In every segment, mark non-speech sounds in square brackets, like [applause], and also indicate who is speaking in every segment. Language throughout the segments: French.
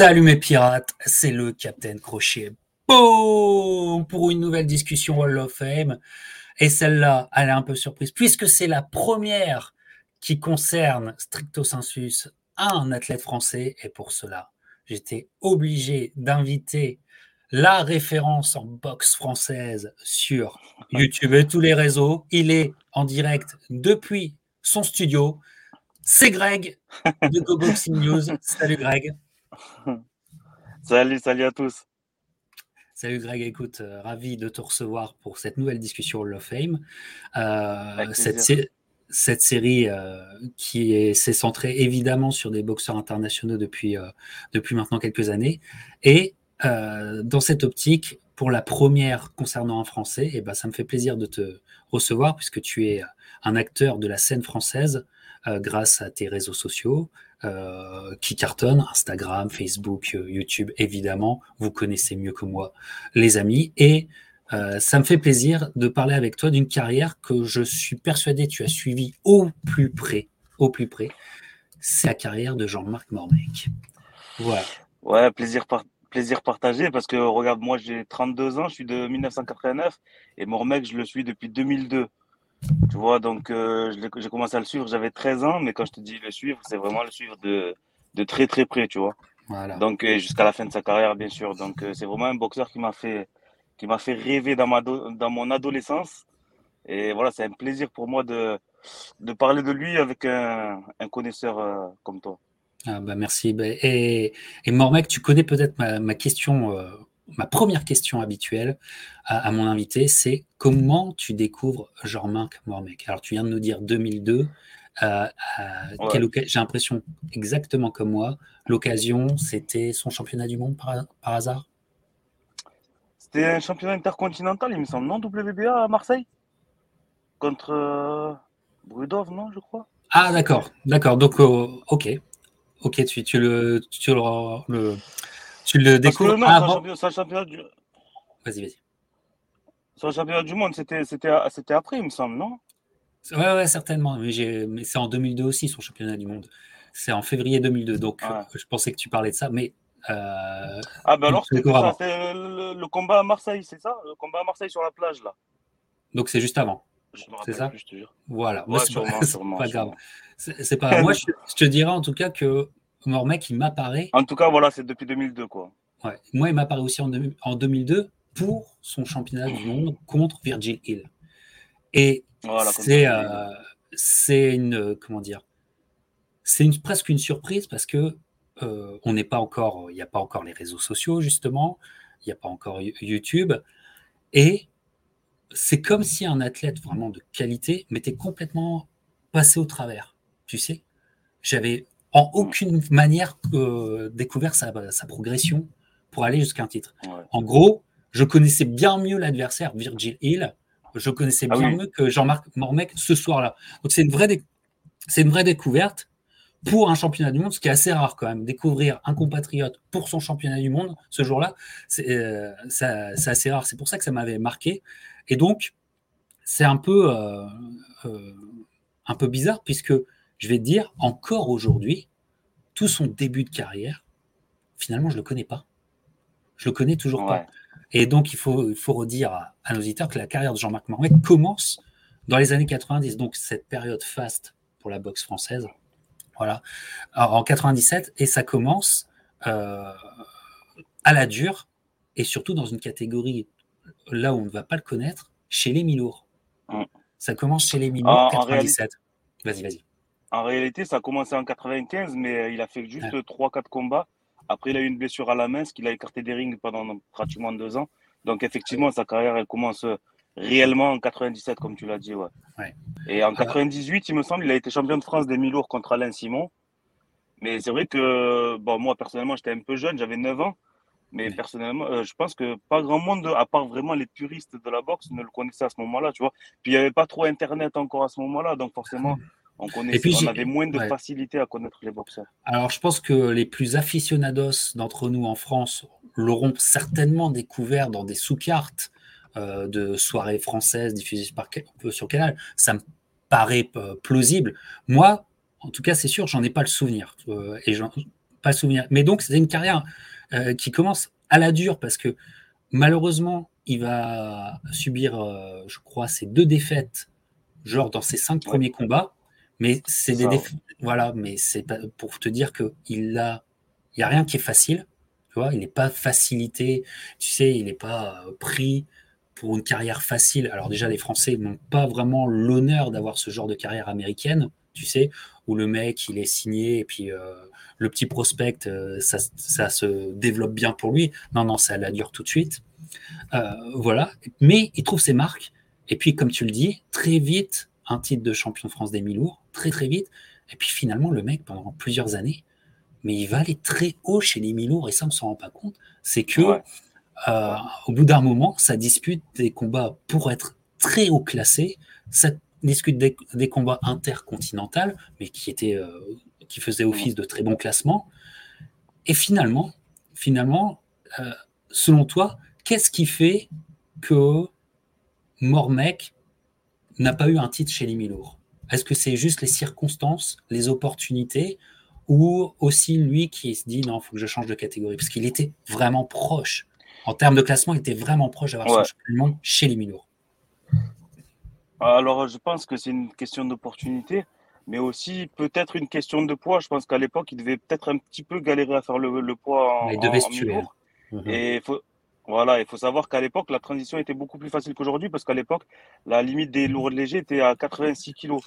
Speaker 1: Salut mes pirates, c'est le Captain Crochet. Pour une nouvelle discussion Wall of Fame. Et celle-là, elle est un peu surprise, puisque c'est la première qui concerne stricto sensus un athlète français. Et pour cela, j'étais obligé d'inviter la référence en boxe française sur YouTube et tous les réseaux. Il est en direct depuis son studio. C'est Greg de Go Boxing News. Salut Greg. [laughs]
Speaker 2: Salut, salut à tous.
Speaker 1: Salut Greg, écoute, euh, ravi de te recevoir pour cette nouvelle discussion Hall of Fame. Euh, cette, cette, série euh, qui s'est centrée évidemment sur des boxeurs internationaux depuis, depuis maintenant quelques années. Et dans cette optique, pour la première concernant un Français, et eh ben, ça me fait plaisir de te recevoir puisque tu es un acteur de la scène française grâce à tes réseaux sociaux, euh, qui cartonne, Instagram, Facebook, euh, YouTube, évidemment, vous connaissez mieux que moi, les amis. Et euh, ça me fait plaisir de parler avec toi d'une carrière que je suis persuadé tu as suivi au plus près, au plus près. C'est la carrière de Jean-Marc Mormec.
Speaker 2: Voilà. Ouais, plaisir, plaisir partagé parce que regarde, moi j'ai 32 ans, je suis de 1989 et Mormec, je le suis depuis 2002. Tu vois, donc euh, j'ai commencé à le suivre, j'avais 13 ans, mais quand je te dis le suivre, c'est vraiment le suivre de, de très très près, tu vois. Voilà. Donc euh, jusqu'à la fin de sa carrière, bien sûr. Donc euh, c'est vraiment un boxeur qui m'a fait, qui m'a fait rêver dans, ma dans mon adolescence. Et voilà, c'est un plaisir pour moi de, de parler de lui avec un, un connaisseur comme toi.
Speaker 1: Ah bah merci. Bah, et, et Mormec, tu connais peut-être ma, ma question ma première question habituelle à, mon invité, c'est comment tu découvres Jean-Marc Mormec? Alors, tu viens de nous dire 2002. Euh, j'ai l'impression exactement comme moi. L'occasion, c'était son championnat du monde par, hasard?
Speaker 2: C'était un championnat intercontinental, il me semble, non? WBA à Marseille? Contre euh, Brudov, non, je crois?
Speaker 1: Ah, d'accord, d'accord. Donc, euh, ok. Ok, tu, tu, le, tu le, tu le découvres non, avant.
Speaker 2: C'est un championnat du.
Speaker 1: Vas-y, vas-y.
Speaker 2: C'est un championnat du monde, c'était, après, il me semble, non?
Speaker 1: Ouais, ouais, certainement. Mais, c'est en 2002 aussi, son championnat du monde. C'est en février 2002. Donc, je pensais que tu parlais de ça, mais.
Speaker 2: Euh... Ah, ben alors, c'était, ça, c'était le, combat à Marseille, c'est ça? Le combat à Marseille sur la plage, là.
Speaker 1: Donc, c'est juste avant.
Speaker 2: C'est ça? plus, je te jure.
Speaker 1: Voilà. Ouais, [laughs] c'est, sûrement, pas, sûrement, pas grave. C'est, c'est pas Moi, je, je, te dirais en tout cas que Mormec, il m'apparaît.
Speaker 2: En tout cas, voilà, c'est depuis 2002, quoi.
Speaker 1: Ouais. Moi, il m'apparaît aussi en, en, 2002 pour son championnat du monde contre Virgil Hill. Et c'est, euh, c'est une, comment dire, c'est une, presque une surprise parce que euh, on n'est pas encore, il n'y a pas encore les réseaux sociaux justement, il n'y a pas encore YouTube, et c'est comme si un athlète vraiment de qualité m'était complètement passé au travers. Tu sais, j'avais en mm. aucune manière euh, découvert sa, progression pour aller jusqu'à un titre. En gros, je connaissais bien mieux l'adversaire, Virgil Hill. Je connaissais ah bien mieux que Jean-Marc Mormec ce soir-là. Donc c'est une vraie, c'est une vraie découverte pour un championnat du monde, ce qui est assez rare quand même. Découvrir un compatriote pour son championnat du monde ce jour-là, c'est euh, assez rare. C'est pour ça que ça m'avait marqué. Et donc, c'est un peu, euh, euh, un peu bizarre puisque je vais te dire, encore aujourd'hui, tout son début de carrière, finalement, je ne le connais pas. Je le connais toujours pas. Et donc, il faut, il faut redire à, nos auditeurs que la carrière de Jean-Marc Mormec commence dans les années 90, donc cette période faste pour la boxe française. Voilà. en 97, et ça commence euh, à la dure, et surtout dans une catégorie là où on ne va pas le connaître, chez les Milours. Mm. Ça commence chez les Milours, en 97. Vas-y, vas-y.
Speaker 2: En réalité, ça a commencé en 95, mais euh, il a fait juste 3-4 combats. Après, il a eu une blessure à la main, ce qu'il a écarté des rings pendant pratiquement deux ans. Donc, effectivement, sa carrière, elle commence euh, réellement en 97, comme tu l'as dit. Ouais. Et en 98, il me semble, il a été champion de France des mi-lourds contre Alain Simon. Mais c'est vrai que, bon, moi, personnellement, j'étais un peu jeune, j'avais 9 ans. Mais personnellement, euh, je pense que pas grand monde, à part vraiment les puristes de la boxe, ne le connaissait à ce moment-là, tu vois. Puis il n'y avait pas trop Internet encore à ce moment-là, donc forcément, [laughs] on, connaissait, puis, on avait moins de facilité à connaître les boxeurs.
Speaker 1: Alors, je pense que les plus aficionados d'entre nous en France l'auront certainement découvert dans des sous-cartes euh, de soirées françaises diffusées par, sur Canal. Ça me paraît euh, plausible. Moi, en tout cas, c'est sûr, j'en ai pas le souvenir. Euh, et pas souvenir. Mais donc, c'est une carrière qui commence à la dure parce que malheureusement, il va subir, je crois, ses deux défaites, genre dans ses cinq premiers combats. Mais c'est des. Voilà, mais c'est pour te dire qu'il a, il y a rien qui est facile. Tu vois, il n'est pas facilité. Tu sais, il n'est pas pris pour une carrière facile. Alors déjà, les Français n'ont pas vraiment l'honneur d'avoir ce genre de carrière américaine, tu sais, où le mec, il est signé et puis euh, le petit prospect, euh, ça, se développe bien pour lui. Non, non, ça la dure tout de suite. Euh, voilà. Mais il trouve ses marques. Et puis, comme tu le dis, très vite, un titre de champion de France des mi-lourds, très très vite. Et puis finalement, le mec, pendant plusieurs années, mais il va aller très haut chez les mi-lourds et ça, on s'en rend pas compte. C'est que euh, au bout d'un moment, ça dispute des combats pour être très haut classé, ça discute des, combats intercontinentaux, mais qui étaient, euh, qui faisaient office de très bon classement. Et finalement, finalement, euh, selon toi, qu'est-ce qui fait que Mormec n'a pas eu un titre chez les Milours Est-ce que c'est juste les circonstances, les opportunités, ou aussi lui qui se dit non, il faut que je change de catégorie? Parce qu'il était vraiment proche en termes de classement, il était vraiment proche d'avoir son champion chez les.
Speaker 2: Alors, je pense que c'est une question d'opportunité, mais aussi peut-être une question de poids. Je pense qu'à l'époque, il devait peut-être un petit peu galérer à faire le, poids en, il devait en, mhm. Et il faut, voilà, il faut savoir qu'à l'époque, la transition était beaucoup plus facile qu'aujourd'hui parce qu'à l'époque, la limite des lourds légers était à 86 kg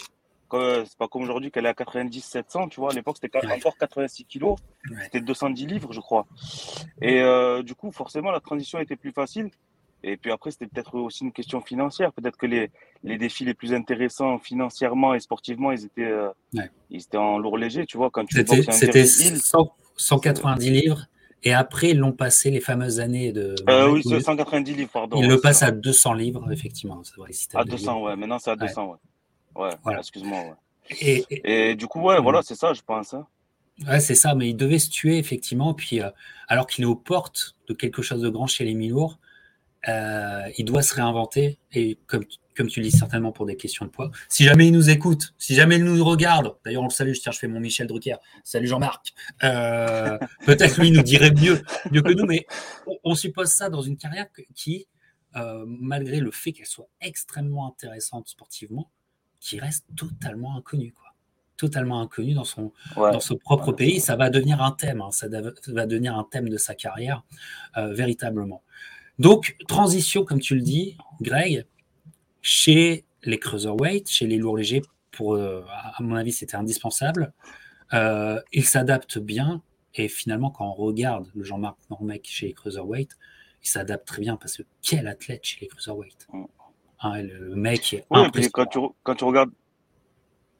Speaker 2: c'est pas comme aujourd'hui qu'elle est à 90, 700, tu vois. À l'époque, c'était encore 86 kilos. C'était 210 livres, je crois. Et euh, du coup, forcément, la transition était plus facile. Et puis après, c'était peut-être aussi une question financière. Peut-être que les, les défis les plus intéressants financièrement et sportivement, ils étaient, euh, ils étaient en lourd léger, tu vois. Quand tu
Speaker 1: C'était 190 livres. Et après, ils l'ont passé les fameuses années de.
Speaker 2: Euh, oui, 190 livres, pardon.
Speaker 1: Ils le passent à 200 livres, effectivement.
Speaker 2: Vrai, à 200, ouais. Maintenant, c'est à 200, ouais. Ouais, excuse-moi. Et, du coup, ouais, voilà, c'est ça, je pense. Hein.
Speaker 1: Ouais, c'est ça, mais il devait se tuer, effectivement. Puis, euh, alors qu'il est aux portes de quelque chose de grand chez les Milours, euh, il doit se réinventer. Et comme, comme tu le dis, certainement pour des questions de poids. Si jamais il nous écoute, si jamais il nous regarde, d'ailleurs, on le salue, je, je fais mon Michel Drucker. Salut Jean-Marc. Euh, [laughs] peut-être lui nous dirait mieux, mieux que nous, mais on, suppose ça dans une carrière qui, malgré le fait qu'elle soit extrêmement intéressante sportivement, qui reste totalement inconnu, quoi. Totalement inconnu dans son, dans son propre pays. Ça va devenir un thème, hein. ça va devenir un thème de sa carrière, euh, véritablement. Donc, transition, comme tu le dis, Greg, chez les cruiserweight, chez les lourds légers, pour, euh, à mon avis, c'était indispensable. Euh, il s'adapte bien. Et finalement, quand on regarde le Jean-Marc Normec chez les cruiserweight, il s'adapte très bien parce que quel athlète chez les cruiserweight. Mm. Hein, le mec est
Speaker 2: oui, quand tu, quand tu regardes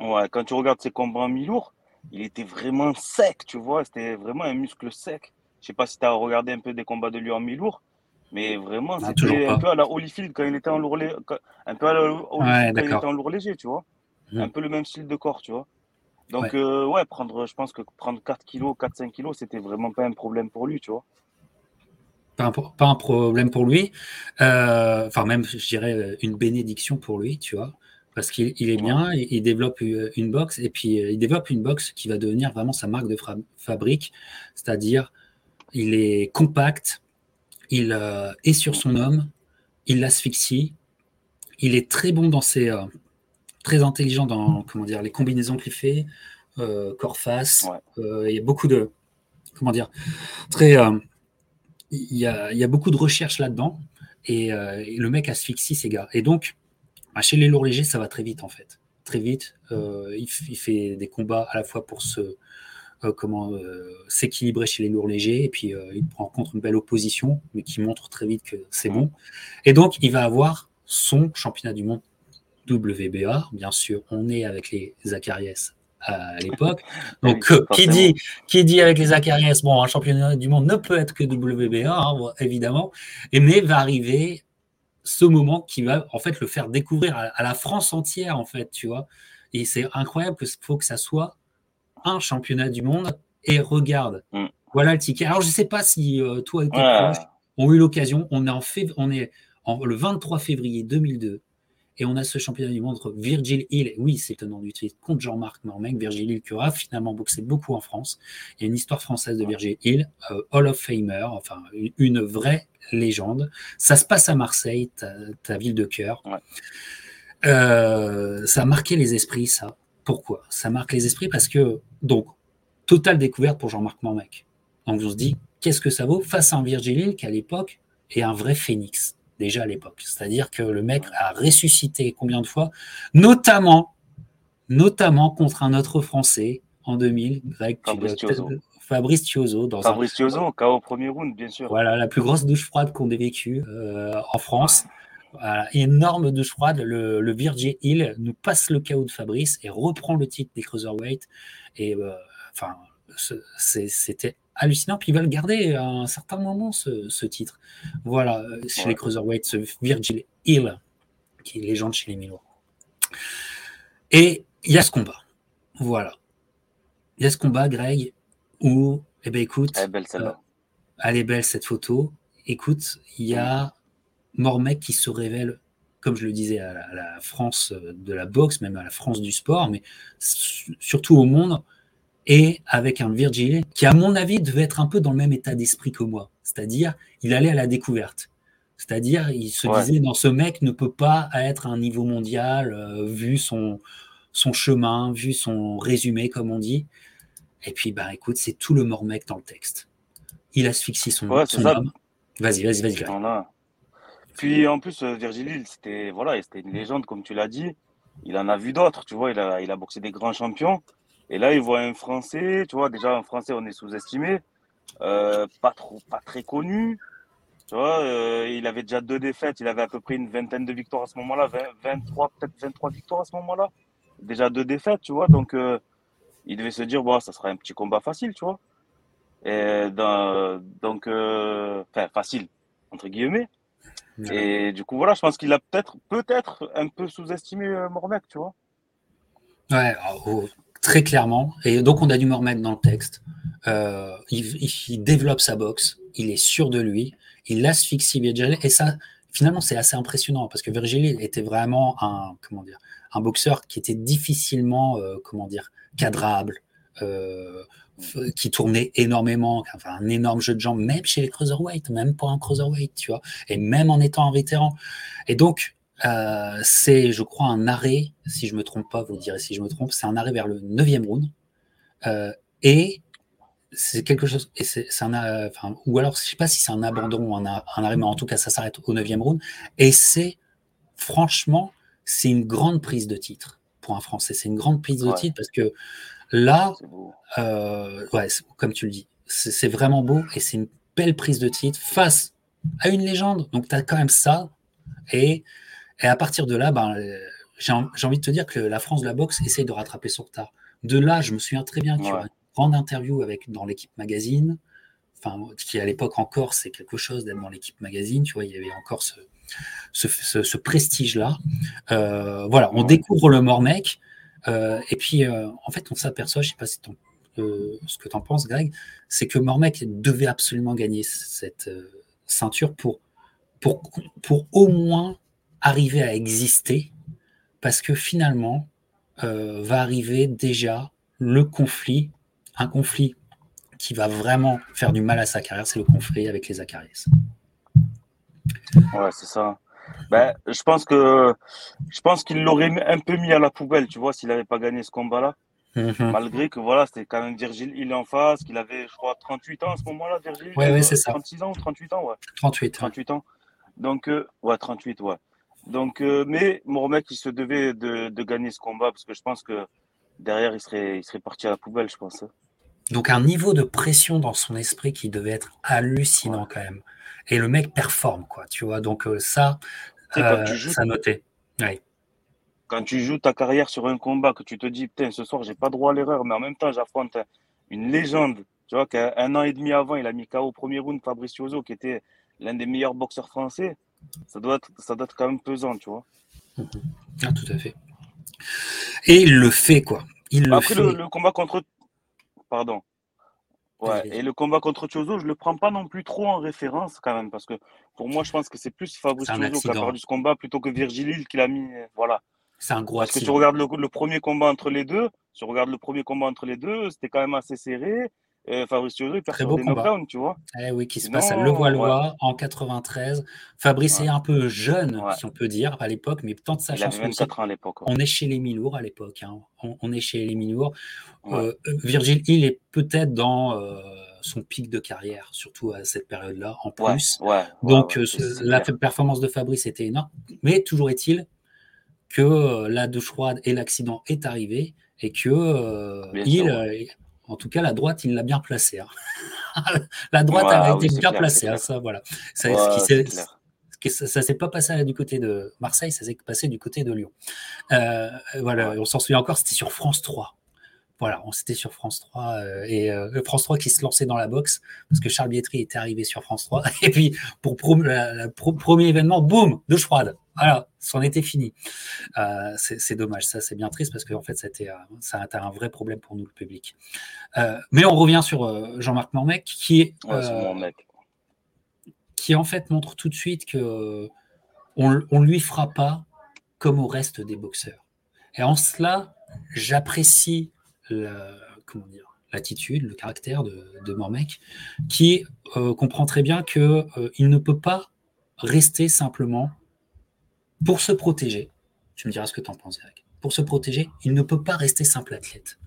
Speaker 2: ouais, quand tu regardes ses combats en mi-lourd, il était vraiment sec, tu vois, c'était vraiment un muscle sec. Je sais pas si tu as regardé un peu des combats de lui en mi-lourd, mais vraiment, c'était un peu à la Holyfield quand il était en lourd léger, un peu à la Holyfield quand il était en lourd léger, tu vois. Mmh. Un peu le même style de corps, tu vois. Donc, ouais, euh, ouais prendre, je pense que prendre 4 kilos, 4-5 kilos, c'était vraiment pas un problème pour lui, tu vois
Speaker 1: pas un, problème pour lui. Euh, enfin, même, je dirais, une bénédiction pour lui, tu vois. Parce qu'il est bien, il, développe une boxe, et puis euh, il développe une boxe qui va devenir vraiment sa marque de fabrique. C'est-à-dire, il est compact, il euh, est sur son homme, il l'asphyxie, il est très bon dans ses. très intelligent dans comment dire, les combinaisons qu'il fait, corps-face. il y a beaucoup de. Comment dire Très il y, a, beaucoup de recherches là-dedans euh, et, le mec asphyxie ses gars. Et donc, bah, chez les lourds légers, ça va très vite en fait. Très vite. Euh, il, fait des combats à la fois pour se, euh, comment s'équilibrer chez les lourds légers et puis il prend en compte une belle opposition, mais qui montre très vite que c'est bon. Et donc, il va avoir son championnat du monde WBA. Bien sûr, on est avec les Zacharias à l'époque. [laughs] Donc, euh, qui, dit, qui dit avec les Zacharias, bon, un championnat du monde ne peut être que WBA, hein, évidemment, et mais va arriver ce moment qui va en fait le faire découvrir à, la France entière, en fait, tu vois. Et c'est incroyable que faut que ça soit un championnat du monde. Et regarde, mm. voilà le ticket. Alors, je ne sais pas si euh, toi et tes proches ont eu l'occasion. On est en fait, on est en, le 23 février 2002 Et on a ce championnat du monde entre Virgil Hill, oui, c'est le nom du titre, contre Jean-Marc Mormec, Virgil Hill qui aura finalement boxé beaucoup en France. Il y a une histoire française de Virgil Hill, euh, Hall of Famer, enfin une vraie légende. Ça se passe à Marseille, ta, ville de cœur. Euh, ça a marqué les esprits, ça. Pourquoi? Ça marque les esprits parce que, donc, totale découverte pour Jean-Marc Mormec. Donc on se dit, qu'est-ce que ça vaut face à un Virgil Hill qui à l'époque est un vrai phénix, déjà à l'époque. C'est-à-dire que le mec a ressuscité combien de fois, notamment, notamment contre un autre Français en 2000, Greg,
Speaker 2: Fabrice Thiozo.
Speaker 1: Fabrice Thiozo.
Speaker 2: Dans Fabrice Thiozo, KO premier round, bien sûr.
Speaker 1: Voilà, la plus grosse douche froide qu'on ait vécue euh, en France. Énorme douche froide. Le, le Virgil Hill nous passe le chaos de Fabrice et reprend le titre des Cruiserweight. Et euh, enfin, c'était hallucinant. Puis ils veulent garder à un certain moment ce, titre. Voilà, chez les Cruiserweight, ce Virgil Hill, qui est légende chez les Milo. Et il y a ce combat. Voilà. Il y a ce combat, Greg, où, eh ben écoute,
Speaker 2: elle est belle, euh,
Speaker 1: elle est belle cette photo. Écoute, il y a Mormec qui se révèle, comme je le disais, à la, à la, France de la boxe, même à la France du sport, mais surtout au monde, et avec un Virgil qui, à mon avis, devait être un peu dans le même état d'esprit que moi. C'est-à-dire, il allait à la découverte. C'est-à-dire, il se disait, non, ce mec ne peut pas être à un niveau mondial, euh, vu son, son chemin, vu son résumé, comme on dit. Et puis, bah, écoute, c'est tout le mort mec dans le texte. Il asphyxie son, son homme. Vas-y, vas-y, vas-y.
Speaker 2: Puis, en plus, euh, Virgil, c'était voilà, c'était une légende, comme tu l'as dit. Il en a vu d'autres, tu vois. Il a, il a boxé des grands champions. Et là, il voit un Français, tu vois, déjà un Français, on est sous-estimé, euh, pas trop, pas très connu. Tu vois, euh, il avait déjà deux défaites, il avait à peu près une vingtaine de victoires à ce moment-là, 23, peut-être 23 victoires à ce moment-là. Déjà deux défaites, tu vois, donc euh, il devait se dire, bon, ça sera un petit combat facile, tu vois. Et donc, enfin, facile, entre guillemets. Et du coup, voilà, je pense qu'il a peut-être, peut-être un peu sous-estimé Mormec, tu vois.
Speaker 1: Ouais, oh, très clairement. Et donc, on a dû me remettre dans le texte. Euh, il, développe sa boxe, il est sûr de lui, il asphyxie Virgil. Et ça, finalement, c'est assez impressionnant parce que Virgil était vraiment un, comment dire, un boxeur qui était difficilement, euh, comment dire, cadrable. Euh, qui tournait énormément, enfin un énorme jeu de jambes, même chez les cruiserweight, même pour un cruiserweight, tu vois, et même en étant un vétéran. Et donc, euh, c'est, je crois, un arrêt, si je me trompe pas, vous direz si je me trompe, c'est un arrêt vers le 9e round. Euh, et c'est quelque chose, et c'est, un, enfin, ou alors je sais pas si c'est un abandon ou un, arrêt, mais en tout cas ça s'arrête au 9e round. Et c'est, franchement, c'est une grande prise de titre pour un Français. C'est une grande prise de titre parce que là, euh, ouais, comme tu le dis, c'est vraiment beau et c'est une belle prise de titre face à une légende. Donc tu as quand même ça. Et et à partir de là, ben, euh, j'ai envie de te dire que la France de la boxe essaye de rattraper son retard. De là, je me souviens très bien qu'il y a une grande interview avec, dans l'équipe magazine, enfin, qui à l'époque encore, c'est quelque chose d'être dans l'équipe magazine, tu vois, il y avait encore ce, ce, prestige-là. Euh, voilà, on découvre le Mormec, euh, et puis en fait, on s'aperçoit, je ne sais pas si ce que tu en penses, Greg, c'est que Mormec devait absolument gagner cette ceinture pour, pour, pour au moins arriver à exister parce que finalement euh, va arriver déjà le conflit, un conflit qui va vraiment faire du mal à sa carrière, c'est le conflit avec les Acariès.
Speaker 2: Ouais, c'est ça. Ben, je pense que je pense qu'il l'aurait un peu mis à la poubelle, tu vois, s'il n'avait pas gagné ce combat-là. Mhm. Malgré que voilà, c'était quand même Virgile il est en face, qu'il avait, je crois, 38 ans à ce moment-là, Virgile.
Speaker 1: Oui, ouais, c'est ça.
Speaker 2: 36 ans ou 38 ans, ouais.
Speaker 1: 38.
Speaker 2: 38 ans. Donc, euh, ouais, 38, ouais. Donc, euh, mais Mourmec, il se devait de, de, gagner ce combat parce que je pense que derrière, il serait, il serait parti à la poubelle, je pense. Hein.
Speaker 1: Donc, un niveau de pression dans son esprit qui devait être hallucinant quand même. Et le mec performe, quoi, tu vois. Donc, euh, ça, euh, ça noté.
Speaker 2: Quand tu joues ta carrière sur un combat, que tu te dis, putain, ce soir, j'ai pas droit à l'erreur, mais en même temps, j'affronte une légende. Tu vois, qu'un an et demi avant, il a mis KO au premier round Fabrice Ozo, qui était l'un des meilleurs boxeurs français ça doit être, ça doit être quand même pesant, tu vois.
Speaker 1: Ah, tout à fait. Et il le fait, quoi. Il
Speaker 2: Après, le, le, combat contre. Pardon. Ouais, et le combat contre Chozo, je le prends pas non plus trop en référence quand même, parce que pour moi, je pense que c'est plus Fabrice Chozo qui a perdu ce combat plutôt que Virgil Hill qui l'a mis. Voilà.
Speaker 1: C'est un gros
Speaker 2: Parce que tu regardes le, premier combat entre les deux, tu regardes le premier combat entre les deux, c'était quand même assez serré. Fabrice Chozo, il perd Très beau des knockdowns, tu vois.
Speaker 1: Eh oui, qui se passe à Levallois en 93. Fabrice est un peu jeune, si on peut dire, à l'époque, mais tant de sa chance.
Speaker 2: Il 24 ans à l'époque.
Speaker 1: On est chez les Milours à l'époque. Hein. On, est chez les Milours. Euh, Virgil Hill est peut-être dans euh, son pic de carrière, surtout à cette période-là, en plus. Donc, euh, la performance de Fabrice était énorme. Mais toujours est-il que euh, la douche froide et l'accident est arrivé et que euh, il, euh, en tout cas, la droite, il l'a bien placée. Hein. [laughs] la droite a été bien placée. Hein, ça, voilà. Ça, ça s'est pas passé du côté de Marseille, ça s'est passé du côté de Lyon. voilà, on s'en souvient encore, c'était sur France 3. Voilà, on s'était sur France 3 euh, et euh, France 3 qui se lançait dans la boxe parce que Charles Bietri était arrivé sur France 3 [laughs] et puis pour le premier événement, boum, douche froide. Voilà, c'en était fini. Euh, c'est dommage, ça c'est bien triste parce que en fait c'était ça a été un vrai problème pour nous le public. mais on revient sur Jean-Marc Mormec qui est qui en fait montre tout de suite que on, on lui fera pas comme au reste des boxeurs. Et en cela, j'apprécie dire, l'attitude, le caractère de, Mormec, qui euh, comprend très bien qu'il euh, ne peut pas rester simplement pour se protéger. Tu me diras ce que tu en penses, Eric. Pour se protéger, il ne peut pas rester simple athlète.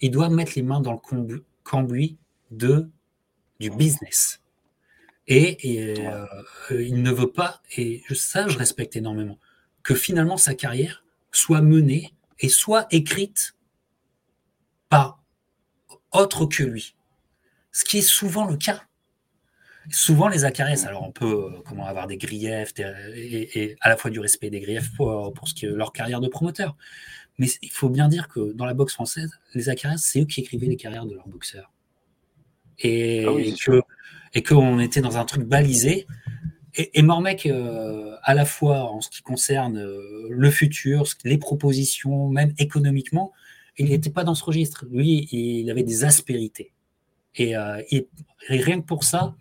Speaker 1: Il doit mettre les mains dans le cambouis de, du business. Et, euh, il ne veut pas, et ça je respecte énormément, que finalement sa carrière soit menée et soit écrite par autre que lui. Ce qui est souvent le cas. Souvent, les acariès, alors on peut euh, comment, avoir des griefs et, à la fois du respect des griefs pour, pour ce qui est leur carrière de promoteur. Mais il faut bien dire que dans la boxe française, les acariès, c'est eux qui écrivaient les carrières de leurs boxeurs. Et, ah et qu'on était dans un truc balisé. Et, et Mormec, euh, à la fois en ce qui concerne euh, le futur, les propositions, même économiquement, il n'était pas dans ce registre. Lui, il avait des aspérités. Et, euh, rien que pour ça,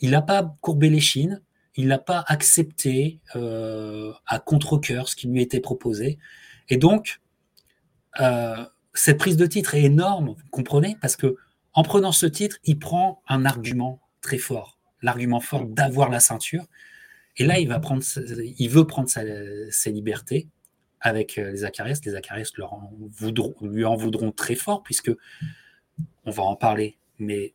Speaker 1: il n'a pas courbé les chines, il n'a pas accepté euh, à contre-coeur ce qui lui était proposé. Et donc, euh, cette prise de titre est énorme, vous comprenez Parce que en prenant ce titre, il prend un argument très fort, l'argument fort d'avoir la ceinture. Et là, il va prendre, il veut prendre ses libertés avec euh, les Acarias. Les Acarias lui en voudront très fort, puisque on va en parler, mais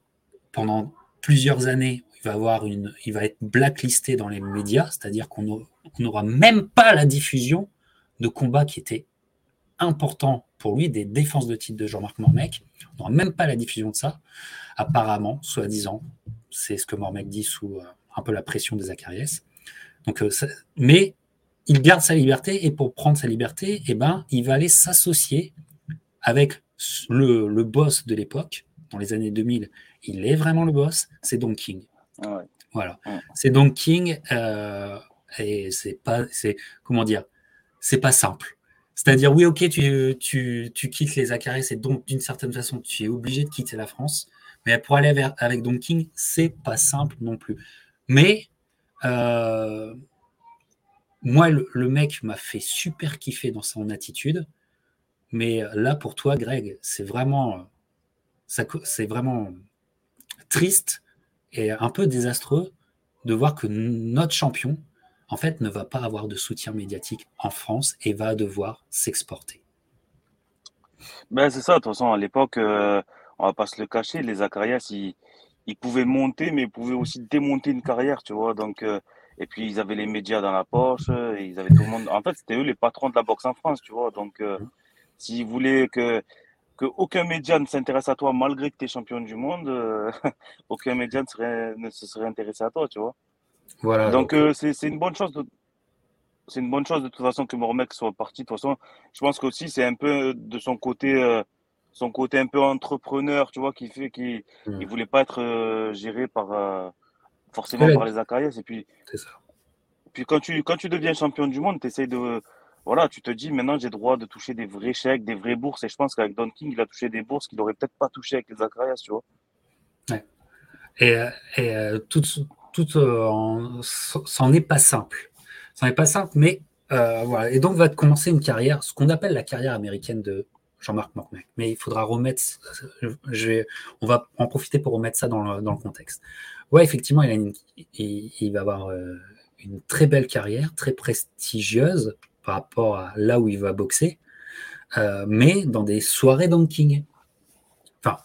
Speaker 1: pendant plusieurs années, il va, avoir une, il va être blacklisté dans les médias, c'est-à-dire qu'on n'aura même pas la diffusion de combats qui étaient importants pour lui, des défenses de titre de Jean-Marc Mormec. On n'aura même pas la diffusion de ça. Apparemment, soi-disant, c'est ce que Mormec dit sous euh, un peu la pression des Acarias. Donc, euh, mais il garde sa liberté et pour prendre sa liberté, eh ben, il va aller s'associer avec le, boss de l'époque. Dans les années 2000, il est vraiment le boss, c'est Don King. Ah voilà, c'est Don King euh, et c'est pas, c'est comment dire, c'est pas simple. C'est-à-dire, oui, ok, tu, tu, tu quittes les Acaris et donc d'une certaine façon, tu es obligé de quitter la France. Mais pour aller vers, avec Don King, c'est pas simple non plus. Mais euh, moi, le, mec m'a fait super kiffer dans son attitude. Mais là, pour toi, Greg, c'est vraiment, c'est vraiment triste et un peu désastreux de voir que notre champion, en fait, ne va pas avoir de soutien médiatique en France et va devoir s'exporter.
Speaker 2: Ben, c'est ça, de toute façon, à l'époque, euh, on va pas se le cacher, les Acarias, ils, pouvaient monter, mais ils pouvaient aussi démonter une carrière, tu vois. Donc, euh, et puis, ils avaient les médias dans la poche, et ils avaient tout le monde. En fait, c'était eux les patrons de la boxe en France, tu vois. Donc, euh, mmh. s'ils voulaient que, que aucun média ne s'intéresse à toi malgré que tu es champion du monde, euh, [laughs] aucun média ne, serait, ne se serait intéressé à toi, tu vois. Voilà. Donc, euh, c'est une bonne chose. De... C'est une bonne chose de toute façon que Mormec soit parti. De toute façon, je pense qu'aussi c'est un peu de son côté, son côté un peu entrepreneur, tu vois, qui fait qu'il mmh. ne voulait pas être géré par forcément par les Acarias. Et puis, ça. puis quand, tu, quand tu deviens champion du monde, tu de. Voilà, tu te dis maintenant j'ai droit de toucher des vrais chèques, des vraies bourses. Et je pense qu'avec Don King, il a touché des bourses qu'il n'aurait peut-être pas touché avec les Acarias, tu vois.
Speaker 1: Et, et tout, tout c'en est pas simple. Ça n'est pas simple, mais voilà. Et donc va commencer une carrière, ce qu'on appelle la carrière américaine de Jean-Marc Mormec. Mais il faudra remettre, on va en profiter pour remettre ça dans le, contexte. Ouais, effectivement, il, va avoir une très belle carrière, très prestigieuse par rapport à là où il va boxer, euh, mais dans des soirées King. Enfin,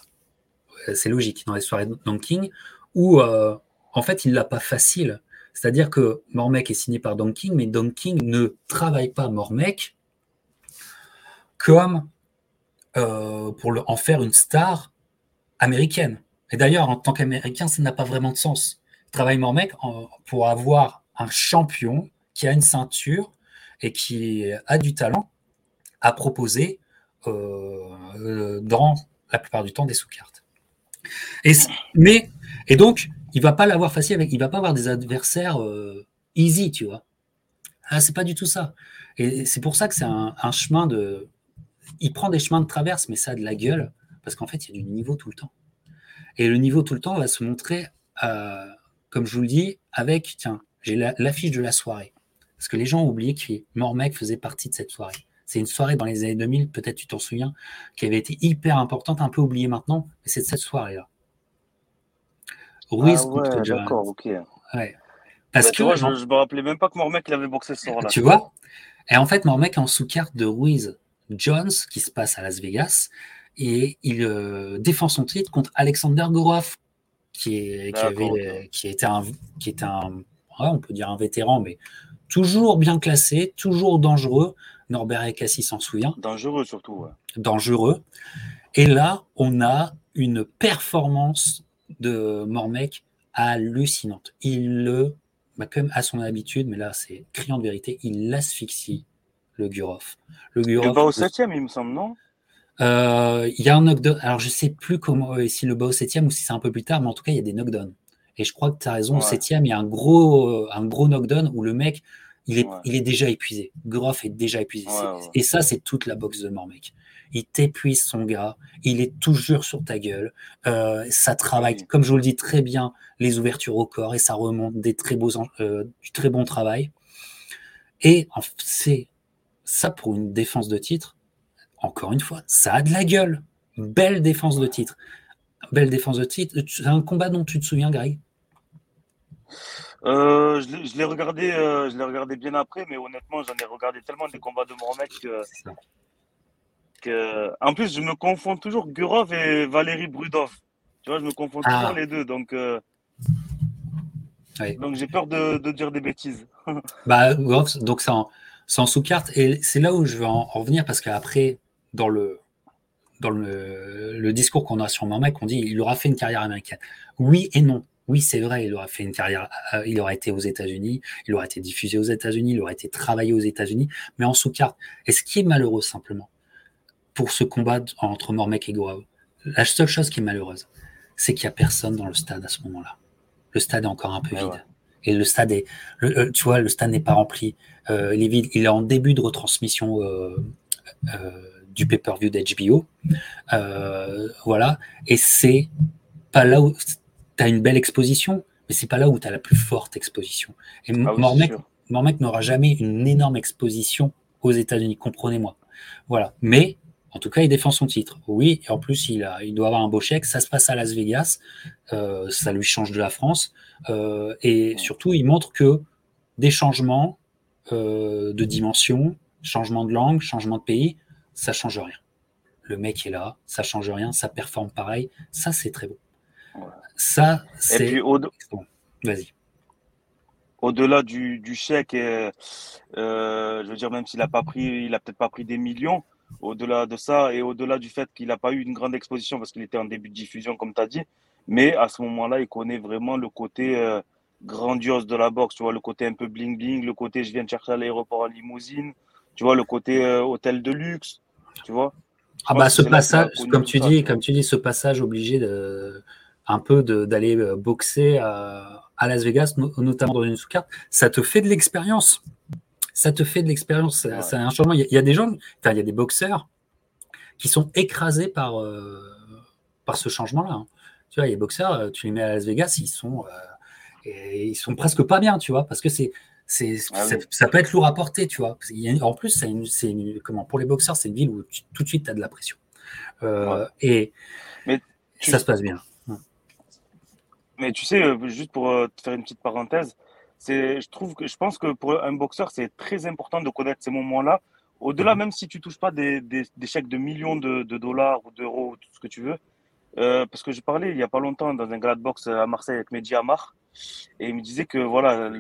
Speaker 1: euh, c'est logique, dans des soirées King où euh, en fait il l'a pas facile. C'est-à-dire que Mormec est signé par King, mais King ne travaille pas Mormec comme pour en faire une star américaine. Et d'ailleurs, en tant qu'Américain, ça n'a pas vraiment de sens. Il travaille Mormec pour avoir un champion qui a une ceinture et qui a du talent à proposer euh, dans la plupart du temps des sous-cartes. Et, mais, et donc, il va pas l'avoir facile avec, il va pas avoir des adversaires euh, easy, tu vois. Ah, c'est pas du tout ça. Et c'est pour ça que c'est un, chemin de. Il prend des chemins de traverse, mais ça a de la gueule, parce qu'en fait, il y a du niveau tout le temps. Et le niveau tout le temps va se montrer, euh, comme je vous le dis, avec, tiens, j'ai l'affiche de la soirée. Parce que les gens ont oublié que Mormec faisait partie de cette soirée. C'est une soirée dans les années 2000, peut-être tu t'en souviens, qui avait été hyper importante, un peu oubliée maintenant, mais c'est de cette soirée-là.
Speaker 2: Ruiz ah ouais, D'accord, ok.
Speaker 1: Ouais.
Speaker 2: Parce bah, que, vois, je, ne me rappelais même pas que Mormec l'avait boxé ce soir-là.
Speaker 1: Tu vois? Et en fait, Mormec est en sous-carte de Ruiz Jones, qui se passe à Las Vegas, et il euh, défend son titre contre Alexander Gorov, qui, est, qui, avait, qui était un, qui un on peut dire un vétéran, mais toujours bien classé, toujours dangereux. Norbert Ekassi s'en souvient.
Speaker 2: Dangereux surtout.
Speaker 1: Dangereux. Et là, on a une performance de Mormec hallucinante. Il le, bah, comme à son habitude, mais là c'est criant de vérité, il l'asphyxie, le Gurov.
Speaker 2: Le Gurov. Il va au septième, il me semble, non?
Speaker 1: Euh, Il y a un knockdown. Alors je sais plus comment, euh, si le bat au septième ou si c'est un peu plus tard, mais en tout cas il y a des knockdowns. Et je crois que tu as raison, au septième, il y a un gros, euh, un gros knockdown où le mec, il est, il est déjà épuisé. Groff est déjà épuisé. et ça, c'est toute la boxe de Mormec. Il t'épuise son gars, il est toujours sur ta gueule. Euh, ça travaille, comme je vous le dis très bien, les ouvertures au corps et ça remonte des très beaux, euh, du très bon travail. Et c'est ça pour une défense de titre. Encore une fois, ça a de la gueule. Belle défense de titre. Belle défense de titre. C'est un combat dont tu te souviens, Greg?
Speaker 2: Euh, je l'ai regardé, euh, je l'ai regardé bien après, mais honnêtement, j'en ai regardé tellement des combats de Mohamed que, que, en plus, je me confonds toujours Gurov et Valérie Brudov. Tu vois, je me confonds toujours ah. les deux, donc. Euh, donc j'ai peur de, de, dire des bêtises. [laughs]
Speaker 1: bah, donc c'est en, en sous-carte et c'est là où je veux en, revenir parce qu'après, dans le dans le, le discours qu'on a sur Mohamed, on dit il aura fait une carrière américaine. Oui et non. Oui, c'est vrai, il aurait fait une carrière, euh, il aurait été aux États-Unis, il aurait été diffusé aux États-Unis, il aurait été travaillé aux États-Unis, mais en sous-carte. Et ce qui est malheureux simplement pour ce combat entre Mormec et Goao, la seule chose qui est malheureuse, c'est qu'il n'y a personne dans le stade à ce moment-là. Le stade est encore un peu vide. Et le stade est, euh, tu vois, le stade n'est pas rempli. Euh, il est vide. Il est en début de retransmission du pay-per-view d'HBO. voilà. Et c'est pas là où tu une belle exposition, mais c'est pas là où tu as la plus forte exposition. Et ah Mormec, n'aura jamais une énorme exposition aux États-Unis, comprenez-moi. Voilà. Mais en tout cas, il défend son titre. Oui, et en plus, il, a, il doit avoir un beau chèque. Ça se passe à Las Vegas. Euh, ça lui change de la France. Euh, et surtout, il montre que des changements euh, de dimension, changement de langue, changement de pays, ça change rien. Le mec est là, ça change rien, ça performe pareil. Ça, c'est très beau. Ça, c'est. Vas-y.
Speaker 2: Au-delà du, chèque, euh, je veux dire, même s'il n'a pas pris, il a peut-être pas pris des millions, au-delà de ça, et au-delà du fait qu'il n'a pas eu une grande exposition parce qu'il était en début de diffusion, comme tu as dit, mais à ce moment-là, il connaît vraiment le côté euh, grandiose de la boxe, tu vois, le côté un peu bling-bling, le côté je viens de chercher à l'aéroport en limousine, tu vois, le côté euh, hôtel de luxe, tu vois.
Speaker 1: Ah bah ce passage, comme tu dis, comme tu dis, ce passage obligé de un peu d'aller euh, boxer à, Las Vegas, notamment dans une sous-carte, ça te fait de l'expérience. Ça te fait de l'expérience. C'est un changement. Il y, a des gens, enfin, il y a des boxeurs qui sont écrasés par, euh, par ce changement-là. Hein. Tu vois, les boxeurs, tu les mets à Las Vegas, ils sont, ils sont presque pas bien, tu vois, parce que c'est ah ça, peut être lourd à porter, tu vois. En plus, c'est comment, pour les boxeurs, c'est une ville où tout de suite, tu as de la pression. Euh, et mais ça se passe bien.
Speaker 2: Mais tu sais, euh, juste pour euh, te faire une petite parenthèse, je trouve que je pense que pour un boxeur, c'est très important de connaître ces moments-là. Au-delà, mhm. même si tu touches pas des, des, chèques de millions de, dollars ou d'euros, tout ce que tu veux, parce que je parlais il y a pas longtemps dans un gala de boxe à Marseille avec Mehdi Amar, et il me disait que voilà,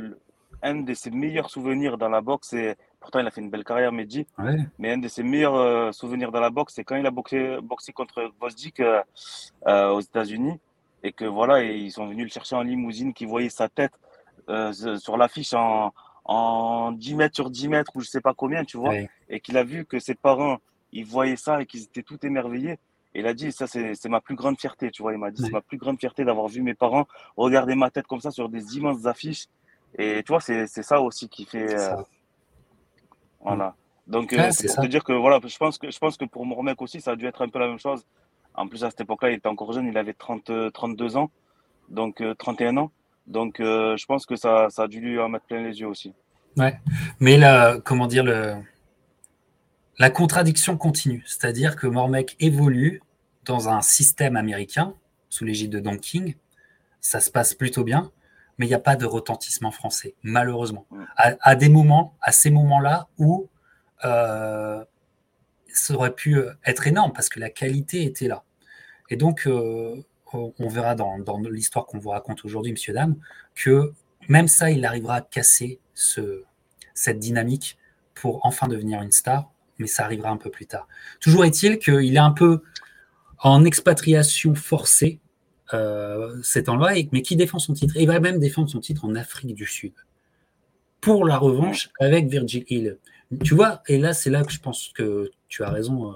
Speaker 2: un de ses meilleurs souvenirs dans la boxe, et pourtant il a fait une belle carrière, Mehdi, mais un de ses meilleurs euh, souvenirs dans la boxe, c'est quand il a boxé, boxé contre Vosdik euh, euh, aux États-Unis, et que voilà, et ils sont venus le chercher en limousine, qui voyait sa tête sur l'affiche en, en 10 mètres sur 10 mètres, ou je sais pas combien, tu vois, et qu'il a vu que ses parents, ils voyaient ça et qu'ils étaient tout émerveillés. Et il a dit, ça, c'est ma plus grande fierté, tu vois. Il m'a dit, c'est ma plus grande fierté d'avoir vu mes parents regarder ma tête comme ça sur des immenses affiches et tu vois, c'est ça aussi qui fait. Euh, voilà. Donc, euh, te dire que voilà, je pense que, je pense que pour mon mec aussi, ça a dû être un peu la même chose. En plus, à cette époque-là, il était encore jeune, il avait 30, 32 ans, donc 31 euh, ans. Donc, je pense que ça, ça a dû lui en mettre plein les yeux aussi.
Speaker 1: Ouais. Mais là, comment dire, le... la contradiction continue. C'est-à-dire que Mormec évolue dans un système américain sous l'égide de Don King. Ça se passe plutôt bien mais il n'y a pas de retentissement français, malheureusement. À, des moments, à ces moments-là où euh, ça aurait pu être énorme parce que la qualité était là. Et donc, euh, on verra dans, l'histoire qu'on vous raconte aujourd'hui, monsieur, dame, que même ça, il arrivera à casser ce, cette dynamique pour enfin devenir une star, mais ça arrivera un peu plus tard. Toujours est-il qu'il est un peu en expatriation forcée euh, endroit, mais qui défend son titre. Il va même défendre son titre en Afrique du Sud. Pour la revanche avec Virgil Hill. Tu vois, et là, c'est là que je pense que tu as raison, euh,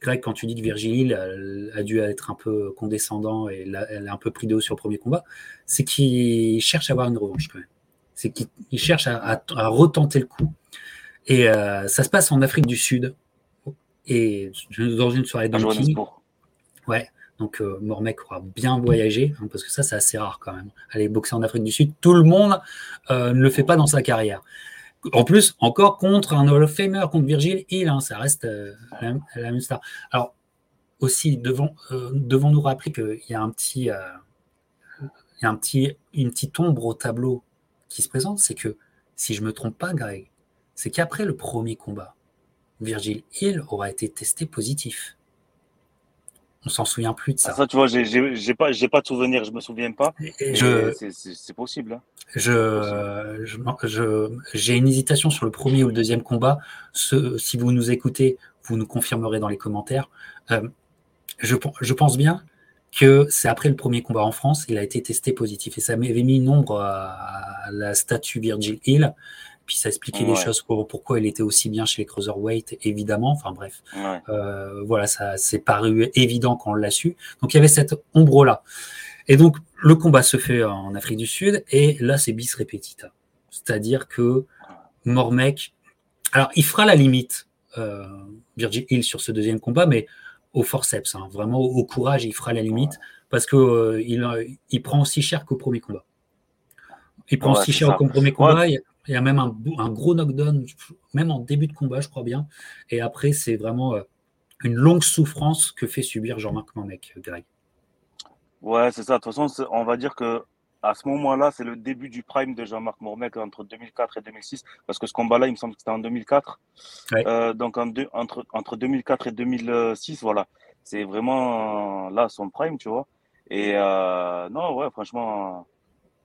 Speaker 1: Greg, quand tu dis que Virgil Hill a, dû être un peu condescendant et elle a un peu pris de haut sur le premier combat, c'est qu'il cherche à avoir une revanche quand même. C'est qu'il cherche à, retenter le coup. Et euh, ça se passe en Afrique du Sud. Et dans une soirée dans Ouais. Donc euh, Mormec aura bien voyagé, hein, parce que ça, c'est assez rare quand même. Aller boxer en Afrique du Sud, tout le monde euh, ne le fait pas dans sa carrière. En plus, encore contre un Hall of Famer, contre Virgil Hill, hein, ça reste euh, la, même star. Alors, aussi, devons, devons nous rappeler qu'il y a un petit, il y a un petit, une petite ombre au tableau qui se présente, c'est que, si je me trompe pas, Greg, c'est qu'après le premier combat, Virgil Hill aura été testé positif on s'en souvient plus de ça.
Speaker 2: ça, tu vois, j'ai pas, j'ai pas de souvenir, je me souviens pas. C'est possible. Hein.
Speaker 1: Je, j'ai une hésitation sur le premier ou le deuxième combat. si vous nous écoutez, vous nous confirmerez dans les commentaires. Euh, je, je pense bien que c'est après le premier combat en France, il a été testé positif. Et ça m'avait mis une ombre à, la statue Virgil Hill. Puis ça expliquait les choses pour, pourquoi il était aussi bien chez les cruiserweight, évidemment. Enfin bref, euh, voilà, ça c'est paru évident quand on l'a su. Donc il y avait cette ombre-là. Et donc le combat se fait en Afrique du Sud, et là c'est bis repetita. C'est-à-dire que Mormec, alors il fera la limite, euh, Virgil Hill, sur ce deuxième combat, mais au forceps, hein, vraiment au, courage, il fera la limite, parce que euh, il, prend aussi cher qu'au premier combat. Il prend aussi cher qu'au premier combat. Il y a même un, gros knockdown, même en début de combat, je crois bien. Et après, c'est vraiment euh, une longue souffrance que fait subir Jean-Marc Mormec, Greg.
Speaker 2: Ouais, c'est ça. De toute façon, on va dire que à ce moment-là, c'est le début du prime de Jean-Marc Mormec entre 2004 et 2006. Parce que ce combat-là, il me semble que c'était en 2004. Euh, donc entre, entre 2004 et 2006, voilà. C'est vraiment là son prime, tu vois. Et euh, non, ouais, franchement,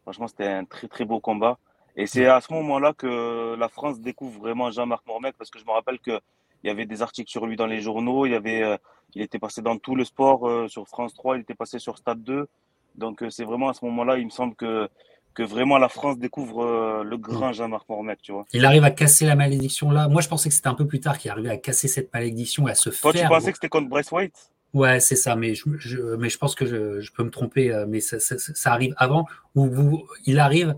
Speaker 2: franchement c'était un très très beau combat. Et c'est à ce moment-là que la France découvre vraiment Jean-Marc Mormec, parce que je me rappelle qu'il y avait des articles sur lui dans les journaux, il, y avait, euh, il était passé dans tout le sport euh, sur France 3, il était passé sur Stade 2. Donc euh, c'est vraiment à ce moment-là, il me semble que, que vraiment la France découvre le grand Jean-Marc Mormec, tu vois.
Speaker 1: Il arrive à casser la malédiction là. Moi, je pensais que c'était un peu plus tard qu'il arrivait à casser cette malédiction et à se
Speaker 2: Toi,
Speaker 1: faire.
Speaker 2: tu pensais que c'était contre Bryce White?
Speaker 1: Ouais, c'est ça, mais je, mais je pense que je, je peux me tromper, mais ça, ça, ça arrive avant, où vous, il arrive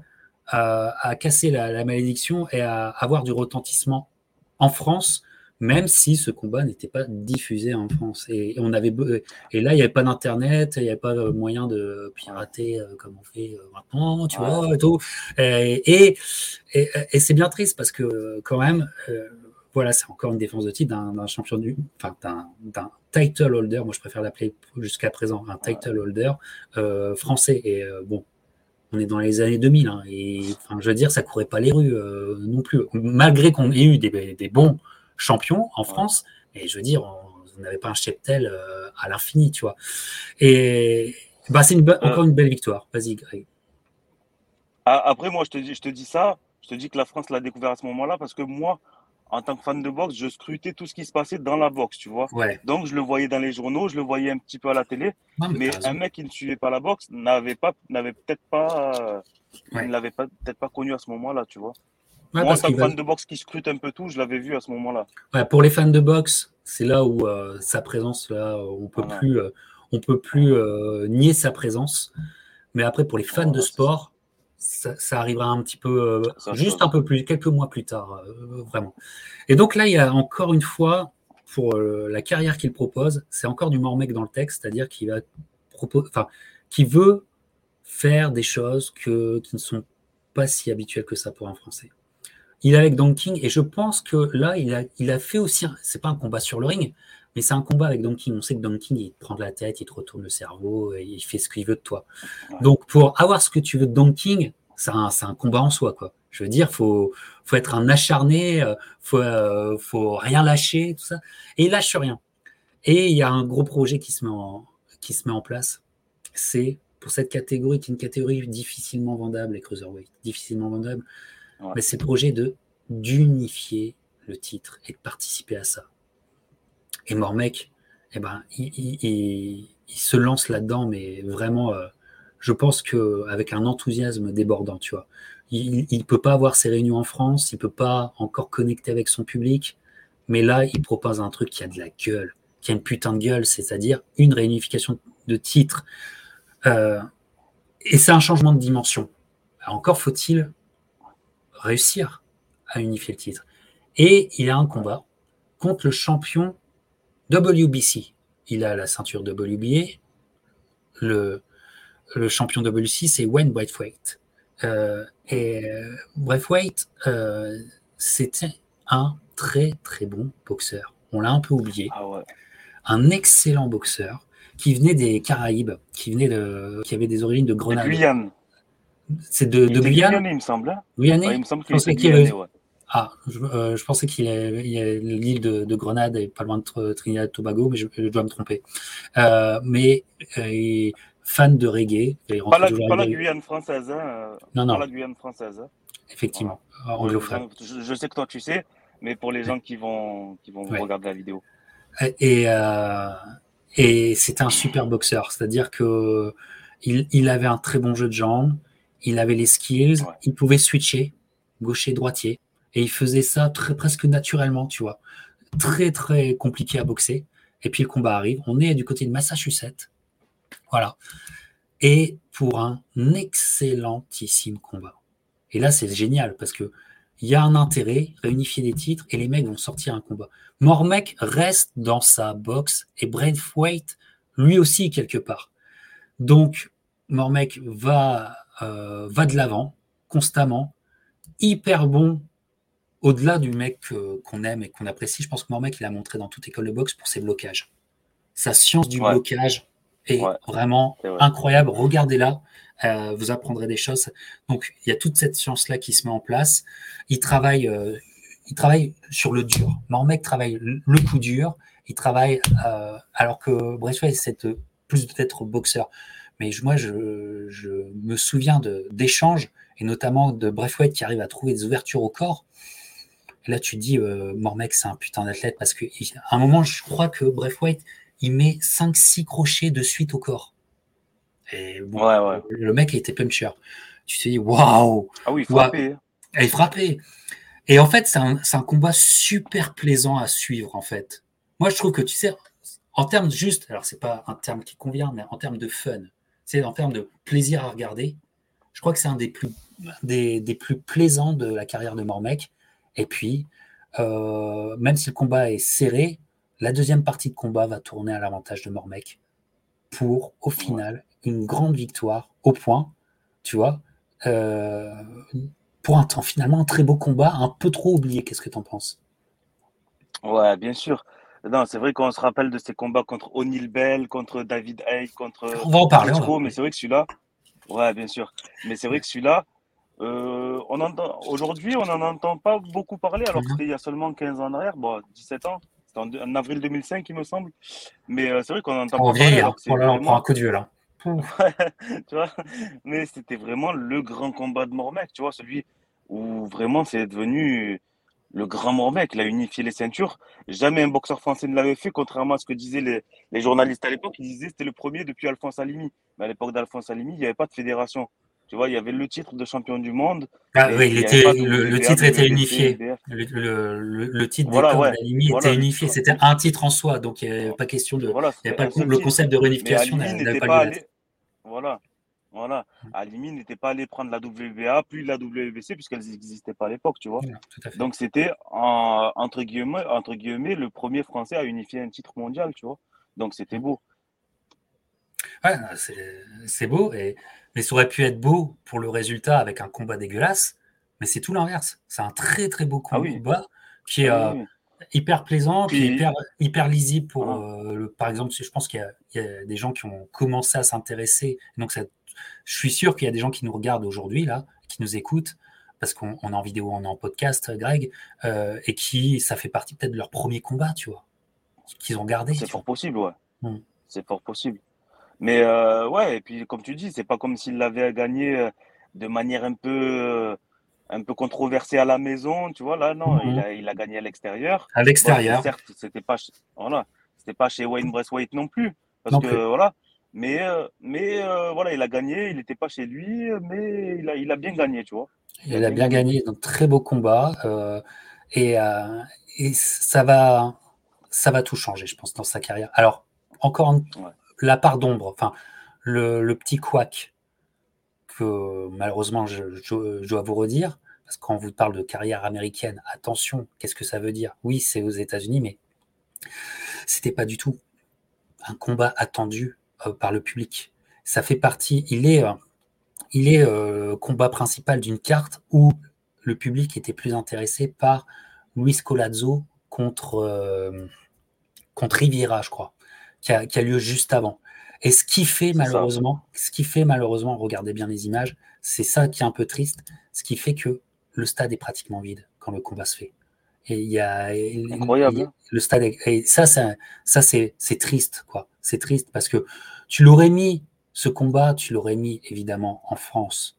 Speaker 1: à, casser la, malédiction et à avoir du retentissement en France, même si ce combat n'était pas diffusé en France. Et, on avait, et là, il n'y avait pas d'internet, il n'y avait pas moyen de pirater euh, comme on fait euh, maintenant, tu vois, et tout. Et, et, c'est bien triste parce que quand même, euh, voilà, c'est encore une défense de titre d'un champion du, enfin, d'un title holder. Moi, je préfère l'appeler jusqu'à présent un title holder français. Et bon, on est dans les années 2000, hein, et enfin, je veux dire, ça courait pas les rues non plus, malgré qu'on ait eu des, des bons champion en France. Et je veux dire, on n'avait pas un cheptel euh, à l'infini, tu vois. Et bah, c'est euh. encore une belle victoire. Vas-y, Greg.
Speaker 2: Ah, après, moi, je te, dis, je te dis ça. Je te dis que la France l'a découvert à ce moment-là parce que moi, en tant que fan de boxe, je scrutais tout ce qui se passait dans la boxe, tu vois. Donc, je le voyais dans les journaux, je le voyais un petit peu à la télé. mais, un mec qui ne suivait pas la boxe n'avait pas, n'avait peut-être pas, ne l'avait peut-être pas connu à ce moment-là, tu vois. Moi, en tant que fan de boxe qui scrute un peu tout, je l'avais vu à ce moment-là.
Speaker 1: pour les fans de boxe, c'est là où euh, sa présence, là, on peut plus, euh, on peut plus euh, nier sa présence. Mais après, pour les fans de sport, ça, arrivera un petit peu, juste un peu plus, quelques mois plus tard, vraiment. Et donc là, il y a encore une fois, pour la carrière qu'il propose, c'est encore du mort-mec dans le texte, c'est-à-dire qu'il va proposer, enfin, qui veut faire des choses que, qui ne sont pas si habituelles que ça pour un Français. Il est avec Don King et je pense que là, il a, il a fait aussi, c'est pas un combat sur le ring, mais c'est un combat avec Don King. On sait que Don King, il te prend de la tête, il te retourne le cerveau, et il fait ce qu'il veut de toi. Donc, pour avoir ce que tu veux de Don King, c'est un, un, combat en soi, quoi. Je veux dire, faut, faut être un acharné, euh, faut, euh, faut rien lâcher, tout ça. Et il lâche rien. Et il y a un gros projet qui se met en, qui se met en place. C'est pour cette catégorie, qui est une catégorie difficilement vendable, les cruiserweight, difficilement vendable. Mais c'est le projet de d'unifier le titre et de participer à ça. Et Mormec, eh ben, il, se lance là-dedans, mais vraiment, euh, je pense qu'avec un enthousiasme débordant, tu vois. Il ne peut pas avoir ses réunions en France, il ne peut pas encore connecter avec son public, mais là, il propose un truc qui a de la gueule, qui a une putain de gueule, c'est-à-dire une réunification de titres. Euh, et c'est un changement de dimension. encore faut-il réussir à unifier le titre. Et il a un combat contre le champion WBC. Il a la ceinture WBA. Le, le champion WBC, c'est Wayne Whitewaite. Euh, et euh, Whitewaite, euh, c'était un très très bon boxeur. On l'a un peu oublié. Ah un excellent boxeur qui venait des Caraïbes, qui venait de, qui avait des origines de Grenade. C'est de, de Guyane?
Speaker 2: Il me semble. Hein.
Speaker 1: Guyane
Speaker 2: Il me semble qu'il était Guyanais, ouais.
Speaker 1: Ah, je, euh, je, pensais qu'il y a l'île de, de, Grenade et pas loin de Trinidad et Tobago, mais je, dois me tromper. Euh, mais euh, fan de reggae.
Speaker 2: Pas la, pas la Guyane française. Hein, euh, non, non. Pas la Guyane française. Hein.
Speaker 1: Effectivement.
Speaker 2: Voilà. Je, je, sais que toi tu sais, mais pour les gens qui vont, qui vont regarder la vidéo.
Speaker 1: Et, euh, et c'était un super boxeur, c'est-à-dire que il, il, avait un très bon jeu de jambes il avait les skills, il pouvait switcher, gaucher, droitier, et il faisait ça très, presque naturellement, tu vois. Très, très compliqué à boxer. Et puis le combat arrive. On est du côté de Massachusetts. Voilà. Et pour un excellentissime combat. Et là, c'est génial parce que il y a un intérêt, réunifier des titres, et les mecs vont sortir un combat. Mormec reste dans sa boxe et Braithwaite, lui aussi, quelque part. Donc, Mormec va euh, va de l'avant constamment, hyper bon au-delà du mec qu'on aime et qu'on apprécie. Je pense que Mormec, il a montré dans toute école de boxe pour ses blocages. Sa science du blocage est vraiment incroyable. Regardez-la, euh, vous apprendrez des choses. Donc, il y a toute cette science-là qui se met en place. Il travaille, euh, il travaille sur le dur. Mormec travaille le coup dur. Il travaille, alors que Braithwaite, c'est plus peut-être boxeur. Mais moi, je, me souviens d'échanges, et notamment de Braithwaite qui arrive à trouver des ouvertures au corps. Là, tu dis, euh, Mormec, c'est un putain d'athlète, parce qu'à un moment, je crois que Braithwaite, il met 5-6 crochets de suite au corps. Et bon, le mec, il était puncher. Tu te dis, waouh!
Speaker 2: Ah oui, il frappait.
Speaker 1: Il frappait. Et en fait, c'est un, un, combat super plaisant à suivre, en fait. Moi, je trouve que, tu sais, en termes juste, alors c'est pas un terme qui convient, mais en termes de fun, c'est en termes de plaisir à regarder. Je crois que c'est un des plus, des, des, plus plaisants de la carrière de Mormec. Et puis, même si le combat est serré, la deuxième partie de combat va tourner à l'avantage de Mormec pour, au final, une grande victoire au point, tu vois, pour un temps finalement un très beau combat, un peu trop oublié. Qu'est-ce que tu en penses?
Speaker 2: Ouais, bien sûr. Non, c'est vrai qu'on se rappelle de ces combats contre O'Neill Bell, contre David Hay, contre.
Speaker 1: On va en parler.
Speaker 2: mais c'est vrai que celui-là. Ouais, bien sûr. Mais c'est vrai que celui-là, euh, on entend aujourd'hui, on n'en entend pas beaucoup parler, alors que c'était il y a seulement 15 ans en arrière, bon, 17 ans. C'était en, avril 2005, il me semble. Mais euh, c'est vrai qu'on entend
Speaker 1: pas parler. Hein. Oh là, on prend un coup de vieux là. [laughs]
Speaker 2: tu vois Mais c'était vraiment le grand combat de Mormec, tu vois, celui où vraiment c'est devenu le grand Mormec, il a unifié les ceintures. Jamais un boxeur français ne l'avait fait, contrairement à ce que disaient les, les journalistes à l'époque. Ils disaient que c'était le premier depuis Alphonse Alimi. Mais à l'époque d'Alphonse Alimi, il n'y avait pas de fédération. Tu vois, il y avait le titre de champion du monde.
Speaker 1: Ah oui, il était, le, titre était unifié. Le, le, titre voilà, ouais, Alimi était unifié. C'était un titre en soi, donc il n'y avait pas question de. Voilà, il y avait pas le, concept de réunification
Speaker 2: n'avait pas, pas Voilà. Voilà. Mm. Alimi n'était pas allé prendre la WBA, puis la WBC, puisqu'elles n'existaient pas à l'époque, tu vois. Donc c'était, entre, guillemets, entre guillemets, le premier Français à unifier un titre mondial, tu vois. Donc c'était beau.
Speaker 1: Ouais, c'est beau, et, mais ça aurait pu être beau pour le résultat avec un combat dégueulasse, mais c'est tout l'inverse. C'est un très très beau ah combat qui est ah euh, hyper plaisant, qui est hyper, lisible pour, euh, le, par exemple, je pense qu'il y, y, a des gens qui ont commencé à s'intéresser, donc ça je suis sûr qu'il y a des gens qui nous regardent aujourd'hui, là, qui nous écoutent, parce qu'on est en vidéo, on est en podcast, Greg, euh, et qui, ça fait partie peut-être de leur premier combat, tu vois, qu'ils ont gardé.
Speaker 2: C'est fort possible, ouais. Hmm. C'est fort possible. Mais euh, ouais, et puis comme tu dis, c'est pas comme s'il l'avait gagné euh, de manière un peu, un peu controversée à la maison, tu vois. Là, non, il, hmm. a, il, a, gagné à l'extérieur.
Speaker 1: À l'extérieur.
Speaker 2: certes, c'était pas, voilà, c'était pas chez Wayne Braithwaite non plus, parce que voilà, mais, euh, mais euh, voilà, il a gagné, il n'était pas chez lui, mais il a, il a bien gagné, tu vois.
Speaker 1: Il, a bien gagné, donc très beau combat. Euh, et, et, ça, va, ça va tout changer, je pense, dans sa carrière. Alors, encore la part d'ombre, enfin, le, petit couac que malheureusement je, dois vous redire, parce que quand on vous parle de carrière américaine, attention, qu'est-ce que ça veut dire? Oui, c'est aux États-Unis, mais c'était pas du tout un combat attendu euh, par le public. Ça fait partie, il est, euh, il est euh, combat principal d'une carte où le public était plus intéressé par Luis Colazzo contre, contre Riviera, je crois, qui a, lieu juste avant. Et ce qui fait malheureusement, ce qui fait malheureusement, regardez bien les images, c'est ça qui est un peu triste, ce qui fait que le stade est pratiquement vide quand le combat se fait. Et il y a
Speaker 2: incroyable.
Speaker 1: le stade et ça, ça, ça c'est triste quoi. C'est triste parce que tu l'aurais mis, ce combat, tu l'aurais mis évidemment en France.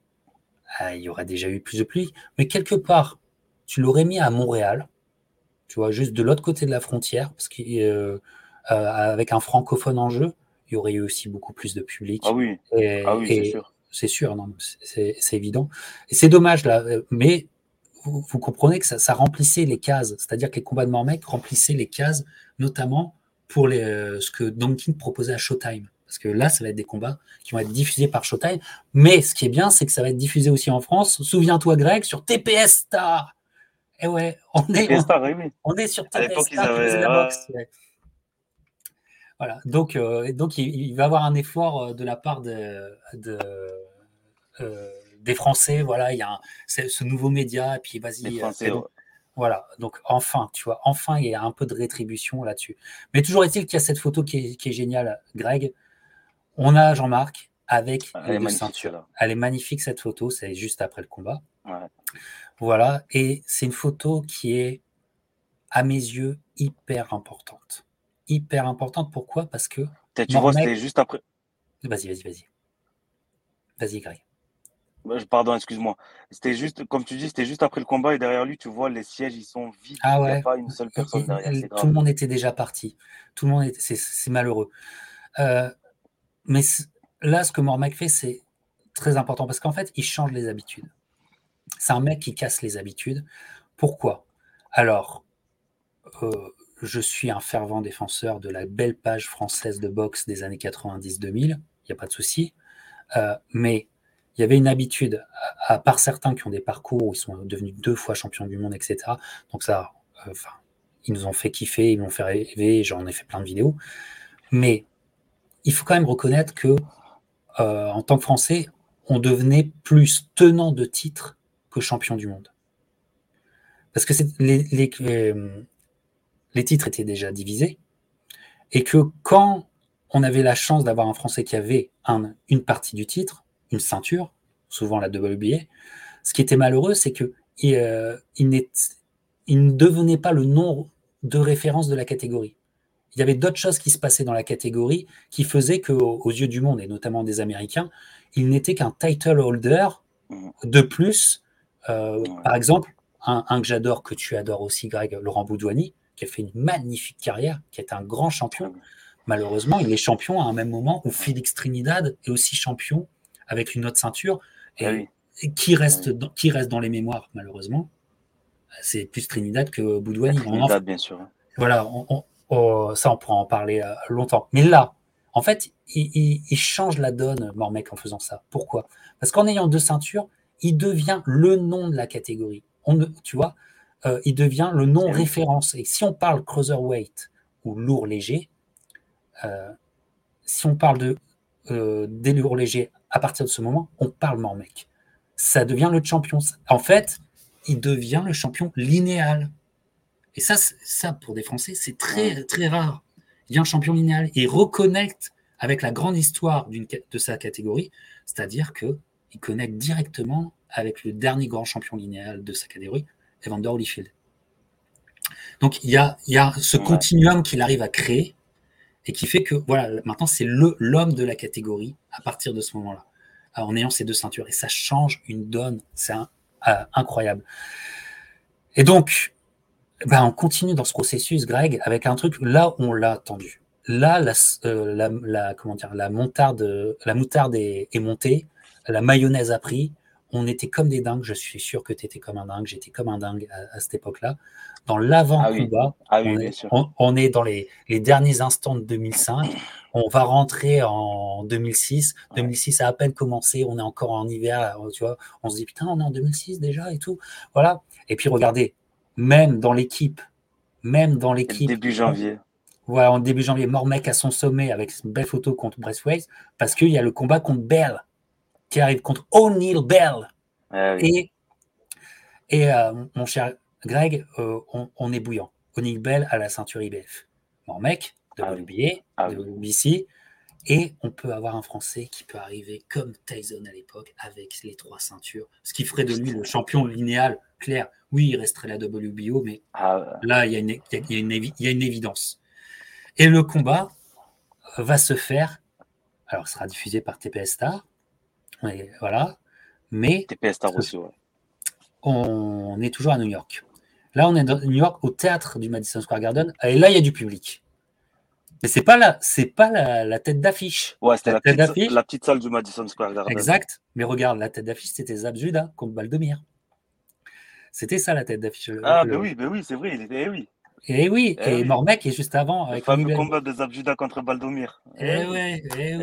Speaker 1: Ah, il y aurait déjà eu plus de pluie. Mais quelque part, tu l'aurais mis à Montréal, tu vois, juste de l'autre côté de la frontière, parce qu'avec euh, euh, un francophone en jeu, il y aurait eu aussi beaucoup plus de public.
Speaker 2: Ah oui,
Speaker 1: ah oui c'est sûr. C'est sûr, non, c'est évident. Et c'est dommage là, mais vous, comprenez que ça, remplissait les cases, c'est-à-dire que les combats de Mormec remplissaient les cases, notamment pour les, euh, ce que Dunkin proposait à Showtime. Parce que là, ça va être des combats qui vont être diffusés par Showtime. Mais ce qui est bien, c'est que ça va être diffusé aussi en France. Souviens-toi, Greg, sur TPS Star. Et eh ouais, on est, on, est sur TPS Star. la boxe, Voilà. Donc, euh, donc il, va y avoir un effort euh, de la part de, euh, des Français. Voilà, il y a ce nouveau média. Et puis, vas-y. Voilà, donc enfin, tu vois, enfin, il y a un peu de rétribution là-dessus. Mais toujours est-il qu'il y a cette photo qui est, qui est géniale, Greg. On a Jean-Marc avec
Speaker 2: Elle les ceintures.
Speaker 1: Elle est magnifique cette photo, c'est juste après le combat. Voilà, et c'est une photo qui est, à mes yeux, hyper importante. Hyper importante, pourquoi? Parce que.
Speaker 2: Tu vois, c'était juste après.
Speaker 1: Vas-y, vas-y, vas-y. Vas-y, Greg.
Speaker 2: Bah, pardon, excuse-moi. C'était juste, comme tu dis, c'était juste après le combat et derrière lui, tu vois, les sièges, ils sont vides.
Speaker 1: Ah ouais.
Speaker 2: Il n'y a pas une seule personne derrière.
Speaker 1: Tout le monde était déjà parti. Tout le monde était, c'est malheureux. Euh, mais là, ce que Mormac fait, c'est très important parce qu'en fait, il change les habitudes. C'est un mec qui casse les habitudes. Pourquoi? Alors, euh, je suis un fervent défenseur de la belle page française de boxe des années 90-2000, il n'y a pas de souci. Euh, mais il y avait une habitude, à, part certains qui ont des parcours où ils sont devenus deux fois champions du monde, etc. Donc ça, Enfin, ils nous ont fait kiffer, ils m'ont fait rêver, j'en ai fait plein de vidéos. Mais il faut quand même reconnaître que, euh, en tant que Français, on devenait plus tenant de titre que champion du monde. Parce que les, les, les, titres étaient déjà divisés, et que quand on avait la chance d'avoir un Français qui avait un, une partie du titre, une ceinture, souvent la WBA, ce qui était malheureux, c'est que euh, il, il ne devenait pas le nom de référence de la catégorie. Il y avait d'autres choses qui se passaient dans la catégorie qui faisaient qu'aux aux yeux du monde, et notamment des Américains, il n'était qu'un title holder mmh. de plus. Euh, par exemple, un, que j'adore, que tu adores aussi, Greg, Laurent Boudouani, qui a fait une magnifique carrière, qui est un grand champion. Malheureusement, il est champion à un même moment où Félix Trinidad est aussi champion avec une autre ceinture. Et, ah qui, reste dans, qui reste dans les mémoires, malheureusement C'est plus Trinidad que Boudouani.
Speaker 2: Trinidad, bien sûr.
Speaker 1: Voilà, ça, on pourra en parler euh, longtemps. Mais là, en fait, il, change la donne, Mormec, en faisant ça. Pourquoi? Parce qu'en ayant deux ceintures, il devient le nom de la catégorie. On, tu vois, euh, il devient le nom référence. Et si on parle cruiserweight ou lourd léger, euh, si on parle de, euh, des lourds légers à partir de ce moment, on parle Mormec. Ça devient le champion. En fait, il devient le champion linéal. Et ça, ça pour des Français, c'est très, très rare. Il devient champion linéal et reconnecte avec la grande histoire de sa catégorie, c'est-à-dire qu'il connecte directement avec le dernier grand champion linéal de sa catégorie, Evander Holyfield. Donc il y a, il y a ce continuum qu'il arrive à créer et qui fait que voilà, maintenant c'est le l'homme de la catégorie à partir de ce moment-là, en ayant ces deux ceintures. Et ça change une donne, c'est euh, incroyable. Et donc, ben, on continue dans ce processus, Greg, avec un truc. Là on l'a attendu. Là, la, euh, la, comment dire, la, montarde, la moutarde est, est montée, la mayonnaise a pris, on était comme des dingues. Je suis sûr que tu étais comme un dingue. J'étais comme un dingue à, cette époque-là. Dans l'avant-combat, ah ah on, est dans les, derniers instants de 2005. On va rentrer en 2006. 2006 a à peine commencé. On est encore en hiver. Tu vois, on se dit putain, on est en 2006 déjà et tout. Voilà. Et puis regardez, même dans l'équipe, même dans l'équipe.
Speaker 2: Début janvier.
Speaker 1: Voilà, en début janvier, Mormec à son sommet avec une belle photo contre Breastways parce qu'il y a le combat contre Bell qui arrive contre O'Neill Bell. Ah et, et euh, mon cher Greg, euh, on, est bouillant. O'Neill Bell à la ceinture IBF. Mon mec, de ah WBA, ah de WBC. Et on peut avoir un Français qui peut arriver comme Tyson à l'époque avec les trois ceintures, ce qui ferait de lui le champion linéal clair. Oui, il resterait la WBO, mais là, il y, a une, il, y a une, il y a une évidence. Et le combat va se faire, alors sera diffusé par TPS Star, voilà. Mais on est toujours à New York. Là, on est à New York au théâtre du Madison Square Garden. Et là, il y a du public. Mais c'est pas la, c'est pas la, tête d'affiche.
Speaker 2: Ouais, c'était la, petite, salle du Madison Square Garden.
Speaker 1: Exact. Mais regarde, la tête d'affiche, c'était Zabjuda contre Baldomir. C'était ça la tête d'affiche.
Speaker 2: Ah, ben oui, ben oui, c'est vrai. Il était, eh oui.
Speaker 1: Et oui, eh et Mormec est juste avant.
Speaker 2: Avec le fameux combat de Zabjuda contre Baldomir.
Speaker 1: Eh, eh oui, eh, eh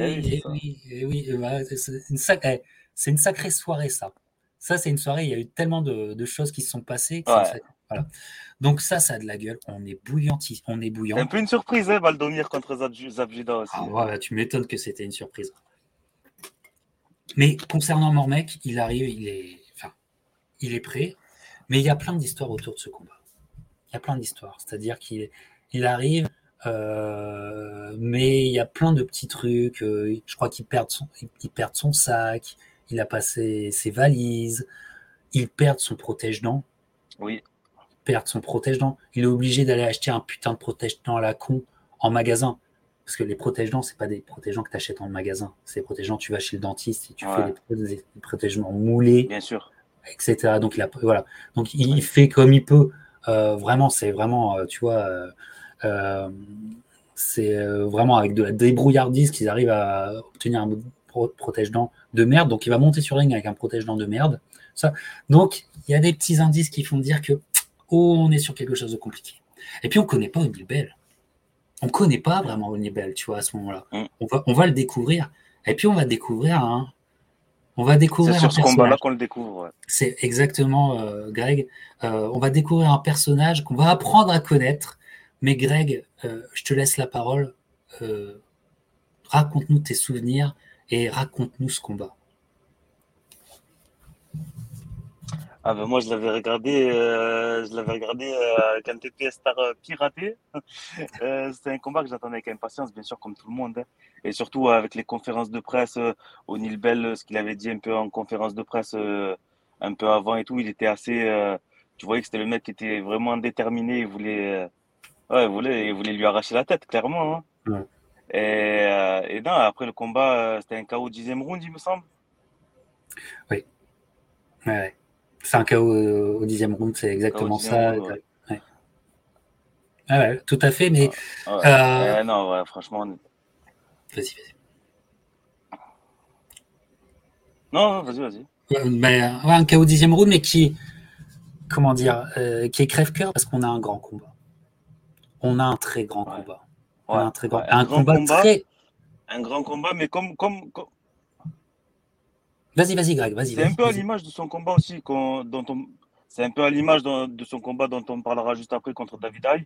Speaker 1: oui, eh oui, oui. C'est une, sacrée, une sacrée soirée, ça. Ça, c'est une soirée, il y a eu tellement de, choses qui se sont passées. Voilà. Donc ça, ça a de la gueule. On est bouillanti, on est bouillant.
Speaker 2: un peu une surprise, hein, Baldomir contre Zabjuda aussi.
Speaker 1: Ah, ouais, tu m'étonnes que c'était une surprise. Mais concernant Mormec, il arrive, il est, enfin, il est prêt. Mais il y a plein d'histoires autour de ce combat il y a plein d'histoires. C'est-à-dire qu'il il arrive, euh, mais il y a plein de petits trucs. Euh, je crois qu'il perd son, il perd son sac, il a passé ses valises, il perd son protège-dents.
Speaker 2: Oui.
Speaker 1: Il perd son protège-dents. Il est obligé d'aller acheter un putain de protège-dents à la con en magasin. Parce que les protège-dents, c'est pas des protège-dents que tu achètes en magasin. C'est des protège-dents, tu vas chez le dentiste et tu fais des, protège-dents moulés.
Speaker 2: Bien sûr.
Speaker 1: Etc. Donc, il a, voilà. Donc, il fait comme il peut. Euh, vraiment, c'est vraiment, euh, tu vois, euh, c'est vraiment avec de la débrouillardise qu'ils arrivent à obtenir un protège-dents de merde. Donc, il va monter sur ring avec un protège-dents de merde. Ça. Donc, il y a des petits indices qui font dire que, oh, on est sur quelque chose de compliqué. Et puis, on ne connaît pas Bell. On ne connaît pas vraiment Bell, tu vois, à ce moment-là. Mm. On va, on va le découvrir. Et puis, on va découvrir un, On va découvrir.
Speaker 2: C'est sur ce combat-là qu'on le découvre.
Speaker 1: C'est exactement, Greg. on va découvrir un personnage qu'on va apprendre à connaître. Mais Greg, je te laisse la parole. raconte-nous tes souvenirs et raconte-nous ce combat.
Speaker 2: Ah ben moi je l'avais regardé, euh, je l'avais regardé euh, quand TP Star euh, piraté. [laughs] Euh, C'était un combat que j'attendais avec impatience, bien sûr, comme tout le monde. Hein. Et surtout avec les conférences de presse, O'Neill Bell, ce qu'il avait dit un peu en conférence de presse un peu avant et tout, il était assez. tu voyais que c'était le mec qui était vraiment déterminé, il voulait, ouais, il voulait, il voulait lui arracher la tête, clairement. Hein. Et, et non, après le combat, c'était un KO dixième round, il me semble.
Speaker 1: Oui. Ouais. C'est un KO au dixième round, c'est exactement ça. Ouais. Ah ouais, tout à fait, mais.
Speaker 2: Euh... non, franchement.
Speaker 1: Vas-y, vas-y.
Speaker 2: Non, vas-y, vas-y.
Speaker 1: Mais, un KO au dixième round, mais qui. Comment dire euh, Qui est crève-cœur parce qu'on a un grand combat. On a un très grand combat. On a un très grand, un, combat, très.
Speaker 2: Un grand combat, mais comme, comme, comme
Speaker 1: Vas-y, vas-y, Greg, vas-y.
Speaker 2: C'est un peu à l'image de son combat aussi, dont on... c'est un peu à l'image de son combat dont on parlera juste après contre David Aye,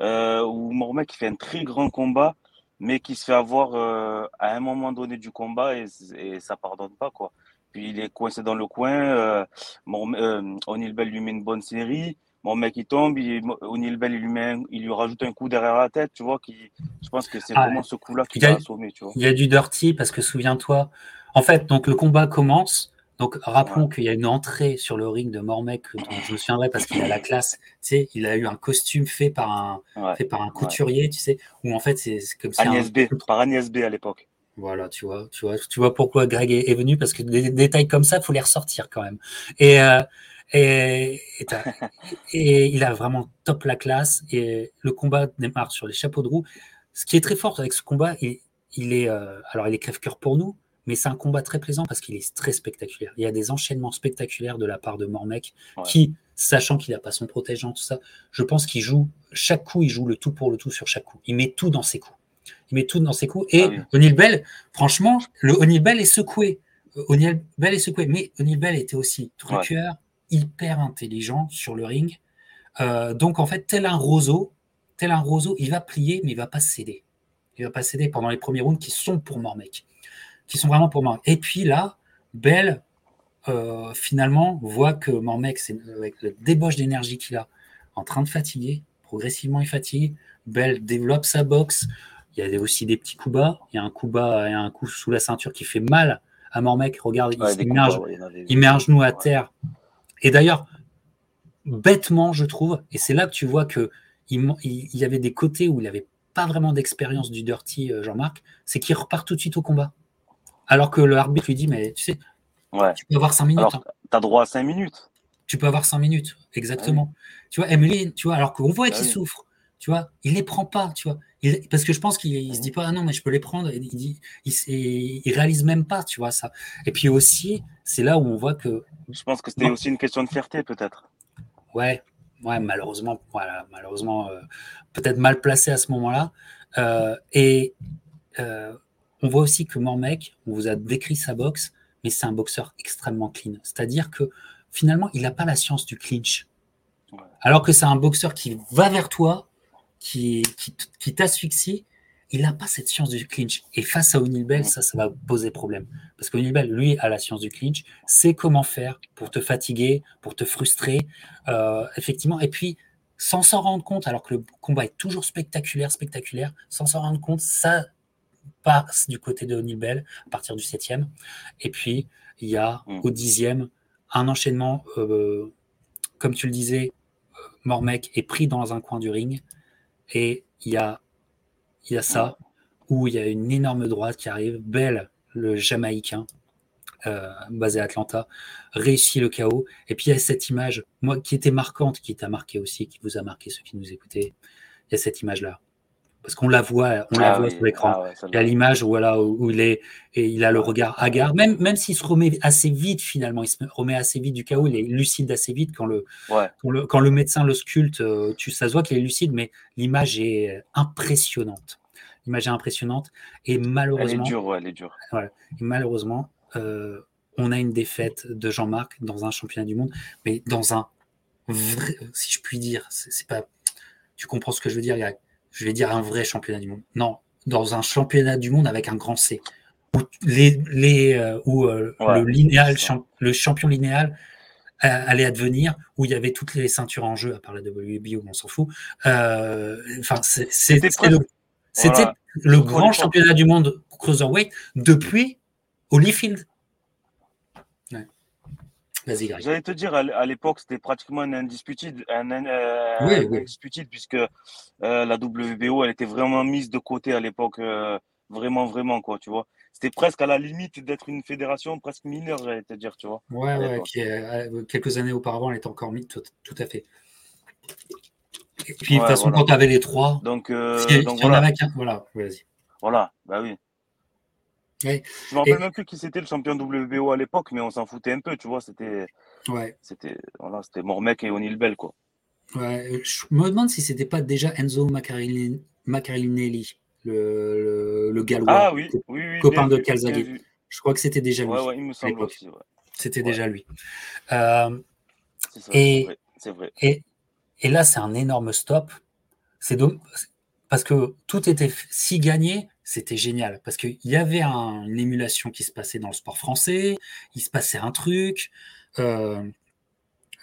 Speaker 2: euh, où Mormec fait un très grand combat, mais qui se fait avoir euh, à un moment donné du combat et, et, ça pardonne pas quoi. Puis il est coincé dans le coin, euh, euh O'Neill Bell lui met une bonne série, mon mec il tombe, il, O'Neill Bell il lui, met il lui rajoute un coup derrière la tête, tu vois, qui, je pense que c'est ah, vraiment ce coup-là qui va assommer, tu vois.
Speaker 1: Il y a du dirty parce que souviens-toi, en fait, donc le combat commence. Donc rappelons qu'il y a une entrée sur le ring de Mormec dont je me souviendrai parce qu'il a la classe. Tu sais, il a eu un costume fait par un fait par un couturier, tu sais, où en fait c'est comme
Speaker 2: si Agnès B, par Agnès B à l'époque.
Speaker 1: Voilà, tu vois, tu vois, tu vois pourquoi Greg est, venu parce que des, détails comme ça, faut les ressortir quand même. Et euh, et, [laughs] et, il a vraiment top la classe et le combat démarre sur les chapeaux de roue. Ce qui est très fort avec ce combat, il, il est euh, alors il est crève-cœur pour nous, mais c'est un combat très plaisant parce qu'il est très spectaculaire. Il y a des enchaînements spectaculaires de la part de Mormec qui, sachant qu'il n'a pas son protégeant, tout ça, je pense qu'il joue, chaque coup, il joue le tout pour le tout sur chaque coup. Il met tout dans ses coups. Il met tout dans ses coups. Et ah O'Neill Bell, franchement, le O'Neill Bell est secoué. Euh, O'Neill Bell est secoué. Mais O'Neill Bell était aussi truqueur, hyper intelligent sur le ring. Euh, donc, en fait, tel un roseau, tel un roseau, il va plier, mais il va pas céder. Il va pas céder pendant les premiers rounds qui sont pour Mormec qui sont vraiment pour moi. Et puis là, Bell, euh, finalement, voit que Mormec, avec le débauche d'énergie qu'il a, en train de fatiguer, progressivement il fatigue. Bell développe sa boxe. Il y a aussi des petits coups bas. Il y a un coup bas et un coup sous la ceinture qui fait mal à Mormec. Regarde, il, met un, genou à terre. Et d'ailleurs, bêtement, je trouve, et c'est là que tu vois que il, y avait des côtés où il n'avait pas vraiment d'expérience du dirty, euh, Jean-Marc, c'est qu'il repart tout de suite au combat. Alors que le arbitre lui dit, mais tu sais, tu peux avoir 5 minutes.
Speaker 2: Hein. Tu as droit à 5 minutes.
Speaker 1: Tu peux avoir 5 minutes, exactement. Tu vois, Emily, tu vois, alors qu'on voit qu'il souffre, tu vois, il les prend pas, tu vois. parce que je pense qu'il se dit pas, ah non, mais je peux les prendre. Il, dit, il, il, réalise même pas, tu vois, ça. Et puis aussi, c'est là où on voit que.
Speaker 2: Je pense que c'était aussi une question de fierté, peut-être.
Speaker 1: Ouais, ouais, malheureusement, voilà, malheureusement, euh, peut-être mal placé à ce moment-là. Euh, et euh, on voit aussi que Mormec, on vous a décrit sa boxe, mais c'est un boxeur extrêmement clean. C'est-à-dire que finalement, il n'a pas la science du clinch. Alors que c'est un boxeur qui va vers toi, qui, qui, t'asphyxie, il n'a pas cette science du clinch. Et face à O'Neill Bell, ça, ça va poser problème. Parce qu'O'Neill Bell, lui, a la science du clinch, sait comment faire pour te fatiguer, pour te frustrer, euh, effectivement. Et puis, sans s'en rendre compte, alors que le combat est toujours spectaculaire, spectaculaire, sans s'en rendre compte, ça passe du côté de Bell à partir du septième. Et puis, il y a mm. au dixième un enchaînement, euh, comme tu le disais, euh, Mormec est pris dans un coin du ring. Et il y a, il y a ça, où il y a une énorme droite qui arrive. Bell, le Jamaïcain, euh, basé à Atlanta, réussit le chaos. Et puis il y a cette image, moi, qui était marquante, qui t'a marqué aussi, qui vous a marqué, ceux qui nous écoutaient. Il y a cette image-là parce qu'on la voit, on la ah voit sur l'écran. Ah il y a l'image voilà, où, il est et il a le regard hagard, même, même s'il se remet assez vite finalement, il se remet assez vite du chaos, il est lucide assez vite quand le, quand le, médecin le sculpte, euh, tu, ça se voit qu'il est lucide, mais l'image est impressionnante. L'image est impressionnante et malheureusement.
Speaker 2: Elle est dure, ouais, elle est dure.
Speaker 1: et malheureusement, euh, on a une défaite de Jean-Marc dans un championnat du monde, mais dans un vrai, si je puis dire, c'est pas, tu comprends ce que je veux dire, Je vais dire un vrai championnat du monde. Non, dans un championnat du monde avec un grand C, où les, les euh, où euh, le linéal, le champion linéal allait advenir, où il y avait toutes les ceintures en jeu, à part la WBO, on s'en fout. Euh, enfin, c'était le, le grand championnat du monde cruiserweight depuis Holyfield.
Speaker 2: J'allais te dire, à l'époque, c'était pratiquement un indisputé, un, euh, puisque euh, la WBO, elle était vraiment mise de côté à l'époque, euh, vraiment, vraiment, quoi, tu vois. C'était presque à la limite d'être une fédération presque mineure, j'allais te dire, tu vois.
Speaker 1: Ouais, ouais, quelques années auparavant, elle était encore mise, tout, à fait. Et puis, de toute façon, quand tu avais les trois,
Speaker 2: donc, donc voilà.
Speaker 1: voilà, vas-y.
Speaker 2: Voilà, bah oui. Je Je me rappelle même plus qui c'était le champion WBO à l'époque, mais on s'en foutait un peu, tu vois. C'était.
Speaker 1: Ouais.
Speaker 2: C'était voilà, c'était Mormec et O'Neill Bell, quoi.
Speaker 1: Ouais, je me demande si c'était pas déjà Enzo Maccarinelli, le, le, gallois,
Speaker 2: ah, oui, oui,
Speaker 1: copain de Calzaghe. Je crois que c'était déjà lui.
Speaker 2: Ouais, il me semble aussi.
Speaker 1: C'était déjà lui. Euh, et,
Speaker 2: vrai.
Speaker 1: Et, et là, c'est un énorme stop. C'est parce que tout était si gagné c'était génial parce qu'il y avait une émulation qui se passait dans le sport français, il se passait un truc. Euh,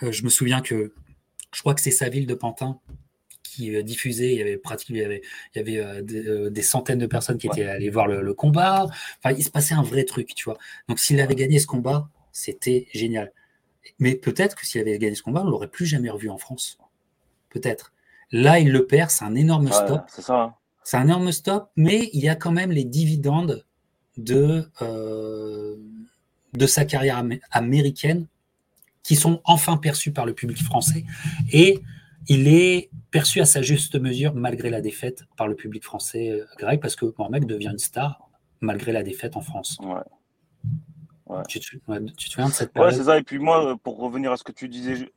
Speaker 1: euh, je me souviens que je crois que c'est sa ville de Pantin qui euh, diffusait, il y avait pratiquement il y avait, des, centaines de personnes qui étaient allées voir le, combat. Enfin, il se passait un vrai truc, tu vois. Donc s'il avait gagné ce combat, c'était génial. Mais peut-être que s'il avait gagné ce combat, on l'aurait plus jamais revu en France. Peut-être. Là, il le perd, c'est un énorme stop.
Speaker 2: C'est ça.
Speaker 1: C'est un énorme stop, mais il y a quand même les dividendes de, euh, de sa carrière américaine qui sont enfin perçus par le public français. Et il est perçu à sa juste mesure, malgré la défaite, par le public français euh, grec, parce que Mormec devient une star malgré la défaite en France.
Speaker 2: Ouais.
Speaker 1: Tu, te, souviens de cette période?
Speaker 2: Ouais, c'est ça. Et puis moi, pour revenir à ce que tu disais,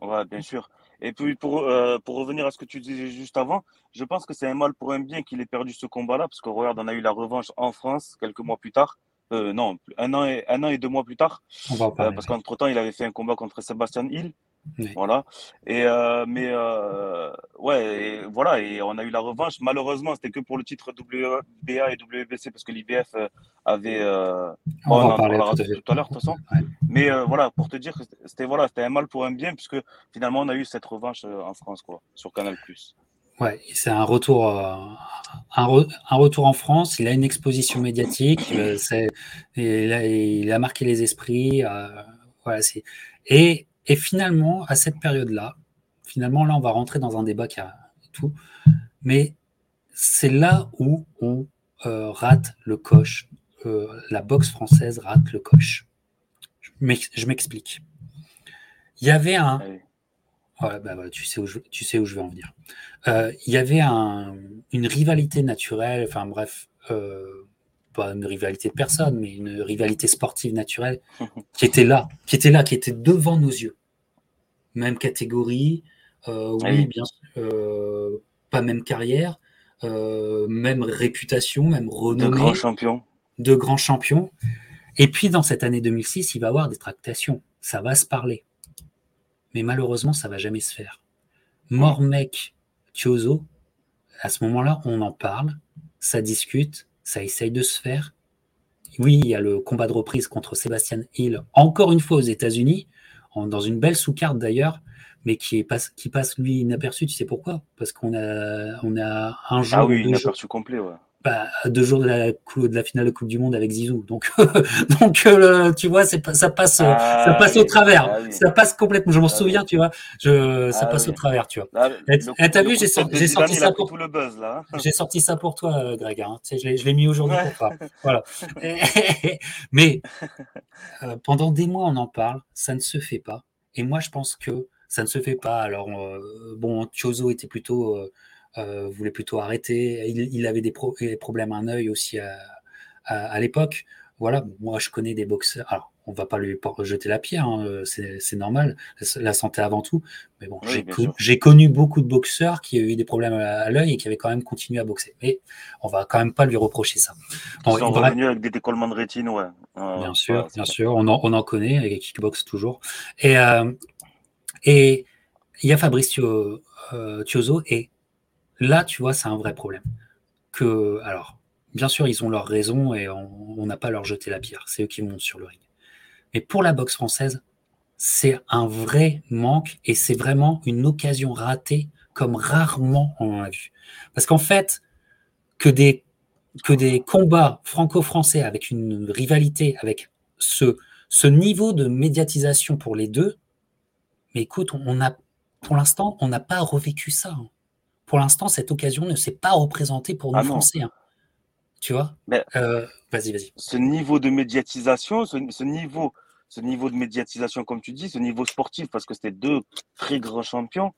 Speaker 2: ouais, bien sûr. Et puis pour, euh, pour revenir à ce que tu disais juste avant, je pense que c'est un mal pour un bien qu'il ait perdu ce combat-là, parce que regarde, on a eu la revanche en France quelques mois plus tard. Euh, non, un an, et, un an et deux mois plus tard.
Speaker 1: On va
Speaker 2: euh, parce qu'entre-temps, il avait fait un combat contre Sébastien Hill. Voilà. Et euh, mais euh, ouais, et voilà, et on a eu la revanche. Malheureusement, c'était que pour le titre WBA et WBC parce que l'IBF euh, avait.
Speaker 1: on, en
Speaker 2: tout, à l'heure, de toute façon. Mais voilà, pour te dire que c'était voilà, c'était un mal pour un bien puisque finalement on a eu cette revanche en France quoi, sur Canal+.
Speaker 1: Ouais, c'est un retour, un, un, retour en France. Il a une exposition médiatique. il, a, il a marqué les esprits. voilà, c'est et et finalement, à cette période-là, finalement, là, on va rentrer dans un débat qui a tout, mais c'est là où on euh, rate le coche. Euh, la boxe française rate le coche. Je m'explique. Il y avait un. bah, tu, sais où je, tu sais où je vais en venir. Euh, il y avait un, une rivalité naturelle, enfin bref, pas une rivalité de personne, mais une rivalité sportive naturelle [laughs] qui était là, qui était là, qui était devant nos yeux. Même catégorie, euh, oui, bien euh, pas même carrière, euh, même réputation, même renommée. De
Speaker 2: grands champions.
Speaker 1: De grands champions. Et puis dans cette année 2006, il va y avoir des tractations. Ça va se parler. Mais malheureusement, ça va jamais se faire. Mormec, Chiozo, à ce moment-là, on en parle, ça discute, ça essaye de se faire. Oui, il y a le combat de reprise contre Sébastien Hill, encore une fois aux États-Unis, dans une belle sous-carte d'ailleurs, mais qui, est passe, qui passe lui inaperçu. Tu sais pourquoi? Parce qu'on a, on a un jour.
Speaker 2: Ah oui, inaperçu complet, ouais.
Speaker 1: Bah, deux jours de la, de la, finale de Coupe du Monde avec Zizou. Donc, [laughs] donc euh, tu vois, c'est ça passe, ah ça passe au travers. Ah ça passe complètement. Je m'en ah souviens, tu vois. Je, ça passe au travers, tu vois. T'as vu, j'ai sorti, ça pour
Speaker 2: tout le buzz là. [laughs]
Speaker 1: J'ai sorti ça pour toi, euh, Greg. Hein. Tu sais, je l'ai mis aujourd'hui pour toi. Voilà. [laughs] Mais euh, pendant des mois, on en parle. Ça ne se fait pas. Et moi, je pense que ça ne se fait pas. Alors, bon, Chozo était plutôt euh, voulait plutôt arrêter. Il, avait des, problèmes à un œil aussi à, l'époque. Voilà, moi je connais des boxeurs. Alors, on va pas lui jeter la pierre, hein, c'est normal, la santé avant tout. Mais bon, j'ai connu beaucoup de boxeurs qui ont eu des problèmes à, l'œil et qui avaient quand même continué à boxer. Mais on va quand même pas lui reprocher ça.
Speaker 2: Ils sont revenus avec des décollements de rétine, ouais.
Speaker 1: bien sûr, bien sûr, on en, on en connaît, et kickbox toujours. Et, euh, et il y a Fabricio euh, et là, tu vois, c'est un vrai problème. Que, alors, bien sûr, ils ont leurs raisons et on n'a pas leur jeter la pierre. C'est eux qui montent sur le ring. Mais pour la boxe française, c'est un vrai manque et c'est vraiment une occasion ratée comme rarement on en a vu. Parce qu'en fait, que des, que des combats franco-français avec une rivalité, avec ce, ce niveau de médiatisation pour les deux, mais écoute, on a, pour l'instant, on n'a pas revécu ça. Pour l'instant, cette occasion ne s'est pas représentée pour nous ah Français. Hein. Tu vois? Euh, Vas-y, vas-y.
Speaker 2: Ce niveau de médiatisation, ce niveau ce niveau de médiatisation, comme tu dis, ce niveau sportif, parce que c'était deux très grands champions.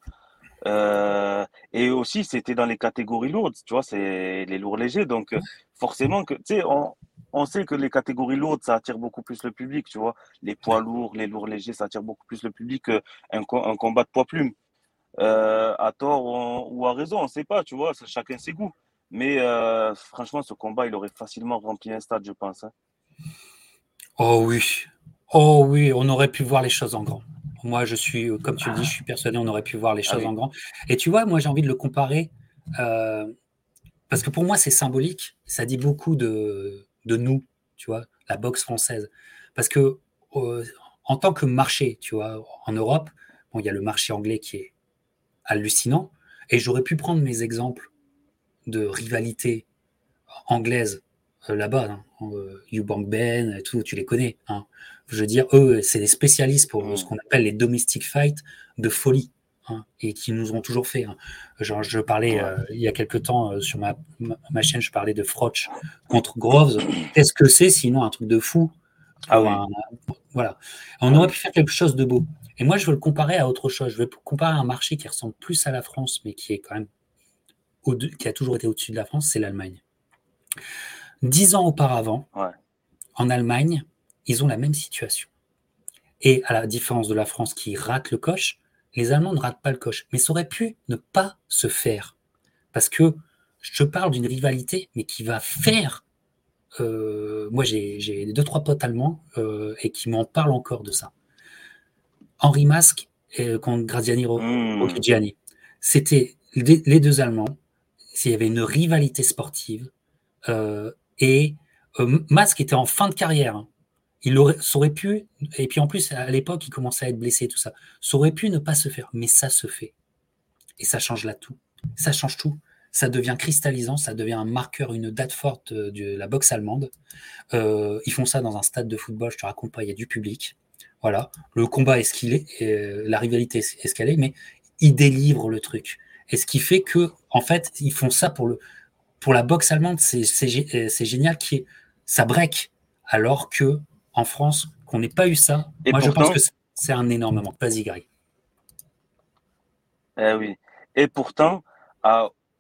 Speaker 2: Euh, et aussi, c'était dans les catégories lourdes, tu vois, c'est les lourds légers. Donc, forcément, que, tu sais, on, on, sait que les catégories lourdes, ça attire beaucoup plus le public, tu vois. Les poids lourds, les lourds légers, ça attire beaucoup plus le public qu'un un combat de poids plume. Euh, à tort ou à raison, on ne sait pas, tu vois, chacun ses goûts. Mais euh, franchement, ce combat, il aurait facilement rempli un stade, je pense. Hein.
Speaker 1: Oh oui, Oh oui, on aurait pu voir les choses en grand. Moi, je suis, comme tu le dis, je suis persuadé, on aurait pu voir les ah choses en grand. Et tu vois, moi, j'ai envie de le comparer euh, parce que pour moi, c'est symbolique. Ça dit beaucoup de, de, nous, tu vois, la boxe française. Parce que euh, en tant que marché, tu vois, en Europe, bon, il y a le marché anglais qui est hallucinant. Et j'aurais pu prendre mes exemples de rivalité anglaise euh, là-bas, hein, Eubank Ben, et tout, tu les connais. Hein je veux dire, eux, c'est des spécialistes pour ce mm. qu'on appelle les domestic fights de folie. Hein, et qui nous ont toujours fait. Genre, je parlais euh, il y a quelque temps euh, sur ma, ma, chaîne, je parlais de Froch contre Groves. Qu'est-ce que c'est sinon un truc de fou ah Voilà. On aurait pu faire quelque chose de beau. Et moi, je veux le comparer à autre chose. Je veux comparer à un marché qui ressemble plus à la France, mais qui est quand même qui a toujours été au-dessus de la France, c'est l'Allemagne. Dix ans auparavant, en Allemagne, ils ont la même situation. Et à la différence de la France qui rate le coche, les Allemands ne ratent pas le coche. Mais ça aurait pu ne pas se faire. Parce que je parle d'une rivalité, mais qui va faire. Euh, moi, j'ai deux, trois potes allemands euh, et qui m'en parlent encore de ça. Henri Masque contre Graziani mmh. C'était les deux Allemands. Il y avait une rivalité sportive. Euh, et Masque était en fin de carrière. Hein. Il aurait, ça aurait pu, et puis en plus, à l'époque, il commençait à être blessé, tout ça. Ça aurait pu ne pas se faire, mais ça se fait. Et ça change là tout. Ça change tout. Ça devient cristallisant, ça devient un marqueur, une date forte de la boxe allemande. Euh, ils font ça dans un stade de football, je te raconte pas, il y a du public. Voilà. Le combat est ce qu'il est, euh, la rivalité est ce qu'elle est, mais ils délivrent le truc. Et ce qui fait que, en fait, ils font ça pour, le, pour la boxe allemande, c'est génial, qui est, ça break. Alors que en France qu'on n'ait pas eu ça. Moi, je pense que c'est un énorme manque. Vas-y, Gary.
Speaker 2: Eh oui. Et pourtant,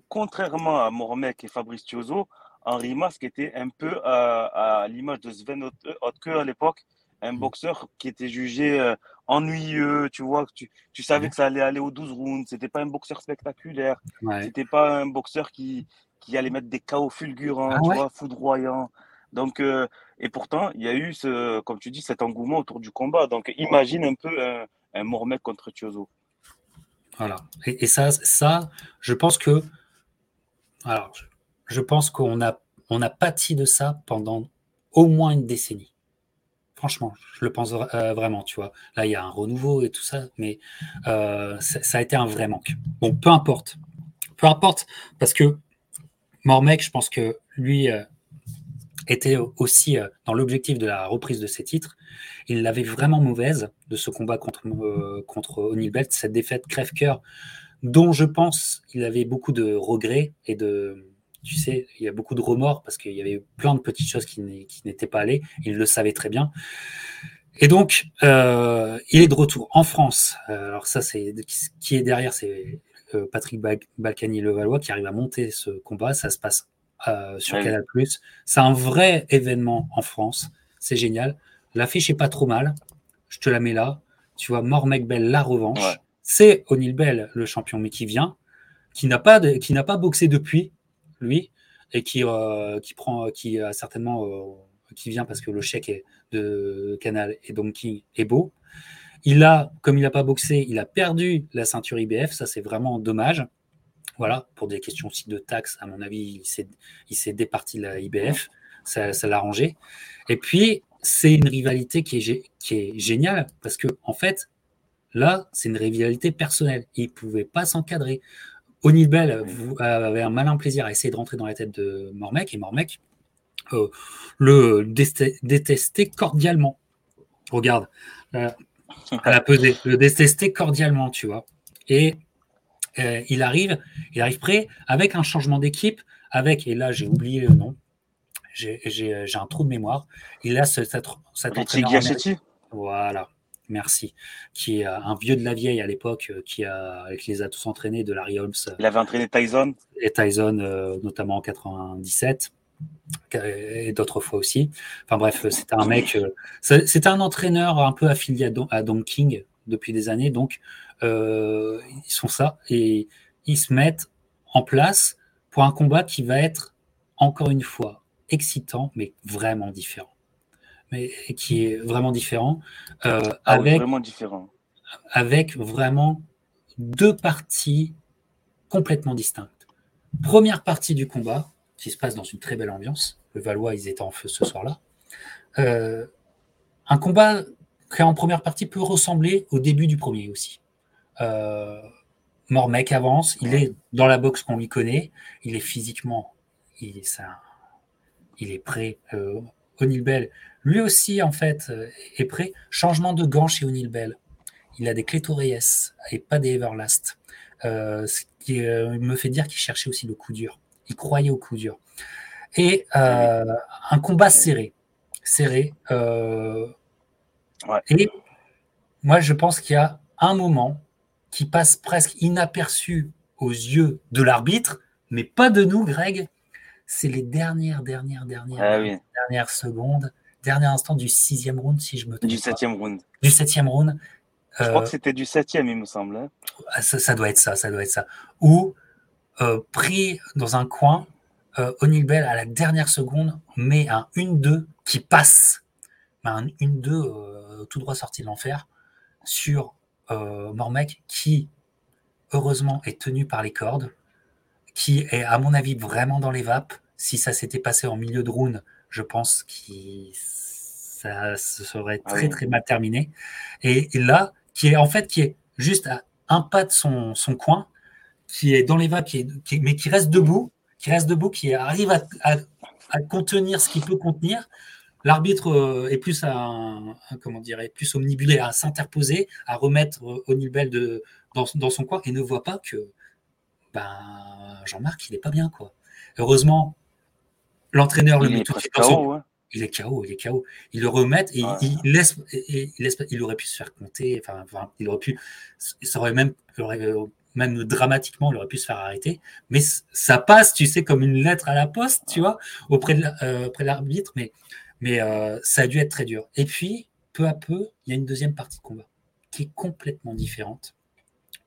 Speaker 2: contrairement à Mormec et Fabrice Thiozo, Henri Masque était un peu à, l'image de Sven Hotke à l'époque, un mm. boxeur qui était jugé euh, ennuyeux, tu vois, tu, tu savais mm. que ça allait aller aux 12 rounds, c'était pas un boxeur spectaculaire, c'était pas un boxeur qui, qui allait mettre des chaos fulgurants, ah tu vois, foudroyants. Donc, euh, et pourtant, il y a eu, ce, comme tu dis, cet engouement autour du combat. Donc, imagine un peu un, un contre Tiozo.
Speaker 1: Voilà. Et, ça, ça, je pense que, alors, je pense qu'on a, pâti de ça pendant au moins une décennie. Franchement, je le pense euh, vraiment, tu vois. Là, il y a un renouveau et tout ça, mais euh, ça, a été un vrai manque. Bon, peu importe. Peu importe, parce que Mormec, je pense que lui, était aussi euh, dans l'objectif de la reprise de ses titres. Il l'avait vraiment mauvaise de ce combat contre, euh, contre O'Neill Belt, cette défaite crève-cœur, dont je pense il avait beaucoup de regrets et de. Tu sais, il y a beaucoup de remords parce qu'il y avait plein de petites choses qui n'étaient pas allées. Il le savait très bien. Et donc, euh, il est de retour en France. alors ça, c'est qui est derrière, c'est Patrick Balkany-Levallois qui arrive à monter ce combat. Ça se passe euh, sur Canal+. C'est un vrai événement en France. C'est génial. l'affiche est pas trop mal. Je te la mets là. Tu vois, Mormec Bell, la revanche. C'est O'Neill Bell, le champion, mais qui vient, qui n'a pas, qui n'a pas boxé depuis, lui, et qui, euh, qui prend, qui a certainement, euh, qui vient parce que le chèque est de Canal et donc qui est beau. Il a, comme il n'a pas boxé, il a perdu la ceinture IBF. Ça, c'est vraiment dommage. Voilà, pour des questions aussi de taxes, à mon avis, il s'est départi la IBF. Ça, l'a arrangé. Et puis, c'est une rivalité qui est, qui est géniale parce que, en fait, là, c'est une rivalité personnelle. Il ne pouvait pas s'encadrer. O'Neill Bell avait un malin plaisir à essayer de rentrer dans la tête de Mormec et Mormec euh, le détestait cordialement. Regarde, euh, à la pesée, le détestait cordialement, tu vois. Et euh, il arrive, il arrive prêt avec un changement d'équipe, avec, et là j'ai oublié le nom, j'ai un trou de mémoire. Il a ce, cet, entraîneur. Voilà, merci. Qui est un vieux de la vieille à l'époque, qui, a, qui les a tous entraînés de Larry Holmes.
Speaker 2: Il avait entraîné Tyson.
Speaker 1: Et Tyson, notamment en 97 et d'autres fois aussi. Enfin bref, c'était un mec, euh, c'était un entraîneur un peu affilié à Don, King depuis des années, donc euh, ils sont ça et ils se mettent en place pour un combat qui va être encore une fois excitant, mais vraiment différent. Mais qui est vraiment différent, euh, ah avec,
Speaker 2: vraiment différent.
Speaker 1: avec vraiment deux parties complètement distinctes. Première partie du combat, qui se passe dans une très belle ambiance. Le Valois, ils étaient en feu ce soir-là. Euh, un combat qui en première partie peut ressembler au début du premier aussi. Euh, Mormec avance, il est dans la boxe qu'on lui connaît, il est physiquement, il est, ça, il est prêt. Euh, O'Neill Bell, lui aussi en fait euh, est prêt. Changement de gants chez O'Neill Bell. Il a des Clétoreyes et pas des Everlast. Euh, ce qui me fait dire qu'il cherchait aussi le coup dur il croyait au coup dur. Et euh, un combat serré. Serré. Euh, et moi, je pense qu'il y a un moment qui passe presque inaperçu aux yeux de l'arbitre, mais pas de nous, Greg. C'est les dernières, dernières, dernières, ah dernières secondes, dernier instant du sixième round, si je me trompe.
Speaker 2: Du septième round.
Speaker 1: Du septième round.
Speaker 2: Je crois que euh, c'était du septième, il me semble. Hein.
Speaker 1: Ah, ça, ça, doit être ça, ça doit être ça. Où euh, pris dans un coin, euh, O'Neill Bell, à la dernière seconde, met un 1-2 qui passe, un 1-2 euh, tout droit sorti de l'enfer, sur Mormec, qui, heureusement, est tenu par les cordes, qui est, à mon avis, vraiment dans les vapes. Si ça s'était passé en milieu de round, je pense que ça serait ah très, très mal terminé. Et, là, qui est en fait, qui est juste à un pas de son, son coin, qui est dans les vapes, mais qui reste debout, qui reste debout, qui arrive à, contenir ce qu'il peut contenir. L'arbitre euh, est plus à, comment dire, plus omnibulé à s'interposer, à remettre euh, O'Neill de, dans, son coin et ne voit pas que ben, Jean-Marc, il n'est pas bien. quoi. Heureusement, l'entraîneur le met tout de suite dans il est KO, il est KO. Il le remet et il, laisse, il laisse, il aurait pu se faire compter. Enfin, il aurait pu, ça aurait même, aurait, même dramatiquement, il aurait pu se faire arrêter. Mais ça passe, tu sais, comme une lettre à la poste, tu vois, auprès de euh, l'arbitre. Mais, mais euh, ça a dû être très dur. Et puis, peu à peu, il y a une deuxième partie de combat qui est complètement différente,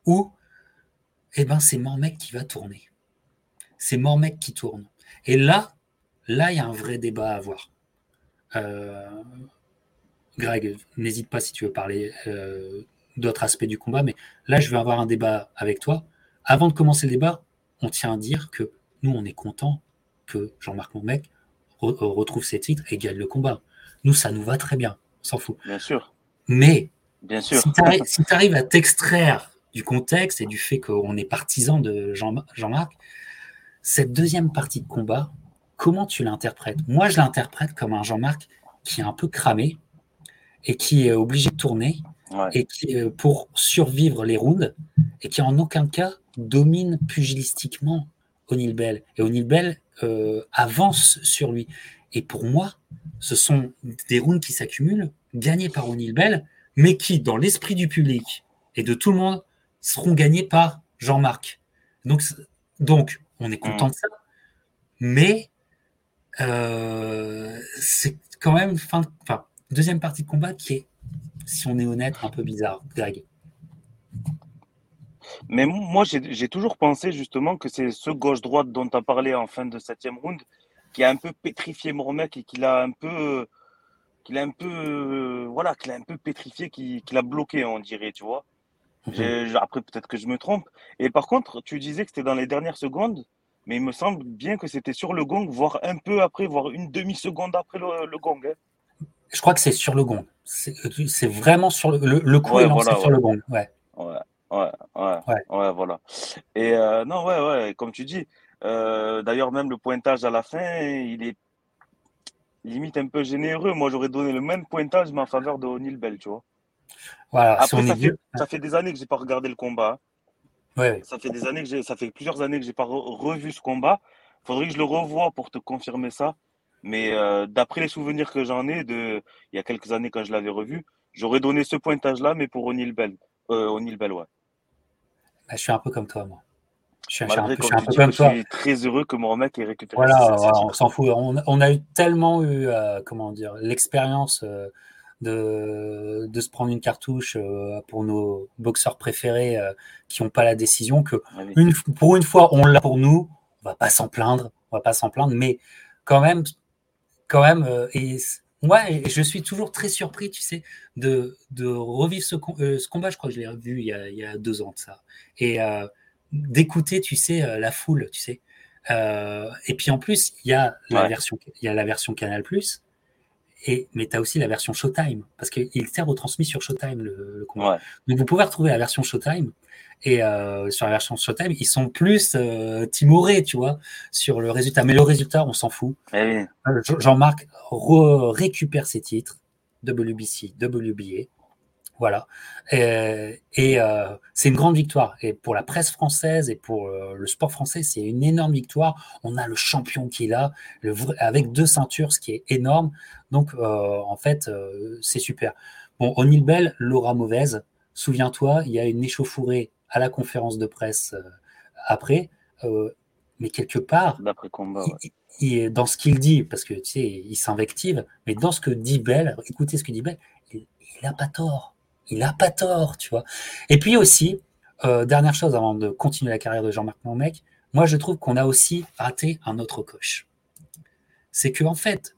Speaker 1: où eh ben, c'est Mormec qui va tourner. C'est Mormec qui tourne. Et là, là, il y a un vrai débat à avoir. Euh, Greg, n'hésite pas si tu veux parler d'autres aspects du combat, mais là, je vais avoir un débat avec toi. Avant de commencer le débat, on tient à dire que nous, on est content que Jean-Marc Montmec euh, retrouve ses titres et gagne le combat. Nous, ça nous va très bien, on s'en fout.
Speaker 2: Bien sûr.
Speaker 1: Mais
Speaker 2: bien sûr.
Speaker 1: si tu arrives à t'extraire du contexte et du fait qu'on est partisan de Jean-Marc, cette deuxième partie de combat, comment tu l'interprètes? Moi, je l'interprète comme un Jean-Marc qui est un peu cramé et qui est obligé de tourner et qui, euh, pour survivre les rounds, et qui en aucun cas domine pugilistiquement O'Neill Bell. Et O'Neill Bell euh, avance sur lui. Et pour moi, ce sont des rounds qui s'accumulent, gagnés par O'Neill Bell, mais qui, dans l'esprit du public et de tout le monde, seront gagnés par Jean-Marc. Donc, donc, on est content de ça, mais euh, c'est quand même, enfin, deuxième partie de combat qui est, si on est honnête, un peu bizarre, Greg.
Speaker 2: Mais moi, j'ai toujours pensé justement que c'est ce gauche-droite dont tu as parlé en fin de septième round qui a un peu pétrifié Mormec et qui l'a un peu, qu'il a un peu, voilà, qu'il a un peu pétrifié, qui, l'a bloqué, on dirait, tu vois. Mhm. Après, peut-être que je me trompe. Et par contre, tu disais que c'était dans les dernières secondes, mais il me semble bien que c'était sur le gong, voire un peu après, voire une demi-seconde après le, gong. Hein.
Speaker 1: Je crois que c'est sur le gong. C'est vraiment sur le, le, coup est lancé sur le gong. Ouais.
Speaker 2: Ouais, ouais, ouais, voilà. Et euh, non, ouais, ouais, comme tu dis. Euh, d'ailleurs, même le pointage à la fin, il est limite un peu généreux. Moi, j'aurais donné le même pointage, mais en faveur de O'Neill Bell, tu vois.
Speaker 1: Voilà,
Speaker 2: Après, ça, fait, ça, fait, des années que j'ai pas regardé le combat. Ouais. Ça fait des années que j'ai, ça fait plusieurs années que j'ai pas revu ce combat. Faudrait que je le revoie pour te confirmer ça. Mais euh, d'après les souvenirs que j'en ai de il y a quelques années quand je l'avais revu, j'aurais donné ce pointage-là, mais pour O'Neill Bell. Euh, O'Neill Bell, ouais.
Speaker 1: Bah, je suis un peu comme toi, moi.
Speaker 2: Je suis, un, peu, comme toi. Je suis très heureux que mon mec ait récupéré.
Speaker 1: Voilà, on s'en fout. On, a eu tellement eu, euh, comment dire, l'expérience de, de, se prendre une cartouche pour nos boxeurs préférés qui n'ont pas la décision que une, pour une fois on l'a pour nous. On va pas s'en plaindre, on va pas s'en plaindre, mais quand même, quand même, et moi, je suis toujours très surpris, tu sais, de, de revivre ce, euh, ce, combat. Je crois que je l'ai revu il y, a, il y, a, deux ans de ça. Et euh, d'écouter, tu sais, euh, la foule, tu sais. Euh, et puis en plus, il y a la version, il y a la version Canal+. Et, mais tu as aussi la version Showtime, parce qu'il s'est retransmis sur Showtime le, le combat. Donc vous pouvez retrouver la version Showtime. Et euh, sur la version Showtime, ils sont plus euh, timorés, tu vois, sur le résultat. Mais le résultat, on s'en fout.
Speaker 2: Eh
Speaker 1: euh, Jean-Marc récupère ses titres, WBC, WBA. Voilà. Et, et euh, c'est une grande victoire. Et pour la presse française et pour euh, le sport français, c'est une énorme victoire. On a le champion qui est là, le avec deux ceintures, ce qui est énorme. Donc, en fait, c'est super. Bon, O'Neill Bell, l'aura mauvaise. Souviens-toi, il y a une échauffourée à la conférence de presse euh, après. Euh, mais quelque part,
Speaker 2: combat,
Speaker 1: il, dans ce qu'il dit, parce que tu sais, il s'invective, mais dans ce que dit Bell, écoutez ce que dit Bell, il n'a pas tort. Il n'a pas tort, tu vois. Et puis aussi, euh, dernière chose avant de continuer la carrière de Jean-Marc Mormec, moi je trouve qu'on a aussi raté un autre coche. C'est que en fait,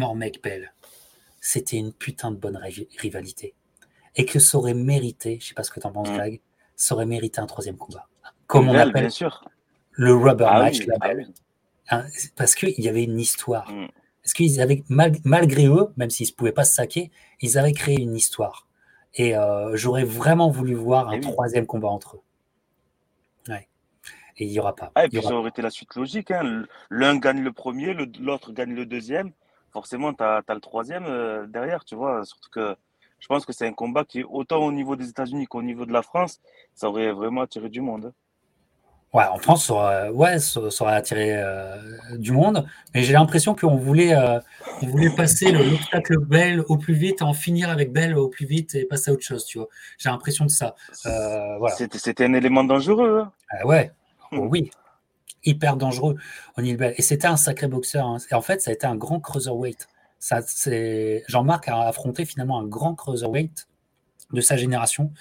Speaker 1: Mormec Bell, c'était une putain de bonne rivalité. Et que ça aurait mérité, je sais pas ce que tu en penses, mmh ça aurait mérité un troisième combat. Comme on appelle le rubber ah match, ah hein, parce qu'il y avait une histoire. Mm. Parce qu'ils avaient, malgré eux, même s'ils ne pouvaient pas se saquer, ils avaient créé une histoire. Et euh, j'aurais vraiment voulu voir un troisième combat entre eux. Ouais. Et il n'y aura pas.
Speaker 2: Ah, et puis ça aurait été la suite logique. Hein. L'un gagne le premier, l'autre gagne le deuxième. Forcément, tu as, le troisième euh, derrière, tu vois. Surtout que je pense que c'est un combat qui, autant au niveau des États-Unis qu'au niveau de la France, ça aurait vraiment attiré du monde.
Speaker 1: Ouais, en France, ça aurait, ouais, ça, aurait attiré euh, du monde, mais j'ai l'impression qu'on voulait, euh, on voulait passer l'obstacle Bell au plus vite, en finir avec Bell au plus vite et passer à autre chose, tu vois. J'ai l'impression de ça. Euh, voilà.
Speaker 2: C'était un élément dangereux. Hein.
Speaker 1: Ouais, oh oui, hyper dangereux, O'Neill Bell. Et c'était un sacré boxeur. Hein. Et en fait, ça a été un grand cruiserweight. Jean-Marc a affronté finalement un grand cruiserweight de sa génération.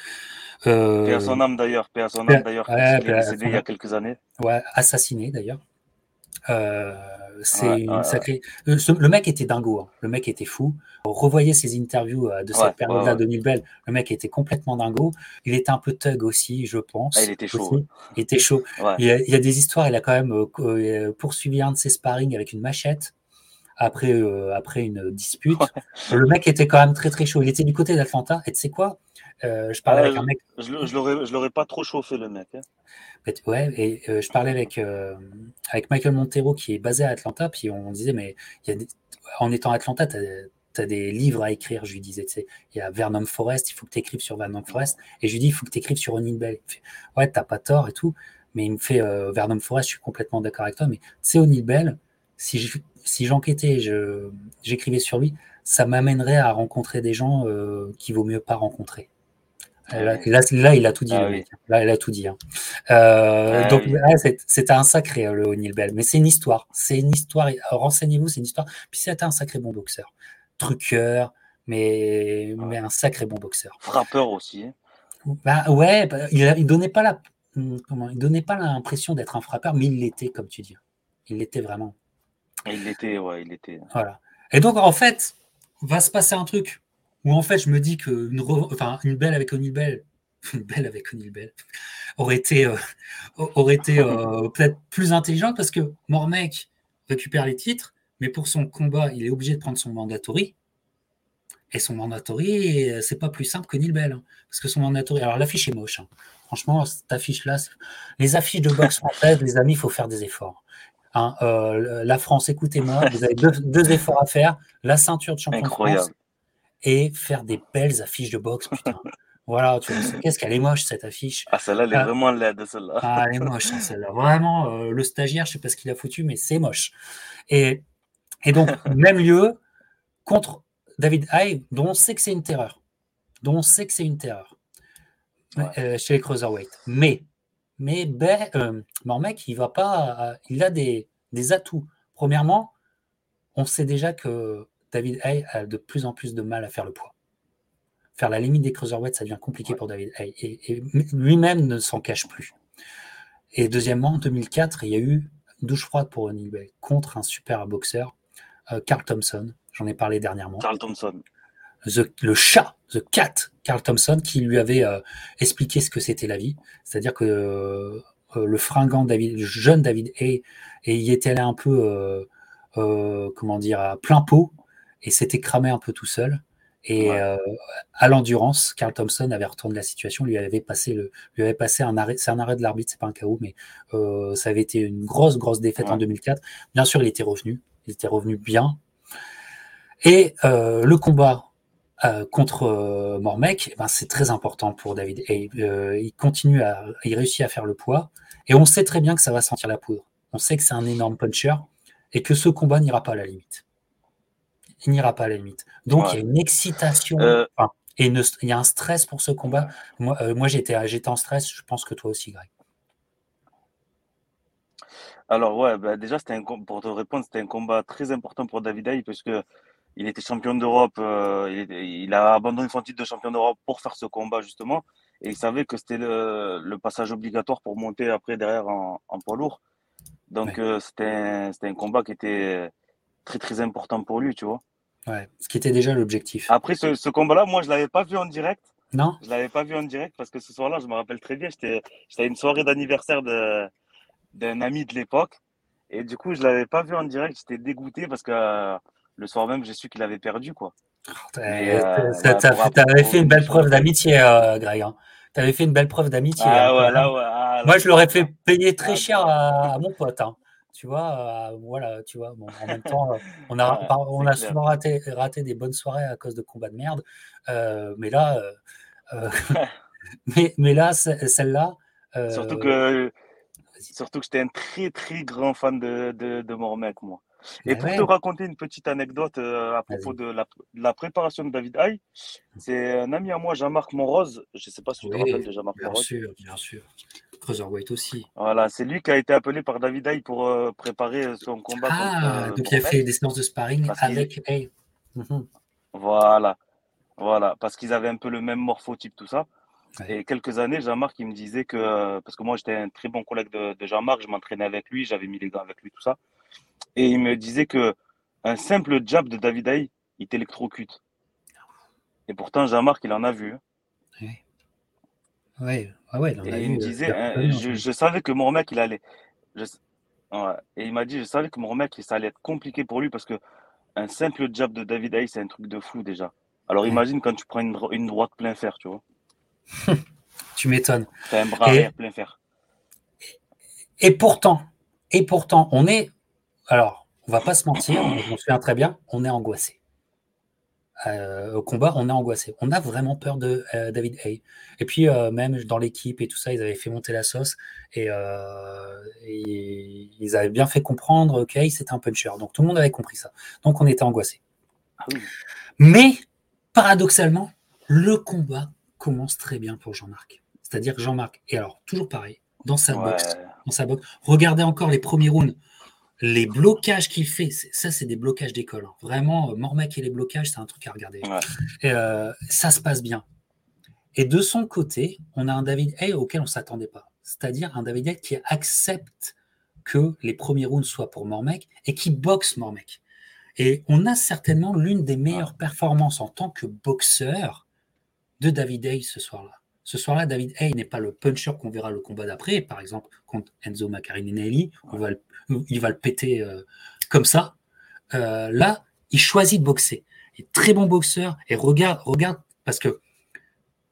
Speaker 2: Euh, Père son âme d'ailleurs, Père son âme d'ailleurs, décédé il y a quelques années.
Speaker 1: Ouais, assassiné d'ailleurs. Euh, c'est une sacrée. Euh, le mec était dingo, hein. le mec était fou. Revoyez ses interviews euh, de cette période-là de Bell, le mec était complètement dingo. Il était un peu thug aussi, je pense.
Speaker 2: Ah, il était chaud.
Speaker 1: Il était chaud. Il y, a, il, y a, des histoires, il a quand même poursuivi un de ses sparring avec une machette après, euh, après une dispute. Le mec était quand même très très chaud. Il était du côté d'Atlanta. Et tu sais quoi?
Speaker 2: Euh, Je parlais avec un mec. Je, je l'aurais pas trop chauffé le mec. Hein.
Speaker 1: Ouais, et euh, je parlais avec, avec Michael Montero qui est basé à Atlanta. Puis on disait, mais en étant à Atlanta, tu as, des livres à écrire. Je lui disais, il y a Vernon Forest, il faut que tu écrives sur Vernon Forest. Et je lui dis, il faut que tu écrives sur O'Neill Bell. Fait, ouais, t'as pas tort et tout. Mais il me fait Vernon Forest, je suis complètement d'accord avec toi. Mais c'est O'Neill Bell, si je, j'enquêtais, j'écrivais sur lui, ça m'amènerait à rencontrer des gens euh, qu'il vaut mieux pas rencontrer. Là, là, il a tout dit. Ah là, il a tout dit. Hein. Euh, ah donc, c'était un sacré, le O'Neill Bell. Mais c'est une histoire. C'est une histoire. Renseignez-vous, c'est une histoire. Puis c'était un sacré bon boxeur. Truqueur, mais, mais un sacré bon boxeur.
Speaker 2: Frappeur aussi. Hein.
Speaker 1: Bah, ouais, bah, il, il donnait pas la, comment, il donnait pas l'impression d'être un frappeur, mais il l'était, comme tu dis. Il l'était vraiment.
Speaker 2: Il l'était, ouais, il l'était.
Speaker 1: Voilà. Et donc, en fait, va se passer un truc où, en fait, je me dis qu'une enfin, une belle avec O'Neill [laughs] belle avec [laughs] aurait été, euh, euh, peut-être plus intelligente parce que Mormec récupère les titres, mais pour son combat, il est obligé de prendre son mandatory. Et son mandatory, c'est pas plus simple que Neil Bell. Hein, parce que son mandatory. Alors, l'affiche est moche. Hein. Franchement, cette affiche-là, les affiches de boxe française, les amis, il faut faire des efforts. Hein, euh, la France, écoutez-moi, vous avez deux, efforts à faire la ceinture de champion France et faire des belles affiches de boxe. Putain. [laughs] Voilà, tu vois, qu'est-ce qu'elle est moche cette affiche.
Speaker 2: Ah, celle-là, elle est ah. vraiment laide, celle-là.
Speaker 1: Ah, elle est moche, hein, celle-là. Vraiment, euh, le stagiaire, je sais pas ce qu'il a foutu, mais c'est moche. Et, et donc, [laughs] même lieu contre David Haye, dont on sait que c'est une terreur. Dont on sait que c'est une terreur euh, chez les Cruiserweight. Mais, mais ben, euh, mec, il va pas. il a des, des atouts. Premièrement, on sait déjà que David Hay a de plus en plus de mal à faire le poids faire la limite des cruiserweights, ça devient compliqué pour David Et, lui-même ne s'en cache plus. Et deuxièmement, en 2004, il y a eu douche froide pour O'Neill Bay contre un super boxeur, euh, Carl Thompson. J'en ai parlé dernièrement.
Speaker 2: Carl Thompson.
Speaker 1: le chat, The Cat, Carl Thompson, qui lui avait euh, expliqué ce que c'était la vie. C'est-à-dire que euh, le fringant David, le jeune David Hay, et il était allé un peu, comment dire, à plein pot, et s'était cramé un peu tout seul. Et euh, à l'endurance, Carl Thompson avait retourné la situation, lui avait passé le, lui avait passé un arrêt, c'est un arrêt de l'arbitre, c'est pas un KO, mais euh, ça avait été une grosse, grosse défaite en 2004. Bien sûr, il était revenu, il était revenu bien. Et euh, le combat contre Mormec, eh ben, c'est très important pour David. Et il continue à, il réussit à faire le poids. Et on sait très bien que ça va sentir la poudre. On sait que c'est un énorme puncher et que ce combat n'ira pas à la limite il n'ira pas à la limite. Donc il y a une excitation euh, et il y a un stress pour ce combat. Moi, euh, moi j'étais, en stress, je pense que toi aussi, Greg.
Speaker 2: Alors ouais, bah, déjà c'était un, pour te répondre, c'était un combat très important pour David Hay parce que il était champion d'Europe, euh, il, a abandonné son titre de champion d'Europe pour faire ce combat justement, et il savait que c'était le, passage obligatoire pour monter après derrière en, poids lourd. Donc c'était un, combat qui était très très important pour lui, tu vois.
Speaker 1: Ouais, ce qui était déjà l'objectif.
Speaker 2: Après ce, combat-là, moi, je l'avais pas vu en direct.
Speaker 1: Non
Speaker 2: Je l'avais pas vu en direct parce que ce soir-là, je me rappelle très bien, j'étais à une soirée d'anniversaire d'un ami de l'époque. Et du coup, je l'avais pas vu en direct. J'étais dégoûté parce que euh, le soir même, j'ai su qu'il avait perdu. quoi.
Speaker 1: tu avais fait une belle preuve d'amitié, euh, Greg. Hein. Tu avais fait une belle preuve d'amitié.
Speaker 2: Ah, hein, ouais, ah,
Speaker 1: Moi, je l'aurais fait payer très ah, cher à, mon pote. Hein tu vois, euh, voilà, tu vois, en même temps, on a, on a souvent raté, raté des bonnes soirées à cause de combats de merde, mais là, [laughs] [laughs] mais, mais, là, celle-là.
Speaker 2: surtout que, surtout que j'étais un très très grand fan de, de, de Mormec, moi. Et bah pour te raconter une petite anecdote à propos de la, la, préparation de David Hay, c'est un ami à moi, Jean-Marc Monrose. Je ne sais pas si tu te rappelles de Jean-Marc
Speaker 1: Monrose. Bien sûr, bien sûr. Cruiserweight aussi.
Speaker 2: Voilà, c'est lui qui a été appelé par David Hay pour euh, préparer son combat.
Speaker 1: Ah, euh, donc il a fait des séances de sparring avec Hay.
Speaker 2: Mhm. Voilà, voilà, parce qu'ils avaient un peu le même morphotype, tout ça. Et quelques années, Jean-Marc, il me disait que, parce que moi j'étais un très bon collègue de, Jean-Marc, je m'entraînais avec lui, j'avais mis les gants avec lui, tout ça. Et il me disait que un simple jab de David Hay, il t'électrocute. Et pourtant, Jean-Marc, il en a vu. Hein.
Speaker 1: Ouais, ah ouais,
Speaker 2: et il me disait, hein, je, savais que mon mec, il allait. Et il m'a dit, je savais que mon mec, ça allait être compliqué pour lui parce que un simple jab de David Hay, c'est un truc de fou déjà. Alors imagine quand tu prends une, droite plein fer, tu vois. [laughs]
Speaker 1: tu m'étonnes.
Speaker 2: T'as un bras et, plein fer.
Speaker 1: Et pourtant, et pourtant, on est. Alors, on va pas se mentir, on se souviens très bien, on est angoissé. Euh, au combat, on est angoissé. On a vraiment peur de euh, David Hay. Et puis, euh, même dans l'équipe et tout ça, ils avaient fait monter la sauce et, ils avaient bien fait comprendre que c'était un puncher. Donc, tout le monde avait compris ça. Donc, on était angoissé. Ah Mais, paradoxalement, le combat commence très bien pour Jean-Marc. C'est-à-dire que Jean-Marc, et alors, toujours pareil, dans sa boxe, dans sa boxe, regardez encore les premiers rounds. Les blocages qu'il fait, ça, c'est des blocages d'école. Hein. Vraiment, Mormac et les blocages, c'est un truc à regarder. ça se passe bien. Et de son côté, on a un David Hay auquel on ne s'attendait pas. C'est-à-dire un David Hay qui accepte que les premiers rounds soient pour Mormec et qui boxe Mormec. Et on a certainement l'une des meilleures performances en tant que boxeur de David Hay ce soir-là. Ce soir-là, David Hay n'est pas le puncher qu'on verra le combat d'après, par exemple contre Enzo Macarinelli, il va le péter euh, comme ça. Euh, là, il choisit de boxer. Il est très bon boxeur et regarde, regarde, parce que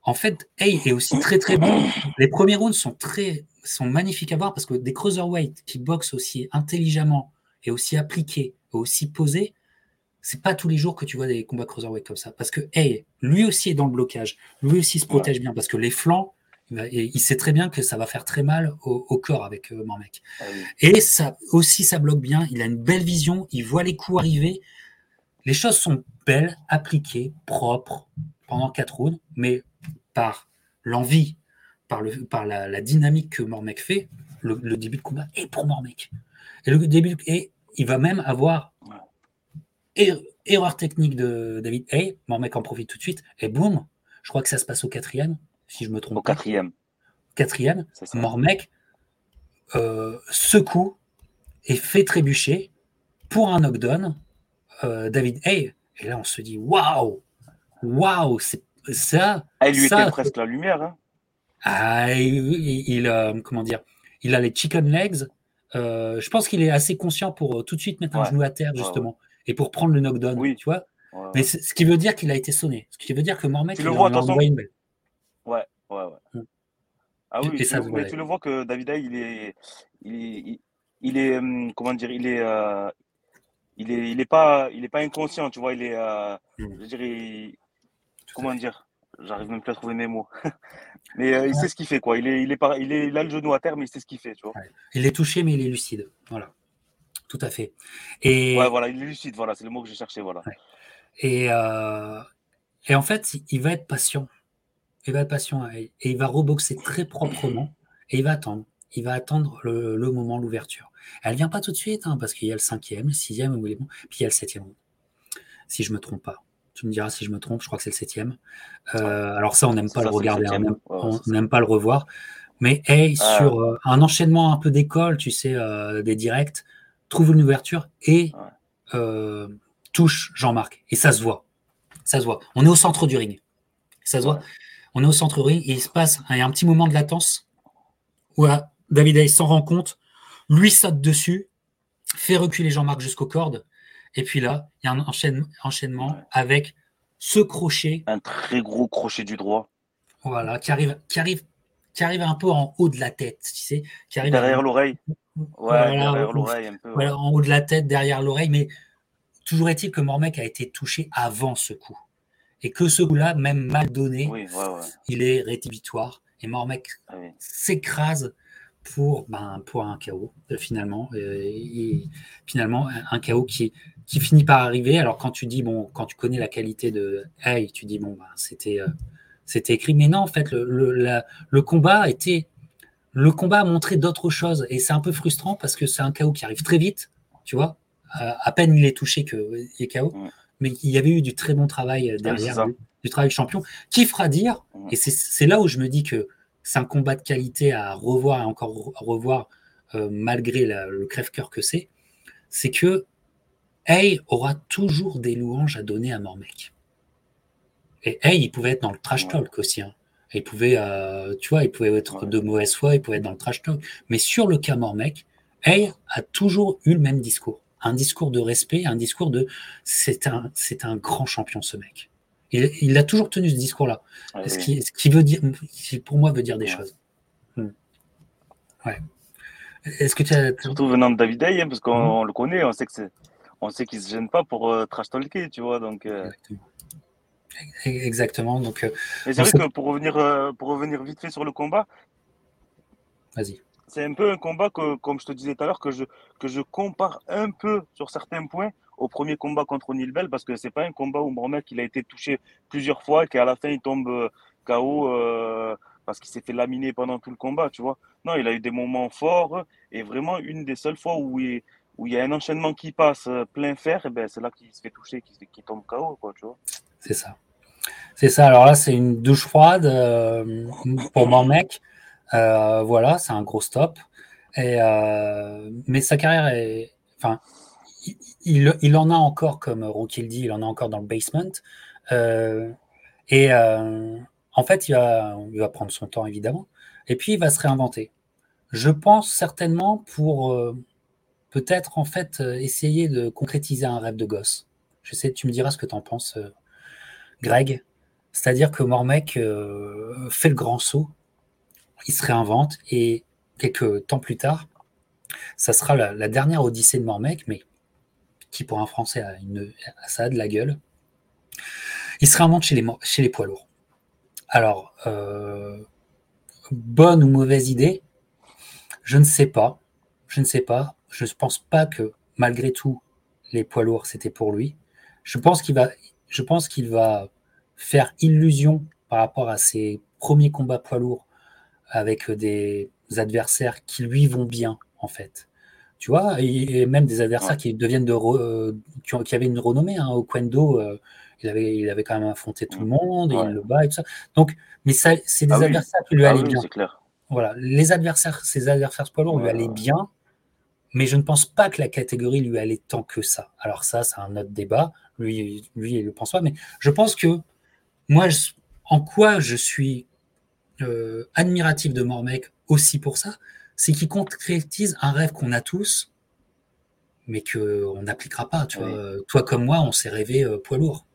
Speaker 1: en fait, Hay est aussi très très bon. Les premiers rounds sont très sont magnifiques à voir parce que des cruiserweights qui boxent aussi intelligemment et aussi appliqués, aussi posés, c'est pas tous les jours que tu vois des combats cruiserweight comme ça. Parce que hey, lui aussi est dans le blocage, lui aussi se protège bien parce que les flancs, il sait très bien que ça va faire très mal au, corps avec euh, Mormec. Ah et ça aussi, ça bloque bien. Il a une belle vision, il voit les coups arriver. Les choses sont belles, appliquées, propres pendant quatre rounds, mais par l'envie par, le, par la, dynamique que Mormec fait, le, début de combat est pour Mormec. Et le début, et il va même avoir erreur technique de David Hay, Mormec en profite tout de suite, et boum, je crois que ça se passe au quatrième, si je me trompe.
Speaker 2: Au quatrième.
Speaker 1: Quatrième, Mormec euh, secoue et fait trébucher pour un knockdown euh, David Hay. Et là, on se dit waouh, waouh, c'est ça.
Speaker 2: Elle lui était presque la lumière. Hein.
Speaker 1: Ah, il, euh, comment dire, il a les chicken legs. Je pense qu'il est assez conscient pour tout de suite mettre un genou à terre, justement, et pour prendre le knockdown, oui. tu vois. Mais ce qui veut dire qu'il a été sonné. Ce qui veut dire que Mormec,
Speaker 2: tu le vois, une belle. Ouais, ouais, ouais. Hum. Ah oui, tu, le, mais tu le vois que David il est, il il est, hum, comment dire, il est, il est, il est pas, il est pas inconscient, tu vois. Il est, je dirais, comment dire, j'arrive même plus à trouver mes mots. [laughs] Mais euh, il sait ce qu'il fait, quoi. Il est, il est, il est, il a le genou à terre, mais il sait ce qu'il fait, tu vois.
Speaker 1: Il est touché, mais il est lucide. Voilà. Tout à fait. Et...
Speaker 2: Ouais, voilà, il est lucide, voilà, c'est le mot que j'ai cherché, voilà.
Speaker 1: Et, euh... et en fait, il va être patient. Il va être patient et il va reboxer très proprement et il va attendre. Il va attendre le, le moment, l'ouverture. Elle vient pas tout de suite, hein, parce qu'il y a le cinquième, le sixième, puis il y a le septième, si je me trompe pas. Tu me diras si je me trompe, je crois que c'est le septième. Euh, alors ça, on n'aime pas le regarder, on n'aime pas le revoir. Mais hey, ah. sur euh, un enchaînement un peu d'école, tu sais, euh, des directs, trouve une ouverture et touche Jean-Marc. Et ça se voit. Ça se voit. On est au centre du ring. Ça se voit. On est au centre du ring et il se passe un petit moment de latence où David Hayes s'en rend compte, lui saute dessus, fait reculer Jean-Marc jusqu'aux cordes et puis là, il y a un enchaînement avec ce crochet.
Speaker 2: Un très gros crochet du droit.
Speaker 1: Voilà, qui arrive, qui arrive, qui arrive un peu en haut de la tête, tu sais. Qui arrive
Speaker 2: derrière l'oreille. Ouais, derrière l'oreille un peu.
Speaker 1: en haut de la tête, derrière l'oreille. Mais toujours est-il que Mormec a été touché avant ce coup. Et que ce coup-là, même mal donné, il est rétibitoire. Et Mormec ah s'écrase pour, ben, pour un chaos, euh, finalement. Et, finalement, un chaos qui, qui finit par arriver. Alors, quand tu dis, bon, quand tu connais la qualité de Hey, tu dis, bon, ben, c'était, euh, c'était écrit. Mais non, en fait, le, le, le combat était. Le combat a montré d'autres choses. Et c'est un peu frustrant parce que c'est un chaos qui arrive très vite, tu vois. à peine il est touché qu'il est chaos. Mais il y avait eu du très bon travail euh, derrière, du, travail champion, qui fera dire, et c'est là où je me dis que c'est un combat de qualité à revoir et encore revoir euh, malgré le crève-cœur que c'est, c'est que Hey aura toujours des louanges à donner à Mormec. Et Hey, il pouvait être dans le trash talk aussi. Hein. Il pouvait, euh, tu vois, il pouvait être de mauvaise foi, il pouvait être dans le trash talk. Mais sur le cas Mormec, Hey a toujours eu le même discours. Un discours de respect, un discours de c'est un, c'est un grand champion ce mec. Il, a toujours tenu ce discours-là. ce, qui, veut dire, pour moi, veut dire des choses. Hmm. Ouais.
Speaker 2: Est-ce que tu as... Surtout venant de David Day, hein, parce qu'on hmm. le connaît, on sait que c'est, on sait qu'il se gêne pas pour euh, trash talker, tu vois. Donc. Euh.
Speaker 1: Exactement. Donc. Euh,
Speaker 2: c'est vrai que pour revenir, pour revenir vite fait sur le combat.
Speaker 1: Vas-y.
Speaker 2: C'est un peu un combat que, comme je te disais tout à l'heure, que je, que je compare un peu sur certains points au premier combat contre Nilbel parce que c'est pas un combat où Mohamed il a été touché plusieurs fois et qu'à la fin il tombe euh, KO euh, parce qu'il s'est fait laminer pendant tout le combat, tu vois. Non, il a eu des moments forts et vraiment une des seules fois où il, où il y a un enchaînement qui passe plein fer, et ben c'est là qu'il se fait toucher, qu'il tombe KO, quoi, tu vois.
Speaker 1: C'est ça. C'est ça. Alors là, c'est une douche froide pour mon mec. voilà, c'est un gros stop. Et, mais sa carrière est. Enfin, il, en a encore, comme Rookie le dit, il en a encore dans le basement. et en fait, il va, prendre son temps, évidemment. Et puis, il va se réinventer. Je pense certainement pour euh, peut-être en fait euh, essayer de concrétiser un rêve de gosse. Je sais, tu me diras ce que tu en penses, euh, Greg. C'est-à-dire que Mormec fait le grand saut, il se réinvente et quelques temps plus tard, ça sera la, dernière odyssée de Mormec, mais qui pour un Français a, une, ça de la gueule. Il se réinvente chez les, chez les poids lourds. Alors, bonne ou mauvaise idée, je ne sais pas. Je ne sais pas. Je ne pense pas que malgré tout, les poids lourds, c'était pour lui. Je pense qu'il va, je pense qu'il va faire illusion par rapport à ses premiers combats poids lourds avec des adversaires qui lui vont bien, en fait. Tu vois, et même des adversaires qui deviennent de euh, qui, avaient une renommée. Hein, au Quendo, euh, il, avait, il avait quand même affronté tout le monde, et il le bat et tout ça. Donc, mais ça, c'est des ah adversaires qui lui ah allaient bien. Clair. Voilà, les adversaires, ses adversaires poids lourds lui allaient bien, mais je ne pense pas que la catégorie lui allait tant que ça. Alors ça, c'est un autre débat. Lui, lui, il le pense pas, mais je pense que moi, en quoi je suis euh, admiratif de Mormec aussi pour ça, c'est qu'il concrétise un rêve qu'on a tous, mais qu'on n'appliquera pas. Tu vois, toi comme moi, on s'est rêvé euh, poids lourd.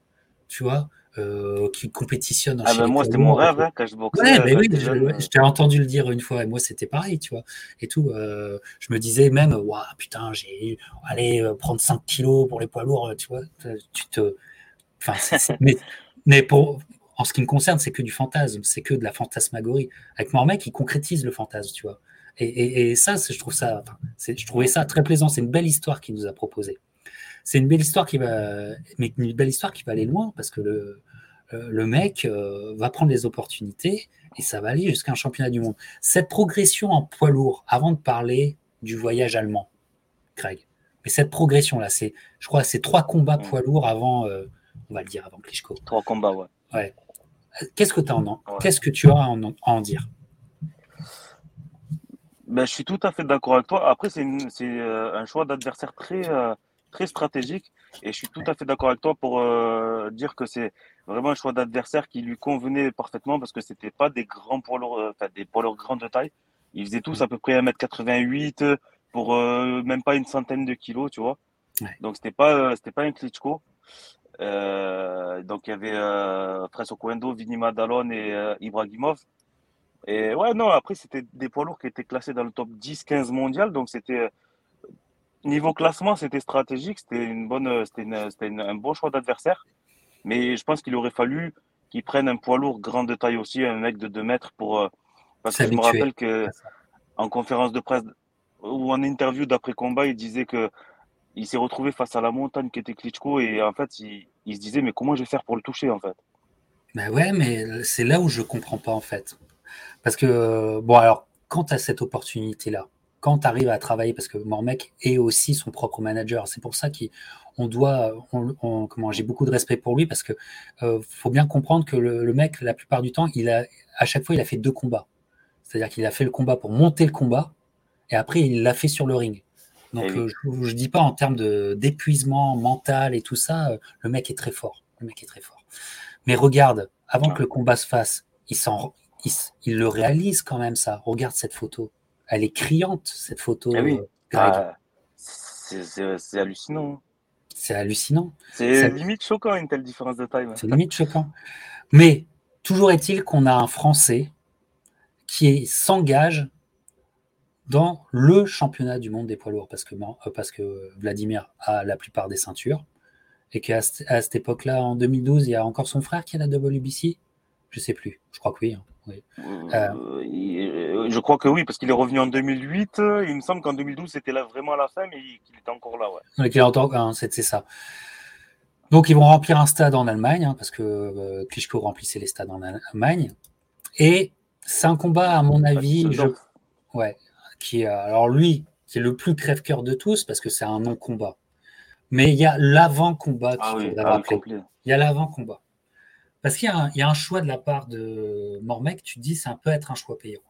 Speaker 1: Tu vois, euh, qui compétitionne.
Speaker 2: Ah ben moi c'était mon rêve hein, quand je boxais.
Speaker 1: Ouais, mais oui, je, t'ai entendu le dire une fois et moi c'était pareil, tu vois. Et tout, euh, je me disais même, waouh putain, j'ai allé prendre 5 kilos pour les poids lourds, tu vois. Tu te, enfin, [laughs] mais, mais pour en ce qui me concerne, c'est que du fantasme, c'est que de la fantasmagorie. Avec Mormec, il concrétise le fantasme, tu vois. Et, et, et ça, je trouve ça, je trouvais ça très plaisant. C'est une belle histoire qu'il nous a proposée c'est une belle histoire qui va, mais une belle histoire qui va aller loin parce que le, euh, le mec euh, va prendre les opportunités et ça va aller jusqu'à un championnat du monde. Cette progression en poids lourd, avant de parler du voyage allemand, Craig, mais cette progression-là, c'est, je crois, c'est trois combats poids lourds avant, euh, on va le dire, avant Klitschko.
Speaker 2: Trois combats, ouais.
Speaker 1: ouais. Qu'est-ce que, as en, qu'est-ce que tu as à en, en dire?
Speaker 2: Ben, Je suis tout à fait d'accord avec toi. Après, c'est, un choix d'adversaire très très stratégique. Et je suis tout à fait d'accord avec toi pour euh, dire que c'est vraiment un choix d'adversaire qui lui convenait parfaitement parce que c'était pas des grands poids lourds, euh, enfin des poids lourds grands de taille. Ils faisaient tous à peu près 1m88 pour euh, même pas une centaine de kilos, tu vois. Donc c'était pas c'était pas un Klitschko. Donc il y avait euh, Fresso Coendo, Madalon et Ibrahimov. Et ouais, non, après c'était des poids lourds qui étaient classés dans le top 10-15 mondial, donc c'était Niveau classement, c'était stratégique, c'était une bonne, c'était un bon choix d'adversaire. Mais je pense qu'il aurait fallu qu'il prenne un poids lourd grand de taille aussi, un mec de 2 mètres pour. Euh, parce que je me rappelle que en conférence de presse ou en interview d'après combat, il disait que il s'est retrouvé face à la montagne qui était Klitschko et en fait, il, il, se disait mais comment je vais faire pour le toucher en fait?
Speaker 1: Ben ouais, mais c'est là où je comprends pas en fait. Parce que bon alors quant à cette opportunité là, quand tu arrives à travailler, parce que Mormec est aussi son propre manager, c'est pour ça qu'on doit, comment, j'ai beaucoup de respect pour lui parce que euh, faut bien comprendre que le, mec, la plupart du temps, il a, à chaque fois, il a fait deux combats. C'est-à-dire qu'il a fait le combat pour monter le combat et après, il l'a fait sur le ring. Donc, eh euh, je ne dis pas en termes d'épuisement mental et tout ça, euh, le mec est très fort. Le mec est très fort. Mais regarde, avant que le combat se fasse, il, il, il le réalise quand même ça. Regarde cette photo elle est criante, cette photo.
Speaker 2: Ah oui. Ah, c'est hallucinant.
Speaker 1: C'est hallucinant.
Speaker 2: C'est limite choquant une telle différence de taille.
Speaker 1: C'est limite choquant. Mais toujours est-il qu'on a un Français qui s'engage dans le championnat du monde des poids lourds parce que, euh, parce que Vladimir a la plupart des ceintures et qu'à cette époque-là, en 2012, il y a encore son frère qui a la WBC. Je sais plus. Je crois que oui. Hein.
Speaker 2: Euh, je crois que oui, parce qu'il est revenu en 2008. Il me semble qu'en 2012, c'était là vraiment à la fin, mais qu'il était encore là. Ouais.
Speaker 1: Hein, c'est ça. Donc, ils vont remplir un stade en Allemagne, hein, parce que euh, Klitschko remplissait les stades en Allemagne. Et c'est un combat, à mon avis, ouais, qui, alors lui, qui est le plus crève-cœur de tous parce que c'est un non-combat. Mais il y a l'avant-combat
Speaker 2: ah ah
Speaker 1: Il y a l'avant-combat. Parce qu'il y, a un choix de la part de Mormec, tu te dis, ça peut être un choix payant.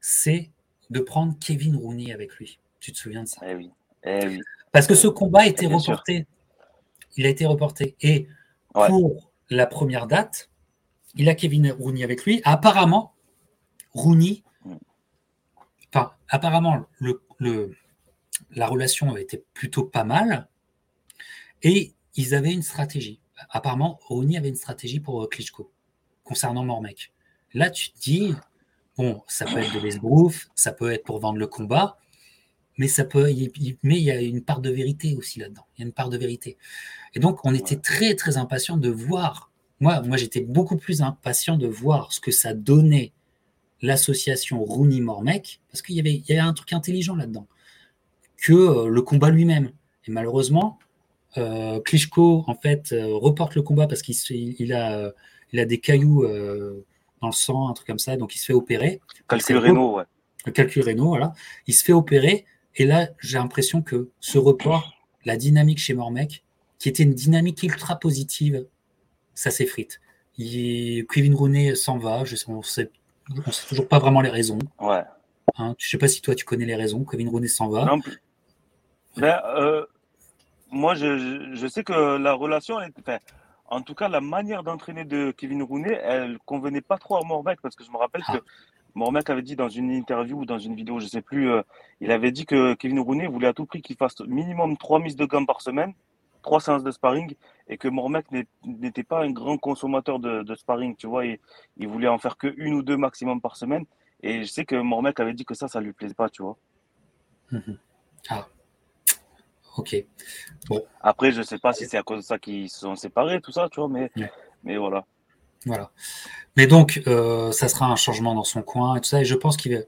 Speaker 1: C'est de prendre Kevin Rooney avec lui. Tu te souviens de ça?
Speaker 2: Eh oui. Eh oui.
Speaker 1: Parce que ce combat a été reporté. Il a été reporté. Et pour la première date, il a Kevin Rooney avec lui. Apparemment, Rooney, apparemment, le, la relation était plutôt pas mal. Et ils avaient une stratégie. Apparemment, Rooney avait une stratégie pour euh, Klitschko concernant Mormec. Là, tu te dis, bon, ça peut être de l'esbrouf, ça peut être pour vendre le combat, mais ça peut, mais il y a une part de vérité aussi là-dedans. Il y a une part de vérité. Et donc, on était très, très impatient de voir. Moi, moi j'étais beaucoup plus impatient de voir ce que ça donnait l'association Rooney-Mormec, parce qu'il y avait, il y avait un truc intelligent là-dedans, que euh, le combat lui-même. Et malheureusement, euh, Klitschko, en fait, euh, reporte le combat parce qu'il il a, il a des cailloux euh, dans le sang, un truc comme ça, donc il se fait opérer.
Speaker 2: Calcul rénaux, ouais.
Speaker 1: Le calcul rénaux, voilà. Il se fait opérer, et là, j'ai l'impression que ce report, la dynamique chez Mormec, qui était une dynamique ultra positive, ça s'effrite. Kevin Rooney s'en va, je sais, on ne sait, toujours pas vraiment les raisons.
Speaker 2: Ouais.
Speaker 1: Hein, je ne sais pas si toi tu connais les raisons. Kevin Rooney s'en va. Non,
Speaker 2: ben, euh, moi, je, sais que la relation, enfin, en tout cas, la manière d'entraîner de Kevin Rooney, elle convenait pas trop à Mormec parce que je me rappelle que ah. Mormec avait dit dans une interview ou dans une vidéo, je sais plus, euh, il avait dit que Kevin Rooney voulait à tout prix qu'il fasse minimum trois mises de gamme par semaine, trois séances de sparring, et que Mormec n'était pas un grand consommateur de, sparring, tu vois, et, il voulait en faire que une ou deux maximum par semaine. Et je sais que Mormec avait dit que ça, ça lui plaisait pas, tu vois.
Speaker 1: Mhm. Ah. Ok.
Speaker 2: Bon. Après, je sais pas si c'est à cause de ça qu'ils se sont séparés, tout ça, tu vois, mais, mais voilà.
Speaker 1: Voilà. Mais donc, euh, ça sera un changement dans son coin et tout ça. Et je pense qu'il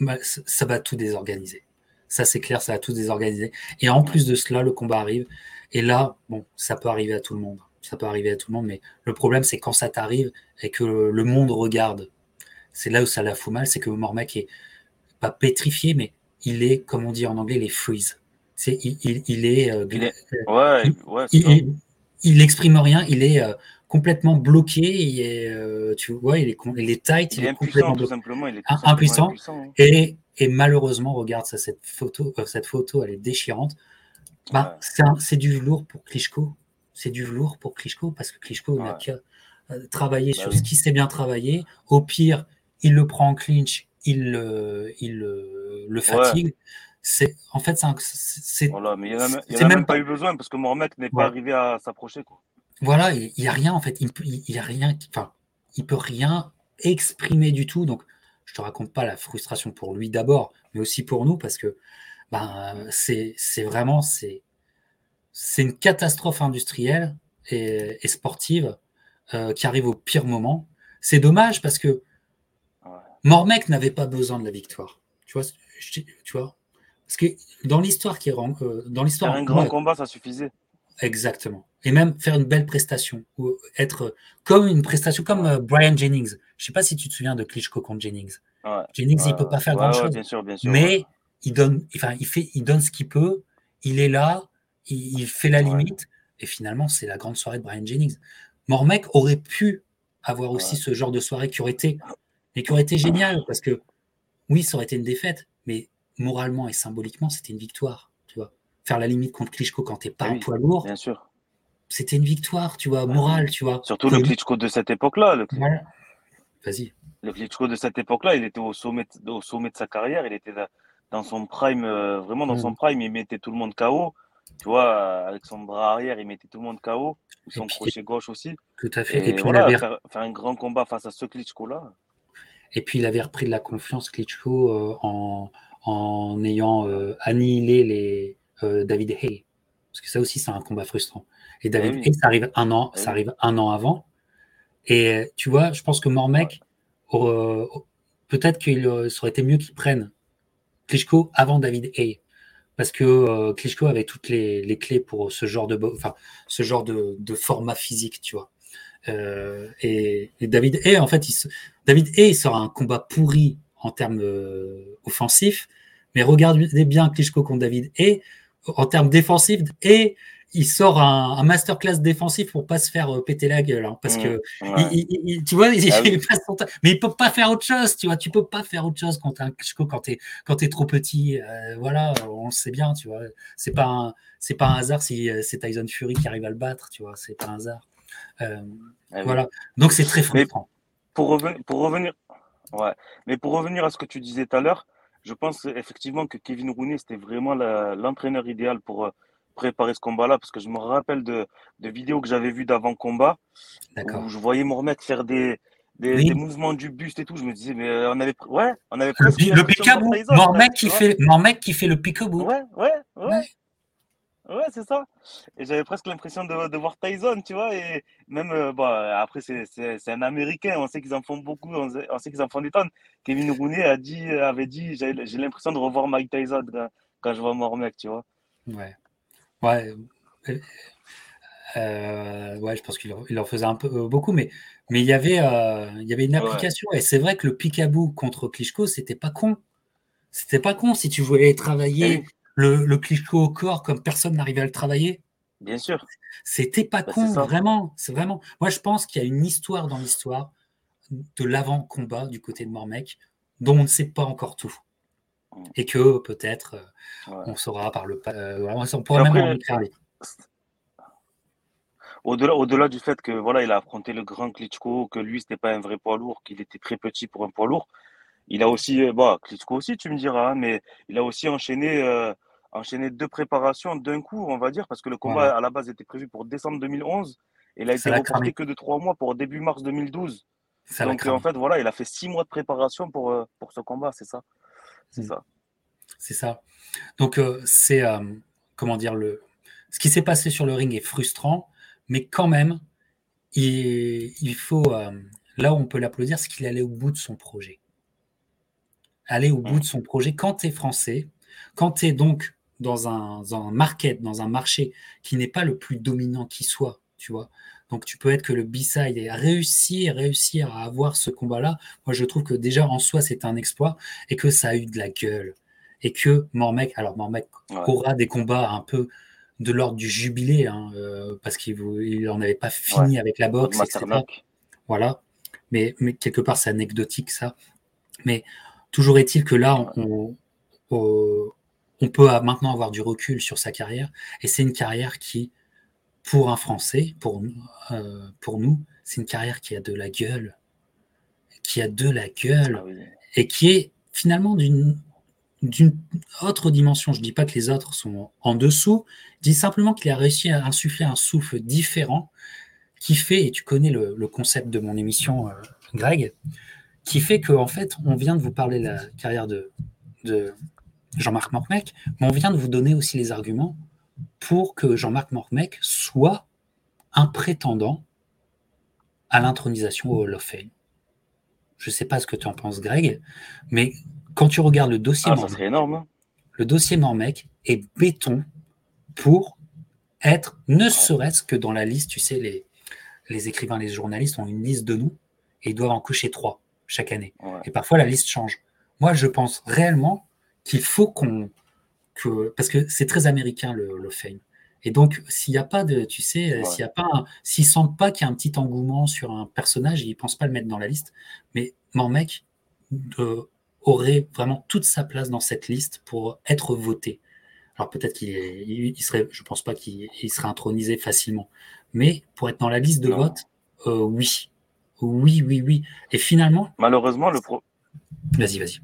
Speaker 1: va, ça va tout désorganiser. Ça, c'est clair, ça va tout désorganiser. Et en plus de cela, le combat arrive. Et là, bon, ça peut arriver à tout le monde. Ça peut arriver à tout le monde. Mais le problème, c'est quand ça t'arrive et que le monde regarde. C'est là où ça la fout mal. C'est que Mormac est pas pétrifié, mais il est, comme on dit en anglais, les freeze. C'est, il, il, est. Euh,
Speaker 2: il, ouais, ouais,
Speaker 1: il, il, exprime rien. Il est euh, complètement bloqué. Il est, euh, tu vois, il est, il est tight.
Speaker 2: Il, est simplement. Il est
Speaker 1: impuissant. Hein. et, et, malheureusement, regarde ça, cette photo, euh, cette photo, elle est déchirante. Bah, c'est du velours pour Klitschko. C'est du velours pour Klitschko parce que Klitschko n'a qu'à euh, travailler bah sur ce qui s'est bien travaillé. Au pire, il le prend en clinch, il, il le fatigue. C'est en fait c'est.
Speaker 2: Voilà, mais il n'y a, même, pas eu besoin parce que Mohamed n'est pas arrivé à s'approcher.
Speaker 1: Voilà, il n'y a rien en fait. Il, il, a rien. Enfin, il peut rien exprimer du tout. Donc, je te raconte pas la frustration pour lui d'abord, mais aussi pour nous parce que ben, c'est vraiment c'est une catastrophe industrielle et, sportive euh, qui arrive au pire moment. C'est dommage parce que Mormec n'avait pas besoin de la victoire. Tu vois, tu vois Parce que dans l'histoire qui est euh, dans l'histoire,
Speaker 2: un grand combat, ça suffisait.
Speaker 1: Exactement. Et même faire une belle prestation ou être comme une prestation comme euh, Brian Jennings. Je sais pas si tu te souviens de Klitschko contre Jennings. Jennings, il peut pas faire grand chose. mais il donne, enfin, il fait, il donne ce qu'il peut. Il est là, il, fait la limite. Et finalement, c'est la grande soirée de Brian Jennings. Mormec aurait pu avoir aussi ce genre de soirée qui aurait été, et qui aurait été génial parce que oui, ça aurait été une défaite, mais moralement et symboliquement, c'était une victoire faire la limite contre Klitschko quand t'es pas un poids lourd.
Speaker 2: Bien sûr.
Speaker 1: C'était une victoire, tu vois, morale, tu vois.
Speaker 2: Surtout le Klitschko de cette époque-là.
Speaker 1: Vas-y.
Speaker 2: Le Klitschko de cette époque-là, il était au sommet, au sommet de sa carrière. Il était dans son prime, euh, vraiment dans son mm. prime. Il mettait tout le monde KO. Tu vois, avec son bras arrière, il mettait tout le monde KO. Son crochet gauche aussi.
Speaker 1: Tout à fait.
Speaker 2: Et, puis voilà, faire, un grand combat face à ce Klitschko-là.
Speaker 1: Et puis il avait repris de la confiance, Klitschko, euh, en, en ayant euh, annihilé les, euh, David Hay. Parce que ça aussi, c'est un combat frustrant. Et David Hay, ça arrive un an, ça arrive un an avant. Et tu vois, je pense que Mormec, peut-être qu'il aurait été mieux qu'il prenne Klitschko avant David Hay. Parce que euh, Klitschko avait toutes les, clés pour ce genre de, enfin, ce genre de, format physique, tu vois. Euh, et, David Hay, en fait, il David Hay sort un combat pourri en termes offensifs, Mais regardez bien Klitschko contre David. Et en termes défensifs, et il sort un, masterclass défensif pour pas se faire euh, péter la gueule. Hein, parce mmh, que, tu vois, il, ah mais il peut pas faire autre chose. Tu vois, tu peux pas faire autre chose quand un quand t'es quand es trop petit. Euh, voilà, on le sait bien. Tu vois, c'est pas c'est pas un hasard si euh, c'est Tyson Fury qui arrive à le battre. Tu vois, c'est pas un hasard. Ah voilà. Donc c'est très frustrant.
Speaker 2: Pour, revenir, pour revenir, ouais. Mais pour revenir à ce que tu disais tout à l'heure, je pense effectivement que Kevin Rooney c'était vraiment l'entraîneur idéal pour préparer ce combat-là parce que je me rappelle de, de vidéos que j'avais vues d'avant-combat où je voyais Mohamed faire des, des, mouvements du buste et tout. Je me disais, mais euh, on avait, ouais, on avait
Speaker 1: le, le. Mohamed qui fait, qui fait le picabou.
Speaker 2: Ouais, ouais, ouais. ouais. c'est ça. Et j'avais presque l'impression de, de, voir Tyson, tu vois. Et même, euh, bah, après, c'est un Américain. On sait qu'ils en font beaucoup. On sait, qu'ils en font des tonnes. Kevin Rooney a dit, avait dit j'ai l'impression de revoir Mike Tyson quand, je vois Mohamed, tu vois.
Speaker 1: Ouais. Ouais, euh, ouais, je pense qu'il en, faisait un peu euh, beaucoup, mais mais il y avait euh, il y avait une application et c'est vrai que le Picaboo contre Klitschko, c'était pas con. C'était pas con si tu voulais travailler eh le, le Klitschko au corps comme personne n'arrivait à le travailler.
Speaker 2: Bien sûr.
Speaker 1: C'était pas bah, con, vraiment. C'est vraiment. Moi, je pense qu'il y a une histoire dans l'histoire de l'avant-combat du côté de Mormec dont on ne sait pas encore tout et que peut-être euh, on saura par le euh, on pourra même en écrire
Speaker 2: Au-delà, au-delà du fait que voilà, il a affronté le grand Klitschko, que lui c'était pas un vrai poids lourd, qu'il était très petit pour un poids lourd. Il a aussi, euh, bah, Klitschko aussi, tu me diras, hein, mais il a aussi enchaîné, enchaîné deux préparations d'un coup, on va dire, parce que le combat à la base était prévu pour décembre 2011 et il a été reporté que de trois mois pour début mars 2012. Donc en fait, voilà, il a fait six mois de préparation pour, pour ce combat, c'est ça? C'est mm. ça.
Speaker 1: C'est ça. Donc, euh, c'est, euh, comment dire, le... ce qui s'est passé sur le ring est frustrant, mais quand même, il, faut, euh, là où on peut l'applaudir, c'est qu'il allait au bout de son projet. Aller au bout de son projet. Quand tu es français, quand tu es donc dans un, dans un market, dans un marché qui n'est pas le plus dominant qui soit, tu vois, donc tu peux être que le B-side et réussir, réussir à avoir ce combat-là. Moi, je trouve que déjà en soi, c'est un exploit et que ça a eu de la gueule. Et que Mormec, alors Mormec aura des combats un peu de l'ordre du jubilé, hein, euh, parce qu'il n'en avait pas fini avec la boxe, etc. Voilà. Mais, mais quelque part, c'est anecdotique ça. Mais toujours est-il que là, on, on peut maintenant avoir du recul sur sa carrière. Et c'est une carrière qui, pour un Français, pour, euh, pour nous, c'est une carrière qui a de la gueule, qui a de la gueule, ah et qui est finalement d'une d'une autre dimension. Je ne dis pas que les autres sont en dessous, je dis simplement qu'il a réussi à insuffler un souffle différent qui fait, et tu connais le, concept de mon émission, euh, Greg, qui fait qu'en fait, on vient de vous parler de la carrière de, de Jean-Marc Mormec, mais on vient de vous donner aussi les arguments pour que Jean-Marc Mormec soit un prétendant à l'intronisation au Hall of Fame. Je ne sais pas ce que tu en penses, Greg, mais quand tu regardes le dossier
Speaker 2: ah, énorme. Hein.
Speaker 1: le dossier Mormec est béton pour être, ne serait-ce que dans la liste, tu sais, les, les écrivains, les journalistes ont une liste de nous et ils doivent en coucher trois chaque année. Et parfois, la liste change. Moi, je pense réellement qu'il faut qu'on parce que c'est très américain le, fame. Et donc, s'il n'y a pas de, tu sais, s'il y a pas, s'ils sentent pas qu'il y a un petit engouement sur un personnage, ils pensent pas le mettre dans la liste. Mais mon mec euh, aurait vraiment toute sa place dans cette liste pour être voté. Alors peut-être qu'il il serait, je pense pas qu'il serait intronisé facilement, mais pour être dans la liste de vote, euh, oui, oui, oui, oui. Et finalement,
Speaker 2: malheureusement le pro.
Speaker 1: Vas-y, vas-y.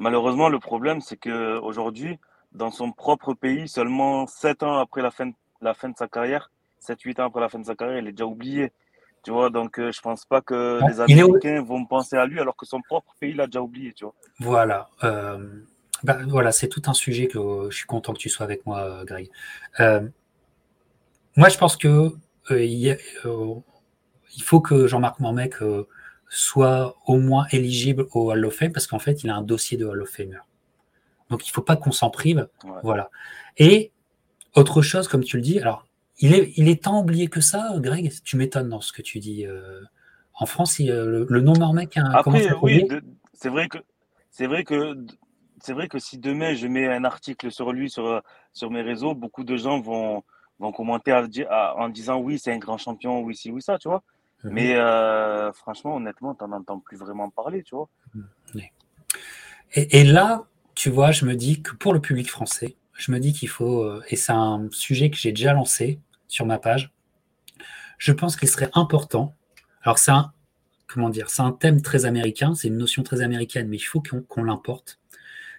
Speaker 2: Malheureusement, le problème, c'est qu'aujourd'hui, dans son propre pays, seulement 7 ans après la fin, de, la fin de sa carrière, 7-8 ans après la fin de sa carrière, il est déjà oublié. Tu vois, donc euh, je pense pas que les Américains vont penser à lui alors que son propre pays l'a déjà oublié, tu vois.
Speaker 1: Voilà. Euh, ben, voilà, c'est tout un sujet que je suis content que tu sois avec moi, euh, Greg. moi, je pense que il, faut que Jean-Marc Mormec soit au moins éligible au Hall of Fame parce qu'en fait, il a un dossier de Hall of Famer. Donc, il ne faut pas qu'on s'en prive. Voilà. Et autre chose, comme tu le dis, alors, il est, il est tant oublié que ça, Greg? Tu m'étonnes dans ce que tu dis. Euh, en France, le, nom Mormec
Speaker 2: a Après, oui, c'est vrai que c'est vrai que c'est vrai que si demain je mets un article sur lui sur, sur mes réseaux, beaucoup de gens vont, vont commenter en disant oui, c'est un grand champion, oui, si, oui, ça, tu vois. Mhm. Mais euh, franchement, honnêtement, tu n'en entends plus vraiment parler, tu vois. Mhm.
Speaker 1: Et, là, tu vois, je me dis que pour le public français, je me dis qu'il faut, euh, et c'est un sujet que j'ai déjà lancé sur ma page, je pense qu'il serait important. Alors, c'est un, comment dire, c'est un thème très américain, c'est une notion très américaine, mais il faut qu'on l'importe.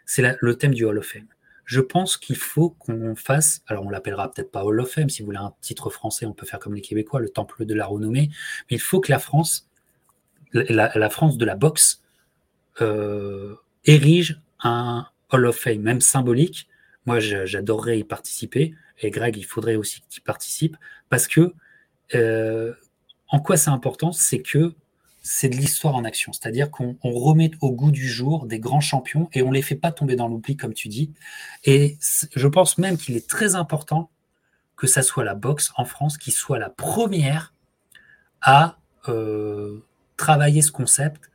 Speaker 1: C'est le thème du Hall of Fame je pense qu'il faut qu'on fasse, alors on l'appellera peut-être pas Hall of Fame, si vous voulez un titre français, on peut faire comme les Québécois, le temple de la renommée, mais il faut que la France, la, France de la boxe, euh, érige un Hall of Fame, même symbolique. Moi, j'adorerais y participer, et Greg, il faudrait aussi qu'il participe, parce que euh, en quoi c'est important, c'est que c'est de l'histoire en action. C'est-à-dire qu'on remet au goût du jour des grands champions et on les fait pas tomber dans l'oubli, comme tu dis. Et je pense même qu'il est très important que ça soit la boxe en France qui soit la première à euh, travailler ce concept.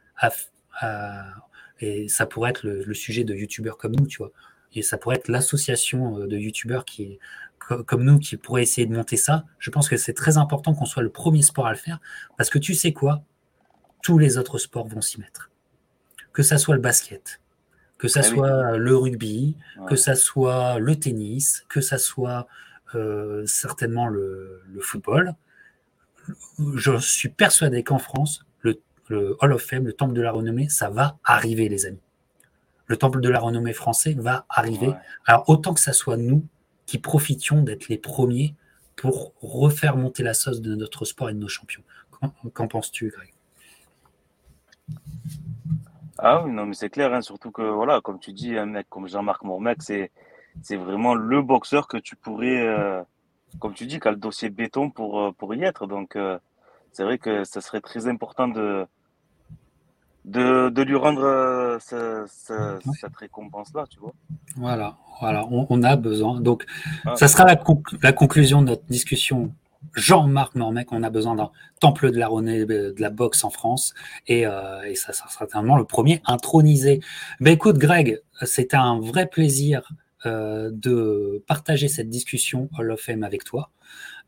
Speaker 1: et ça pourrait être le, sujet de youtubeurs comme nous, tu vois. Et ça pourrait être l'association euh, de youtubeurs qui, comme nous qui pourrait essayer de monter ça. Je pense que c'est très important qu'on soit le premier sport à le faire parce que tu sais quoi? Tous les autres sports vont s'y mettre. Que ça soit le basket, que ça ah soit le rugby, que ça soit le tennis, que ça soit euh, certainement le, football. Je suis persuadé qu'en France, le, Hall of Fame, le Temple de la Renommée, ça va arriver, les amis. Le Temple de la Renommée français va arriver. Alors, autant que ça soit nous qui profitions d'être les premiers pour refaire monter la sauce de notre sport et de nos champions. Qu'en penses-tu, Greg?
Speaker 2: Ah oui, non, mais c'est clair, hein, surtout que, voilà, comme tu dis, un mec comme Jean-Marc Mormec, c'est, c'est vraiment le boxeur que tu pourrais, euh, comme tu dis, qui a le dossier béton pour, euh, pour y être. Donc, euh, c'est vrai que ça serait très important de, de, de lui rendre cette récompense-là, tu vois.
Speaker 1: Voilà, voilà, on, a besoin. Donc, ah. ça sera la, la conclusion de notre discussion Jean-Marc Normec, on a besoin d'un temple de la renommée de la boxe en France et, euh, ça sera certainement le premier intronisé. Ben écoute Greg, c'était un vrai plaisir euh, de partager cette discussion Hall of Fame avec toi.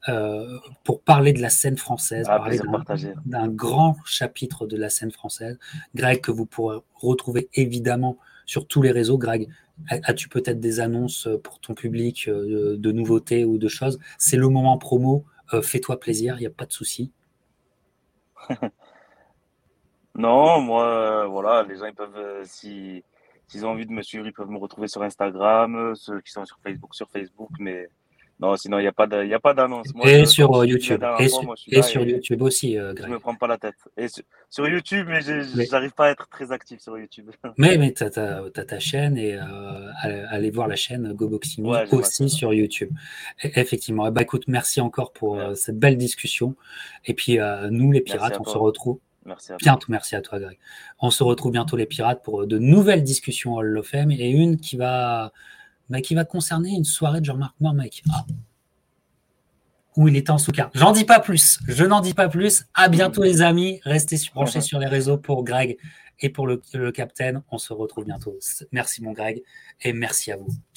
Speaker 1: Euh, pour parler de la scène française, ah, parler d'un grand chapitre de la scène française. Greg, que vous pourrez retrouver évidemment sur tous les réseaux. Greg, as-tu peut-être des annonces pour ton public de nouveautés ou de choses? C'est le moment promo. Euh, fais-toi plaisir, il n'y a pas de souci. [laughs]
Speaker 2: non, moi, euh, voilà, les gens, ils peuvent, euh, si, s'ils ont envie de me suivre, ils peuvent me retrouver sur Instagram, ceux qui sont sur Facebook, sur Facebook, mais non, sinon, il n'y a pas d'annonce.
Speaker 1: Et sur YouTube. Et, sur YouTube aussi, euh,
Speaker 2: Greg. Je me prends pas la tête. Et sur, YouTube, mais je n'arrive pas à être très actif sur YouTube. [laughs]
Speaker 1: Mais, mais tu as, ta chaîne et euh, allez voir la chaîne GoBoxing aussi sur YouTube. effectivement. Eh ben, écoute, merci encore pour euh, cette belle discussion. Et puis, nous, les pirates, on se retrouve. Merci à bientôt. Merci à toi, Greg. On se retrouve bientôt, les pirates, pour de nouvelles discussions Hall of Fame et une qui va bah, qui va concerner une soirée de Jean-Marc Mormec. Ah. Où il était en sous-carte. J'en dis pas plus. Je n'en dis pas plus. À bientôt, les amis. Restez branchés sur les réseaux pour Greg et pour le, le Captain. On se retrouve bientôt. Merci, mon Greg. Et merci à vous. Ciao.